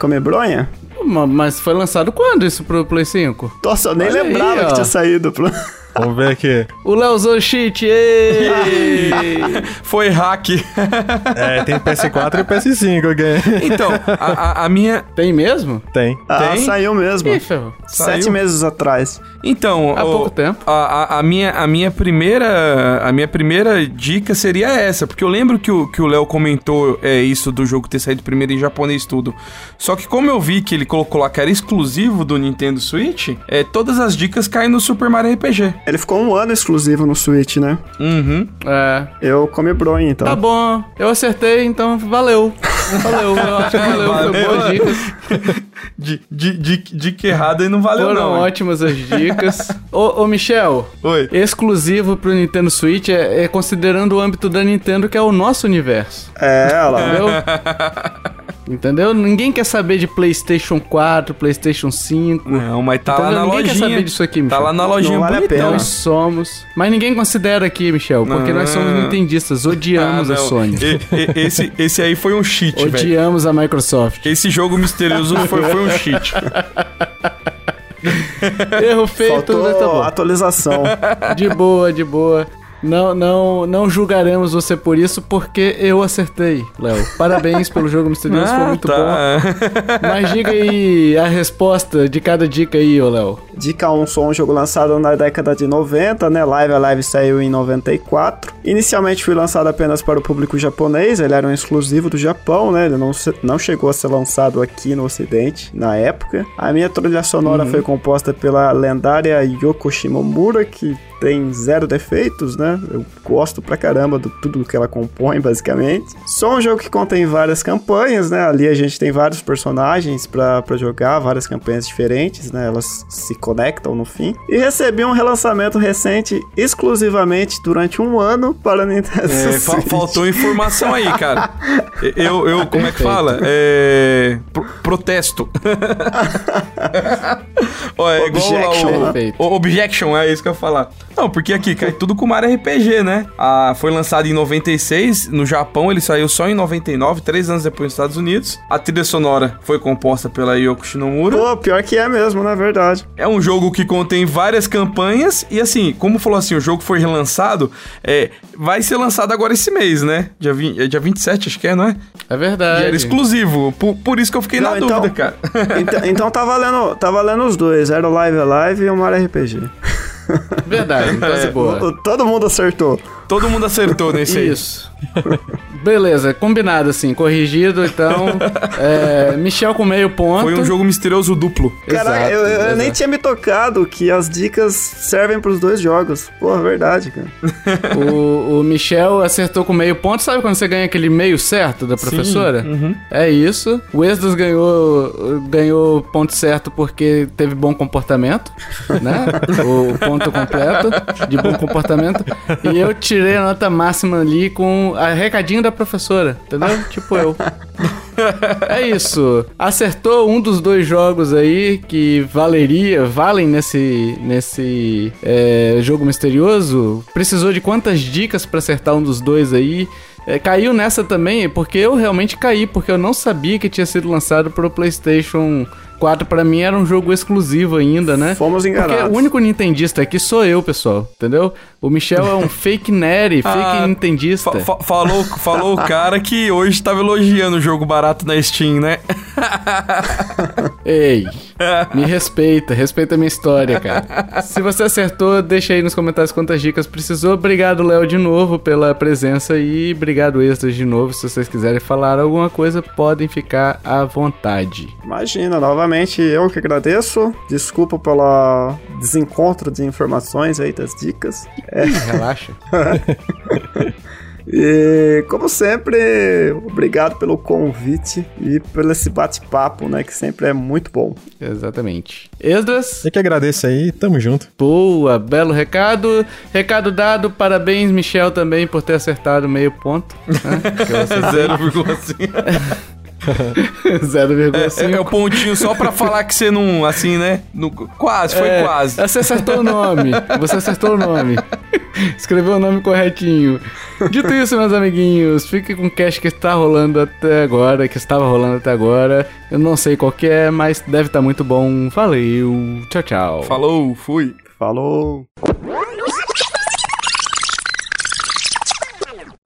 come bronha? Ma- Mas foi lançado quando isso pro Play 5? Nossa, eu nem Olha aí, lembrava ó. que tinha saído. Pro... Vamos ver aqui. O Léo usou cheat! Foi hack. É, tem PS4 e PS5 aqui. então, a, a- a minha. Tem mesmo? Tem. Ah, Tem? saiu mesmo. Ih, ferrou. Sete saiu. meses atrás. Então, Há o- pouco tempo. A, a, a minha, a minha primeira a minha primeira dica seria essa, porque eu lembro que o que o Léo comentou é isso do jogo ter saído primeiro em japonês tudo. Só que como eu vi que ele colocou lá que era exclusivo do Nintendo Switch, é todas as dicas caem no Super Mario RPG. Ele ficou um ano exclusivo no Switch, né? Uhum. É. Eu come bronha, então. Tá bom, eu acertei, então valeu. Valeu, eu acho que valeu, foi Valeu. boas dicas. De, de, de, dica errada e não valeu Foram não. hein? ótimas as dicas. ô, ô, Michel, Oi. exclusivo pro Nintendo Switch é, é considerando o âmbito da Nintendo, que é o nosso universo. É, olha lá. Entendeu? Entendeu? Ninguém quer saber de PlayStation 4, PlayStation 5. Não, mas tá lá Entendeu? na Ninguém quer lojinha. saber disso aqui, Tá Michel. lá na lojinha Não vale a pena. Nós somos. Mas ninguém considera aqui, Michel, porque nós somos Não. nintendistas, odiamos Ah, a não. Sony. E- e- esse, esse aí foi um cheat, velho. Odiamos a Microsoft. Esse jogo misterioso foi, foi um cheat. Erro feito, mas tá Faltou bom. atualização. De boa, de boa. Não, não, não julgaremos você por isso, porque eu acertei, Léo. Parabéns pelo jogo misterioso, foi Ah, muito tá. bom. Mas diga aí a resposta de cada dica aí, ô Léo. Dica 1, sou um jogo lançado na década de 90, né? Live a Live saiu em 94. Inicialmente foi lançado apenas para o público japonês, ele era um exclusivo do Japão, né? Ele não, não chegou a ser lançado aqui no ocidente na época. A minha trilha sonora foi composta pela lendária Yoko Shimomura, que tem zero defeitos, né? Eu gosto pra caramba de tudo que ela compõe, basicamente. Só um jogo que contém várias campanhas, né? Ali a gente tem vários personagens pra pra jogar, várias campanhas diferentes, né? Elas se conectam no fim. E recebi um relançamento recente exclusivamente durante um ano para Nintendo É, fa- faltou informação aí, cara. Eu, eu como é que fala? É. pro- protesto. Ó, é igual lá Objection, o, né? o- Objection, é isso que eu ia falar. Não, porque aqui cai tudo com Mario RPG, né? Ah, foi lançado em 96, no Japão ele saiu só em 99, três anos depois nos Estados Unidos. A trilha sonora foi composta pela Yoko Shinomura. Pô, pior que é mesmo, na verdade. É um jogo que contém várias campanhas e assim, como falou assim, o jogo foi relançado, é, vai ser lançado agora esse mês, né? Dia, 20, é dia 27, acho que é, não é? É E verdade. era exclusivo, por, por isso que eu fiquei Não, na então- dúvida, cara. Então, então tá valendo, tá valendo os dois, era o Live Alive e o Mario RPG. Verdade, então de boa. O- Todo mundo acertou. Todo mundo acertou nesse aí. Isso. Beleza, combinado assim, corrigido, então. É, Michel com meio ponto. Foi um jogo misterioso duplo. Caraca, Exato, eu, eu nem exato. tinha me tocado que as dicas servem pros dois jogos. Porra, verdade, cara. O, o Michel acertou com meio ponto. Sabe quando você ganha aquele meio certo da professora? uhum. É isso. O Esdras ganhou, ganhou ponto certo porque teve bom comportamento, né? o ponto completo de bom comportamento. E eu tirei a nota máxima ali com a recadinho da professora, entendeu? Tipo eu. É isso. Acertou um dos dois jogos aí que valeria, valem nesse, nesse é, jogo misterioso. Precisou de quantas dicas pra acertar um dos dois aí? É, caiu nessa também, porque eu realmente caí, porque eu não sabia que tinha sido lançado pro PlayStation 4. Pra mim era um jogo exclusivo ainda, né? Fomos Porque enganados. o único nintendista aqui sou eu, pessoal, entendeu? O Michel é um fake nerd, fake Ah, nintendista. Fa- fa- falou, falou o cara que hoje tava elogiando o jogo barato na Steam, né? Ei, me respeita, respeita a minha história, cara. Se você acertou, deixa aí nos comentários quantas dicas precisou. Obrigado, Léo, de novo pela presença e obrigado, Extras, de novo. Se vocês quiserem falar alguma coisa, podem ficar à vontade. Imagina, novamente eu que agradeço. Desculpa pelo desencontro de informações aí das dicas. Ih, relaxa. E, como sempre, obrigado pelo convite e pelo esse bate-papo, né? Que sempre é muito bom. Exatamente. Esdras, Eu que agradeço aí, tamo junto. boa, belo recado. Recado dado, parabéns, Michel, também, por ter acertado meio ponto. Né? Que eu acertei. 0,5. 0,5. É, é o pontinho só pra falar que você não, assim, né? No, quase, foi É, quase. Você acertou o nome. Você acertou o nome. Escreveu o nome corretinho. Dito isso, meus amiguinhos, fique com o cast que está rolando até agora, que estava rolando até agora. Eu não sei qual que é, mas deve estar muito bom. Valeu. Tchau, tchau. Falou, fui. Falou!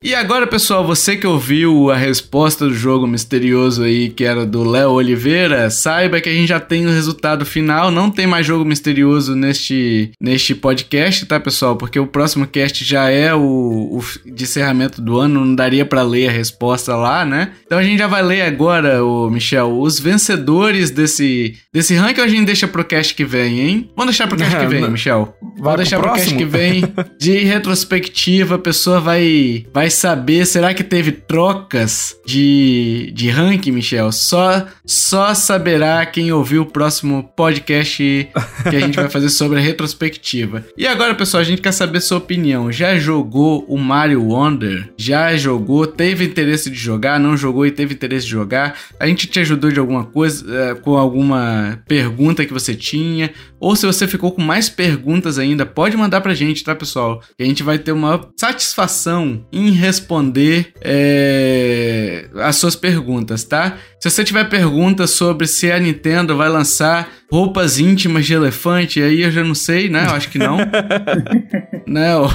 E agora, pessoal, você que ouviu a resposta do jogo misterioso aí, que era do Léo Oliveira, saiba que a gente já tem o resultado final. Não tem mais jogo misterioso neste, neste podcast, tá, pessoal? Porque o próximo cast já é o, o de encerramento do ano, não daria pra ler a resposta lá, né? Então a gente já vai ler agora, o Michel, os vencedores desse, desse ranking ou a gente deixa pro cast que vem, hein? Vamos deixar pro cast que vem, Não. Michel. Vai Vamos deixar pro pro cast que vem de retrospectiva, a pessoa vai, vai saber, será que teve trocas de, de ranking, Michel? Só, só saberá quem ouviu o próximo podcast que a gente vai fazer sobre a retrospectiva. E agora, pessoal, a gente quer saber sua opinião. Já jogou o Mario Wonder? Já jogou? Teve interesse de jogar? Não jogou e teve interesse de jogar? A gente te ajudou de alguma coisa, eh, com alguma pergunta que você tinha? Ou se você ficou com mais perguntas ainda, pode mandar pra gente, tá, pessoal? Que a gente vai ter uma satisfação em responder é, as suas perguntas, tá? Se você tiver perguntas sobre se a Nintendo vai lançar roupas íntimas de elefante, aí eu já não sei, né? Eu acho que não. não,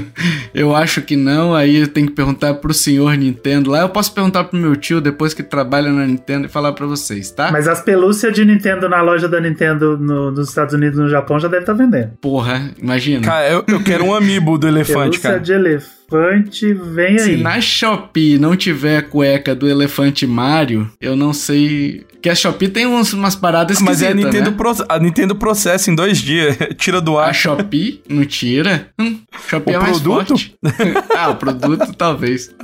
eu acho que não. Aí eu tenho que perguntar pro senhor Nintendo lá. Eu posso perguntar pro meu tio depois que trabalha na Nintendo e falar pra vocês, tá? Mas as pelúcias de Nintendo na loja da Nintendo no- nos Estados Unidos e no Japão já deve estar vendendo. Porra, imagina. Cara, eu, eu quero um amiibo do elefante, Pelúcia cara. de elefante, vem Se aí. na Shopee não tiver a cueca do Elefante Mario, eu não sei. Que a Shopee tem uns, umas paradas Mas é a Nintendo, né? pro- a Nintendo processa em dois dias. Tira do A ar. Shopee não tira. Hum, Shopee O é mais produto? forte. ah, o produto talvez.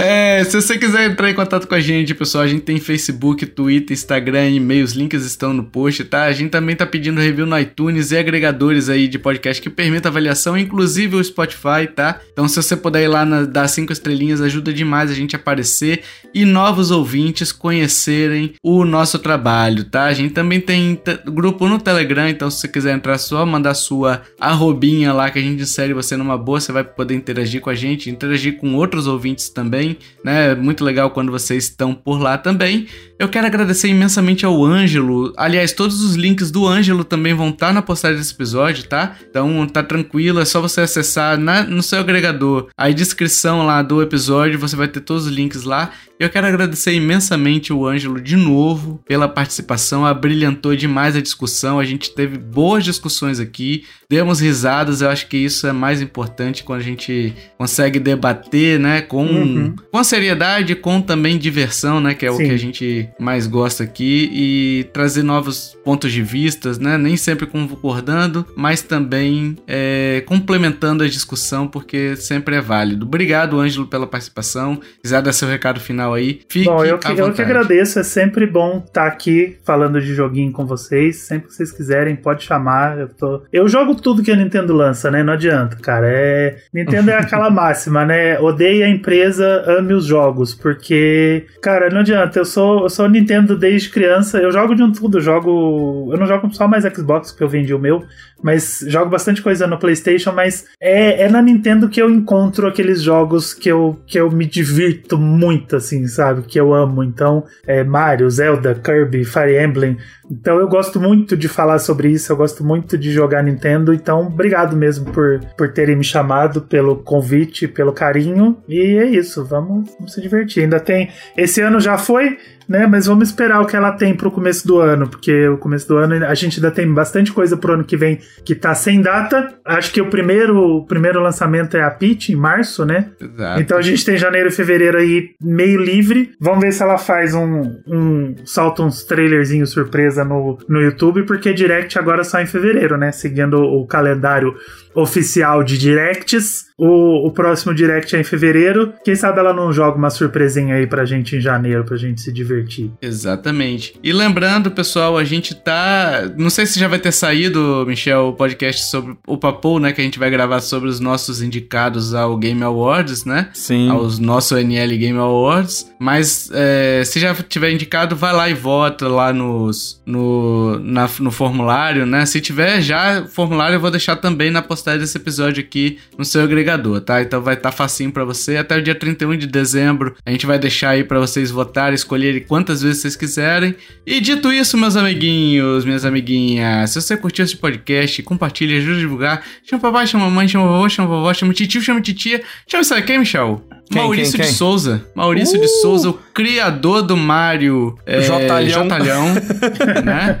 É, se você quiser entrar em contato com a gente, pessoal, a gente tem Facebook, Twitter, Instagram, e-mail, os links estão no post, tá? A gente também tá pedindo review no iTunes e agregadores aí de podcast que permitam avaliação, inclusive o Spotify, tá? Então se você puder ir lá na, dar cinco estrelinhas, ajuda demais a gente aparecer e novos ouvintes conhecerem o nosso trabalho, tá? A gente também tem te- grupo no Telegram, então se você quiser entrar, só mandar sua arrobinha lá que a gente insere você numa boa, você vai poder interagir com a gente, interagir com outros ouvintes também, né? É Muito legal quando vocês estão por lá também. Eu quero agradecer imensamente ao Ângelo. Aliás, todos os links do Ângelo também vão estar na postagem desse episódio, tá? Então tá tranquilo, é só você acessar na- no seu agregador a descrição lá do episódio, você vai ter todos os links lá. Eu quero agradecer imensamente o Ângelo de novo pela participação, abrilhantou demais a discussão, a gente teve boas discussões aqui, demos risadas, eu acho que isso é mais importante quando a gente consegue debater, né, com, Uhum. com seriedade, com também diversão, né, que é o Sim. que a gente mais gosta aqui, e trazer novos pontos de vistas, né, nem sempre concordando, mas também é, complementando a discussão, porque sempre é válido. Obrigado, Ângelo, pela participação. Quiser dar seu recado final aí, fique Bom, eu que, eu que agradeço. É sempre bom estar aqui falando de joguinho com vocês. Sempre que vocês quiserem, pode chamar. Eu, tô... eu jogo tudo que a Nintendo lança, né? Não adianta, cara. É... Nintendo é aquela máxima, né? Odeie a empresa, ame os jogos. Porque, cara, não adianta. Eu sou, eu sou Nintendo desde criança. Eu jogo de um tudo. Eu jogo. Eu não jogo só mais Xbox, porque eu vendi o meu. Mas jogo bastante coisa no PlayStation. Mas é, é na Nintendo que eu encontro aqueles jogos que eu, que eu me divirto muito, assim, sabe? Que eu amo. Então, é Mario, Zelda, Kirby, Fire Emblem. Então, eu gosto muito de falar sobre isso. Eu gosto muito de jogar Nintendo. Então, obrigado mesmo por, por terem me chamado, pelo convite, pelo carinho. E é isso. Vamos, vamos se divertir. Ainda tem. Esse ano já foi né? Mas vamos esperar o que ela tem pro começo do ano, porque o começo do ano a gente ainda tem bastante coisa pro ano que vem que tá sem data. Acho que o primeiro, o primeiro lançamento é a Peach, em março, né? Exato. Então a gente tem janeiro e fevereiro aí meio livre. Vamos ver se ela faz um. um solta uns trailerzinhos surpresa no, no YouTube, porque Direct agora só em fevereiro, né? Seguindo o calendário oficial de Directs. O, o próximo direct é em fevereiro. Quem sabe ela não joga uma surpresinha aí pra gente em janeiro, pra gente se divertir. Exatamente. E lembrando, pessoal, a gente tá. Não sei se já vai ter saído, Michel, o podcast sobre o Papo, né? Que a gente vai gravar sobre os nossos indicados ao Game Awards, né? Sim. Aos nosso NL Game Awards. Mas é, se já tiver indicado, vai lá e vota lá nos, no, na, no formulário, né? Se tiver já formulário, eu vou deixar também na postagem desse episódio aqui no seu agregador, tá? Então vai estar tá facinho para você. Até o dia 31 de dezembro, a gente vai deixar aí para vocês votarem, escolherem quantas vezes vocês quiserem. E dito isso, meus amiguinhos, minhas amiguinhas, se você curtiu esse podcast, compartilha, ajuda a divulgar. Chama papai, chama mamãe, chama vovô, chama vovó, chama tio, chama titia. Chama isso quem, Michel? Quem, Maurício quem, quem? de Souza. Maurício Uh! de Souza, o criador do Mario é, Jotalhão. Jotalhão, né?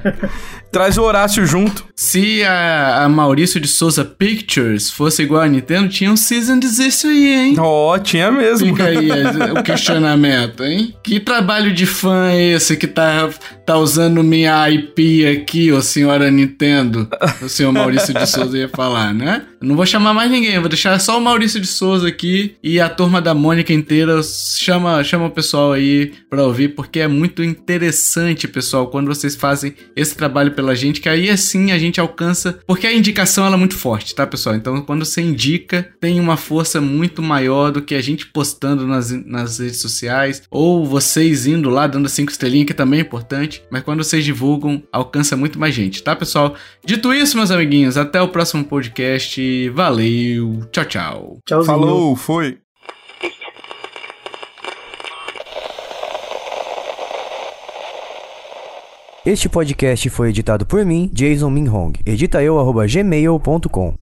Traz o Horácio junto. Se a, a Maurício de Souza Pictures fosse igual a Nintendo, tinha um Season Desist aí, hein? Ó, tinha mesmo. Fica aí o questionamento, hein? Que trabalho de fã é esse que tá, tá usando minha IP aqui, ô senhora Nintendo? O senhor Maurício de Souza ia falar, né? Não vou chamar mais ninguém, vou deixar só o Maurício de Souza aqui e a turma da Mônica inteira. Chama, chama o pessoal aí pra ouvir, porque é muito interessante, pessoal, quando vocês fazem esse trabalho pela gente, que aí assim a gente alcança. Porque a indicação ela é muito forte, tá, pessoal? Então quando você indica, tem uma força muito maior do que a gente postando nas, nas redes sociais, ou vocês indo lá dando cinco estrelinhas, que também é importante. Mas quando vocês divulgam, alcança muito mais gente, tá, pessoal? Dito isso, meus amiguinhos, até o próximo podcast. Valeu, tchau, tchau. Tchauzinho. Falou, foi. Este podcast foi editado por mim, Jason Minhong. Edita eu, arroba gmail.com.